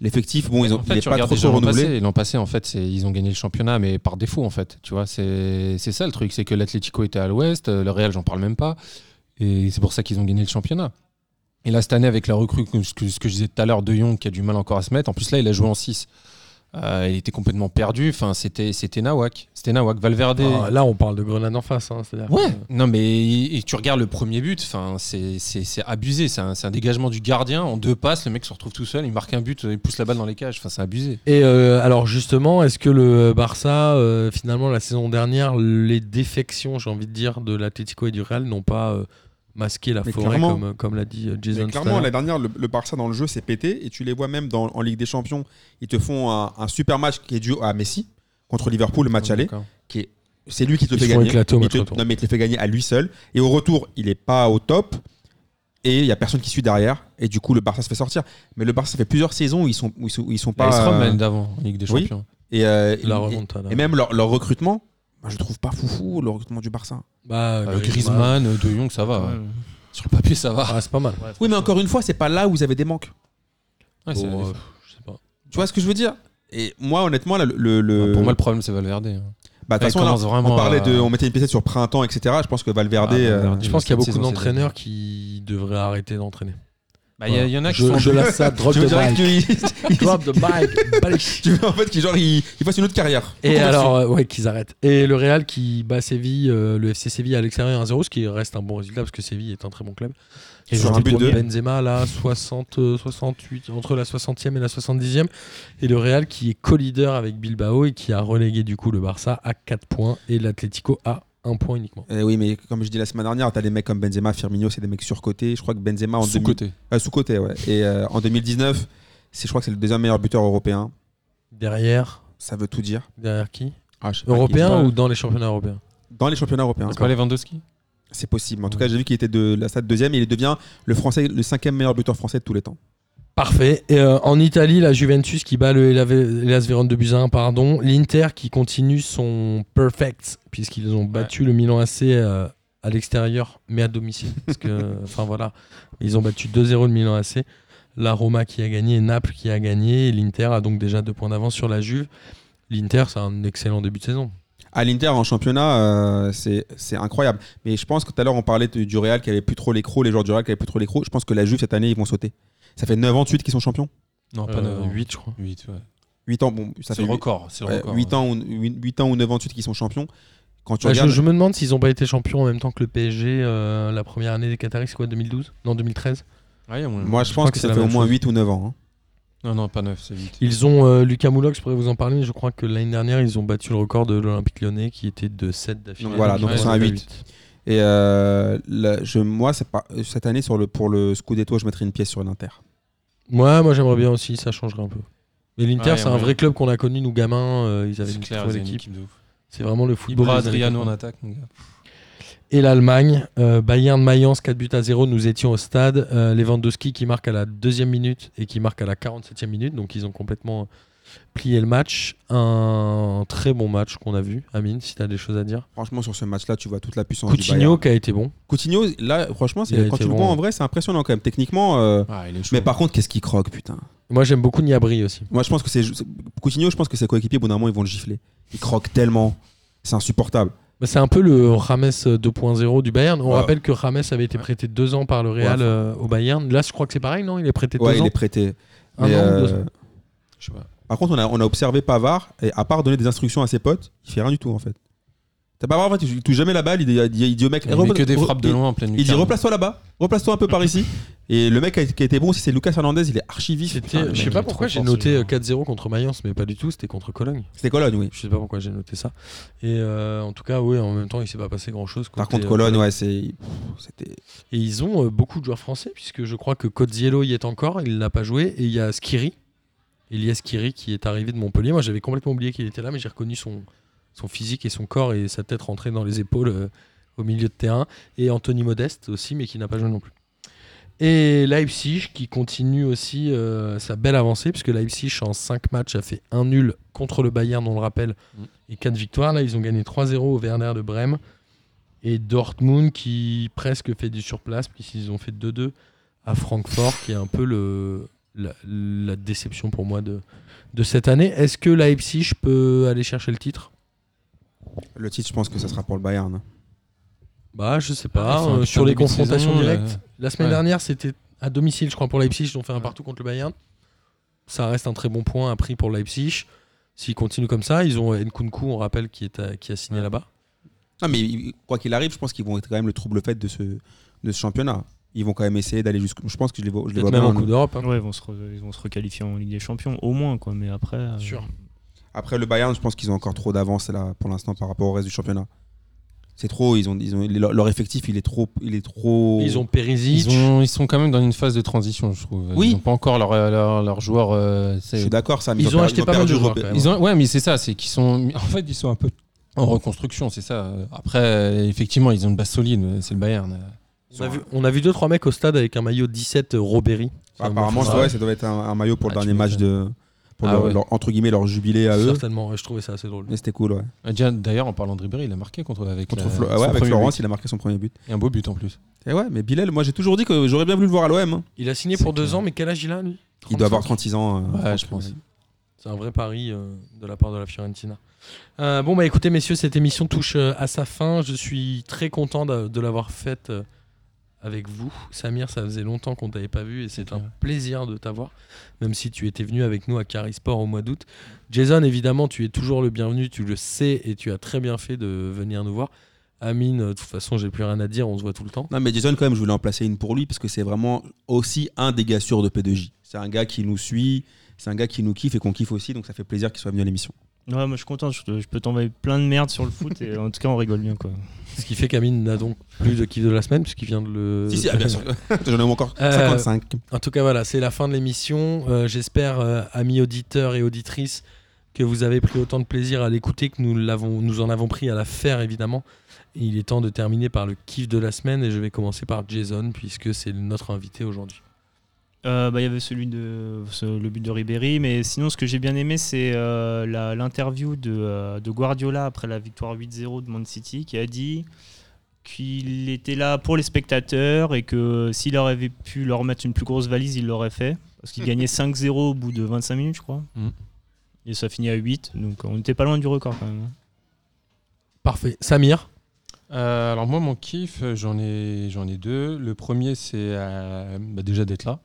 L'effectif, bon, ils ont,
En
il
fait,
est
tu
pas trop renouvelé.
passé. L'an passé, en fait, ils ont gagné le championnat, mais par défaut, en fait. Tu vois, c'est c'est ça le truc, c'est que l'Atlético était à l'ouest, euh, le Real, j'en parle même pas, et c'est pour ça qu'ils ont gagné le championnat. Et là, cette année, avec la recrue, que- ce que, ce que je disais tout à l'heure, De Jong, qui a du mal encore à se mettre, en plus là, il a joué en 6. Euh, il était complètement perdu, enfin, c'était c'était Nawak. C'était Nawak. Valverde.
Ah, là, on parle de Grenade en face. hein,
Ouais,
que-
non mais et tu regardes le premier but, enfin c'est c'est- c'est abusé, c'est un, un dégagement du gardien en deux passes, le mec se retrouve tout seul, il marque un but, il pousse la balle dans les cages, enfin c'est abusé.
Et euh, alors justement, est-ce que le Barça, euh, finalement, la saison dernière, les défections, j'ai envie de dire, de l'Atlético et du Real n'ont pas euh, masqué la
Mais
forêt,
clairement.
comme, comme l'a dit euh,
Mais
Jason
clairement, la dernière, le, le Barça dans le jeu s'est pété et tu les vois même dans, en Ligue des Champions. Ils te font un, un super match qui est dû à Messi contre Liverpool, le match aller.
D'accord.
C'est lui qui te le
Ils
fait
se
gagner. Il te- non, mais il te fait gagner à lui seul. Et au retour, il est pas au top. Et il y a personne qui suit derrière. Et du coup, le Barça se fait sortir. Mais le Barça, ça fait plusieurs saisons où ils sont, où ils sont, où ils sont
Pas
pas.
Rome
euh,
l'année d'avant en Ligue des
oui.
Champions.
et, euh,
La
et- même leur, leur recrutement, je trouve pas foufou le recrutement du Barça.
Bah,
Euh, Griezmann, De Jong, ça va. ouais. Sur le papier, ça va.
Ah, c'est pas mal.
Oui, mais encore une fois, c'est pas là où vous avez des manques.
Ouais, c'est-
Bon, euh, je sais pas.
Tu vois ce que je veux dire? Et moi, honnêtement, là, le. le-
Pour moi, le problème, c'est Valverde. hein.
bah, de toute façon, là, on parlait de, on mettait une pièce sur printemps, etc. Je pense que Valverde.
Ah,
euh,
Valverde.
Je pense qu'il y a beaucoup d'entraîneurs qui devraient arrêter d'entraîner.
Bah, Il y, il y en a qui
je,
sont.
je laisse ça, drop
tu
the
qu'il-
Drop the. Balish.
tu veux en fait qu'il genre il, il fasse une autre carrière.
Et alors, euh, ouais, qu'ils arrêtent. Et le Real qui bat Séville, euh, le FC Séville à l'extérieur 1-0, ce qui reste un bon résultat parce que Séville est un très bon club.
Et
Sur un
un but de-
Benzema, là, 60, euh, 68, entre la 60e et la 70e. Et le Real qui est co-leader avec Bilbao et qui a relégué du coup le Barça à 4 points et l'Atlético à 1 point uniquement.
Eh oui, mais comme je dis la semaine dernière, t'as des mecs comme Benzema, Firmino, c'est des mecs surcotés. Je crois que Benzema en 2000
Sous-côté.
euh, sous-coté, ouais. Et euh, en 2019, c'est, je crois que c'est le deuxième meilleur buteur européen.
Derrière,
Ça veut tout dire.
derrière qui?
Ah,
Européen
pas.
ou dans les championnats européens?
Dans les championnats européens.
C'est pas Lewandowski?
C'est possible. En tout cas, j'ai vu qu'il était de la stade deuxième et il devient le français, le cinquième meilleur buteur français de tous les temps.
Parfait. Et euh, en Italie, la Juventus qui bat le Hellas Vérone de Buzyn, pardon. L'Inter qui continue son perfect puisqu'ils ont battu le Milan AC euh, à l'extérieur mais à domicile. Parce que, enfin voilà, ils ont battu 2-0 le Milan AC. La Roma qui a gagné, Naples qui a gagné. L'Inter a donc déjà deux points d'avance sur la Juve. L'Inter, c'est un excellent début de saison.
À l'Inter en championnat, euh, c'est, incroyable. Mais je pense que tout à l'heure, on parlait du Real qui avait plus trop les crocs, les joueurs du Real qui avaient plus trop les crocs. Je pense que la Juve, cette année, ils vont sauter. Ça fait 9 ans de suite qu'ils sont champions.
Non, pas 9
8, je crois.
8, ouais.
8 ans, bon, ça
C'est
fait
le record. C'est le
Ouais,
record.
8, ans ou, 8, ans ou 9 ans de suite qu'ils sont champions. Quand tu
Bah, je,
regardes,
je me demande s'ils n'ont pas été champions en même temps que le PSG euh, la première année des Qataris, c'est quoi 2012 Non, 2013
Ouais,
moi je
crois
pense
que
que,
c'est
ça fait au moins
chose.
8 ou 9 ans. hein.
Non, non, pas 9, c'est 8.
Ils ont euh, Lucas Moulox, je pourrais vous en parler, mais je crois que l'année dernière, ils ont battu le record de l'Olympique lyonnais qui était de 7 d'affilée.
Donc voilà,
donc ils sont
Ouais,
à
ils
8. Et euh, là, je, moi, c'est pas, cette année, sur le, pour le Scudetto, je mettrais une pièce sur l'Inter.
Ouais, moi j'aimerais bien aussi, ça changerait un peu. Mais l'Inter,
Ouais,
c'est un vrai club qu'on a connu, nous gamins, euh, ils avaient
C'est
une
clair,
très équipe. C'est vraiment le football.
Ibra Adriano en
80.
attaque, mon gars.
Et l'Allemagne, euh, Bayern Mayence 4 buts à 0, nous étions au stade. Euh, Lewandowski qui marque à la deuxième minute et qui marque à la 47e minute, donc ils ont complètement plié le match. Un très bon match qu'on a vu, Amine, si tu as des choses à dire.
Franchement, sur ce match-là, tu vois toute la puissance du
Coutinho
Bayern.
qui a été bon.
Coutinho, là, franchement, c'est-
Il
quand tu le
bon.
vois en vrai, c'est impressionnant quand même. Techniquement, euh,
Ah, il
mais par contre, qu'est-ce qu'il croque, putain.
Moi j'aime beaucoup Niabri aussi.
Moi, je pense que c'est Coutinho, je pense que ses coéquipiers, au bout d'un moment, ils vont le gifler. Il croque tellement. C'est insupportable.
C'est un peu le Rames 2.0 du Bayern. On
Ouais.
rappelle que Rames avait été prêté deux ans par le Real
Ouais.
euh, au Bayern. Là, je crois que c'est pareil, non? Il est prêté
Ouais,
deux
il
ans.
est prêté.
Un
Mais,
an ou
euh,
deux ans
Je sais pas.
Par contre, on a, on a observé Pavard, et à part donner des instructions à ses potes, il fait rien du tout en fait. T'as Pavard, en fait, il touche jamais la balle, il dit, il dit- il dit au mec,
Il met que des frappes de loin en pleine
Il dit replace-toi là-bas, replace-toi un peu par ici. Et le mec qui a, qui a été bon aussi, c'est Lucas Hernandez, il est archi vif.
C'était-
Putain, le
je sais pas pourquoi j'ai noté euh,
joueur.
4-0 contre Mayence, mais pas du tout. C'était contre Cologne.
C'était Cologne, oui.
Je sais pas pourquoi j'ai noté ça. Et euh, en tout cas, oui, en même temps, il s'est pas passé grand chose.
Par contre, Cologne, ouais, c'est. pff, C'était.
Et ils ont euh, beaucoup de joueurs français, puisque je crois que Codziello y est encore, il n'a pas joué. Et il y a Skiri, Elias Skiri, qui est arrivé de Montpellier. Moi, j'avais complètement oublié qu'il était là, mais j'ai reconnu son, physique et son corps et sa tête rentrée dans les épaules euh, au milieu de terrain. Et Anthony Modeste aussi, mais qui n'a pas joué non plus. Et Leipzig qui continue aussi euh, sa belle avancée, puisque Leipzig en 5 matchs a fait un nul contre le Bayern, on le rappelle, et 4 victoires. Là, ils ont gagné 3-0 au Werner de Brême. Et Dortmund qui presque fait du surplace, puisqu'ils ont fait 2-2 à Francfort, qui est un peu le, la, la déception pour moi de, de cette année. Est-ce que Leipzig peut aller chercher le titre?
Le titre, je pense que ça sera pour le Bayern. hein.
Bah, je sais
Ah,
pas.
un
euh, sur les confrontations
saison,
directes.
euh,
La semaine
ouais.
dernière, c'était à domicile, je crois, pour Leipzig. Ils ont fait un partout contre le Bayern. Ça reste un très bon point à prix pour Leipzig. S'ils continuent comme ça, ils ont Nkunku, on rappelle, qui, est à- qui a signé là-bas.
Non, mais quoi qu'il arrive, je pense qu'ils vont être quand même le trouble fait de ce, de ce championnat. Ils vont quand même essayer d'aller jusqu'au. Je pense que je les vois, je les
Peut-être
vois
même en Coupe d'Europe. hein.
Ouais, ils vont, se re- ils vont se requalifier en Ligue des Champions, au moins, quoi. Mais après. euh,
Sûr.
Après le Bayern, je pense qu'ils ont encore trop d'avance là pour l'instant par rapport au reste du championnat. C'est trop, ils ont, ils ont, leur, leur effectif, il est trop, il est trop.
Ils ont Perisic.
Ils, ont- ils sont quand même dans une phase de transition, je trouve.
Oui.
Ils n'ont pas encore leur, leur, leur joueur. euh,
Je suis d'accord, ça. mais
Ils ont acheté pas mal de joueurs, même.
Ils ont, ouais, mais c'est ça, c'est qu'ils sont. En fait, ils sont un peu en reconstruction, c'est ça. Après, euh, effectivement, ils ont une base solide, c'est le Bayern.
On a, vu, on a vu deux trois mecs au stade avec un maillot 17 Robéry.
Apparemment,
Ça,
ouais, ça doit être un, un maillot pour le
Ah,
dernier match de. Pour
Ah
leur-
ouais.
leur- entre guillemets, leur jubilé à eux.
Certainement, je trouvais ça assez drôle.
Mais c'était cool, ouais.
Ah, D'ailleurs, en parlant de Ribéry, il a marqué contre, avec,
Contre
la-
Flo-
son
ouais, avec
premier
Florence,
but.
il a marqué son premier but.
Et un beau but en plus.
Et ouais, mais Bilal, moi j'ai toujours dit que j'aurais bien voulu le voir à l'OM. hein.
Il a signé pour deux ans, mais quel âge il a lui?
Il doit avoir
35.
36 ans. euh,
Ouais, je pense.
C'est un vrai pari euh, de la part de la Fiorentina. Euh, bon, bah écoutez, messieurs, cette émission touche euh, à sa fin. Je suis très content de, de l'avoir faite euh, avec vous. Samir, ça faisait longtemps qu'on t'avait pas vu et c'est un plaisir de t'avoir, même si tu étais venu avec nous à Carisport au mois d'août. Jason, évidemment, tu es toujours le bienvenu, tu le sais et tu as très bien fait de venir nous voir. Amine, de toute façon, j'ai plus rien à dire, on se voit tout le temps.
Non, mais Jason, quand même, je voulais en placer une pour lui parce que c'est vraiment aussi un des gars sûrs de P2J. C'est un gars qui nous suit, c'est un gars qui nous kiffe et qu'on kiffe aussi, donc ça fait plaisir qu'il soit venu à l'émission.
Ouais, moi je suis content, je, te- je peux t'envoyer plein de merde sur le foot et en tout cas on rigole bien quoi.
Ce qui fait qu'Amine n'a donc plus de kiff de la semaine puisqu'il vient de le.
si, si, ah, bien sûr. J'en ai encore
Euh,
55.
En tout cas, voilà, c'est la fin de l'émission. Euh, J'espère, euh, amis auditeurs et auditrices, que vous avez pris autant de plaisir à l'écouter que nous, l'avons, nous en avons pris à la faire, évidemment. Il est temps de terminer par le kiff de la semaine et je vais commencer par Jason, puisque c'est notre invité aujourd'hui.
Euh, bah, Il y avait celui de ce- le but de Ribéry, mais sinon ce que j'ai bien aimé c'est euh, la- l'interview de, euh, de Guardiola après la victoire 8-0 de Man City qui a dit qu'il était là pour les spectateurs et que s'il avait pu leur mettre une plus grosse valise, il l'aurait fait. Parce qu'il gagnait 5-0 au bout de 25 minutes, je crois.
Mm.
Et ça finit à 8, donc on n'était pas loin du record quand même. hein.
Parfait. Samir?
Euh, alors moi, mon kiff, j'en ai, j'en ai deux. Le premier, c'est euh, bah, déjà d'être là.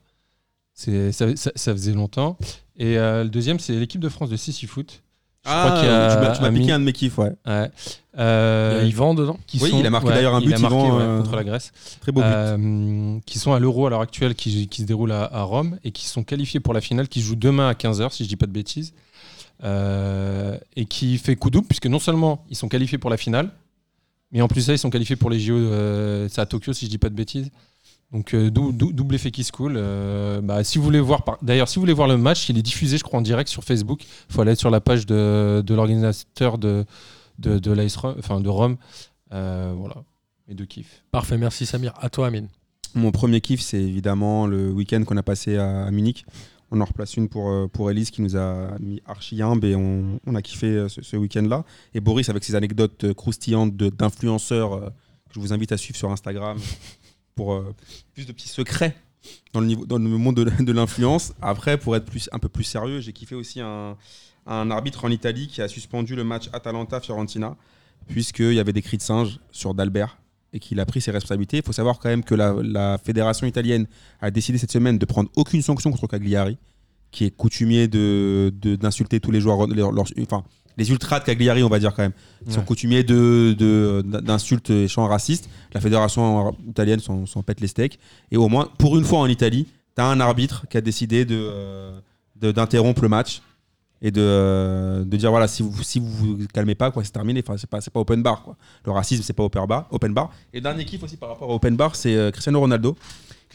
C'est, ça, ça- ça faisait longtemps. Et euh, le deuxième, c'est l'équipe de France de Sissi Foot. Je
Ah,
crois qu'il y a
tu m'as- piqué un de mes kiffs, ouais.
Ouais.
Il y
Euh,
a Yvan dedans
qui
Oui,
sont-
il a marqué
ouais,
d'ailleurs un
il
but,
a marqué,
Yvan,
ouais,
euh,
contre la Grèce.
Très beau but.
Euh, qui sont à l'Euro à l'heure actuelle, qui, qui se déroule à, à Rome et qui sont qualifiés pour la finale, qui joue demain à 15h, si je dis pas de bêtises. Euh, et qui fait coup double, puisque non seulement ils sont qualifiés pour la finale, mais en plus ça, ils sont qualifiés pour les JO, euh, c'est à Tokyo, si je dis pas de bêtises. Donc euh, dou- dou- double effet qui se coule. Euh, bah, si vous voulez voir, par- d'ailleurs, si vous voulez voir le match, il est diffusé, je crois, en direct sur Facebook. Il faut aller sur la page de, de l'organisateur de, de, de, Rome- enfin, de Rome. Euh, voilà, mes deux kiffs.
Parfait, merci Samir. À toi, Amine.
Mon premier kiff, c'est évidemment le week-end qu'on a passé à, à Munich. On en replace une pour, pour Elise qui nous a mis archi humble et on, on a kiffé ce, ce week-end-là. Et Boris avec ses anecdotes croustillantes de- d'influenceurs que je vous invite à suivre sur Instagram pour euh, plus de petits secrets dans le, niveau, dans le monde de, l'influence. Après, pour être plus, un peu plus sérieux, j'ai kiffé aussi un, arbitre en Italie qui a suspendu le match Atalanta-Fiorentina puisqu'il y avait des cris de singe sur D'Albert et qu'il a pris ses responsabilités. Il faut savoir quand même que la fédération italienne a décidé cette semaine de prendre aucune sanction contre Cagliari, qui est coutumier de d'insulter tous les joueurs, enfin les ultras de Cagliari, on va dire quand même, ils sont coutumiers de d'insultes et chants racistes. La fédération italienne s'en pète les steaks. Et au moins, pour une fois en Italie, tu as un arbitre qui a décidé de euh, d'interrompre le match et de, euh, de dire voilà si vous si vous vous calmez pas quoi c'est terminé. Enfin c'est pas c'est pas open bar quoi. Le racisme c'est pas open bar open bar. Et dernier kiff aussi par rapport à open bar c'est euh, Cristiano Ronaldo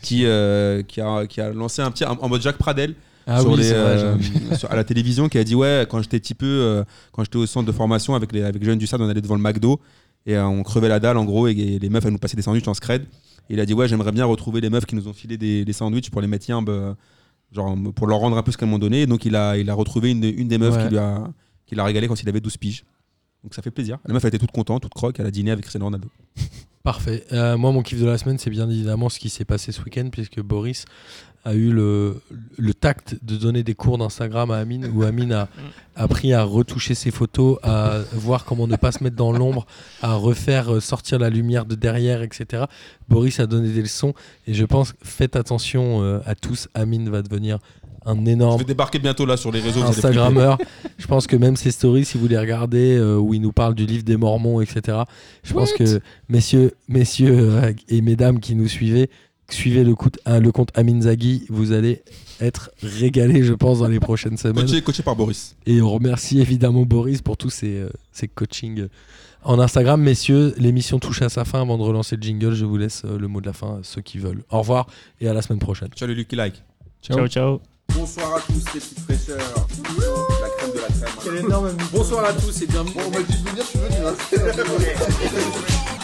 qui euh, qui a qui a lancé un petit en mode Jacques Pradel
Ah
sur
oui,
les,
c'est vrai,
euh, sur- à la télévision qui a dit ouais quand j'étais petit peu euh, quand j'étais au centre de formation avec les avec les jeunes du stade on allait devant le McDo et euh, on crevait la dalle en gros et, et les meufs elles nous passaient des sandwichs en scred. Et il a dit ouais j'aimerais bien retrouver les meufs qui nous ont filé des, des sandwichs pour les mettre yimbe, euh, genre pour leur rendre un peu ce qu'elles m'ont donné. Et donc il a il a retrouvé une, une des meufs
Ouais.
qui lui a qui l'a régalé quand il avait 12 piges. Donc ça fait plaisir. La meuf elle était toute contente toute croque elle a dîné avec Cristiano Ronaldo.
Parfait. Euh, moi, mon kiff de la semaine, c'est bien évidemment ce qui s'est passé ce week-end, puisque Boris a eu le, le tact de donner des cours d'Instagram à Amine, où Amine a appris à retoucher ses photos, à voir comment ne pas se mettre dans l'ombre, à refaire euh, sortir la lumière de derrière, etc. Boris a donné des leçons, et je pense, faites attention euh, à tous, Amine va devenir un
Je
énorme
vais débarquer bientôt là sur les réseaux.
Instagrammeur. je pense que même ses stories, si vous les regardez, euh, où il nous parle du livre des Mormons, etc. Je pense que messieurs, messieurs euh, et mesdames qui nous suivez, suivez le, compte- euh, le compte Amin Zaghi, vous allez être régalés, je pense, dans les prochaines semaines.
Coaché, coaché par Boris.
Et on remercie évidemment Boris pour tous ces, euh, ces coachings en Instagram. Messieurs, l'émission touche à sa fin. Avant de relancer le jingle, je vous laisse euh, le mot de la fin, ceux qui veulent. Au revoir et à la semaine prochaine.
Ciao les Lucky Like.
Ciao, ciao.
Bonsoir à tous les petites fraîcheurs. La crème de la crème.
Quel énorme
Bonsoir à tous et bienvenue.
Bon, on m'a dit de venir, je suis venu. hein.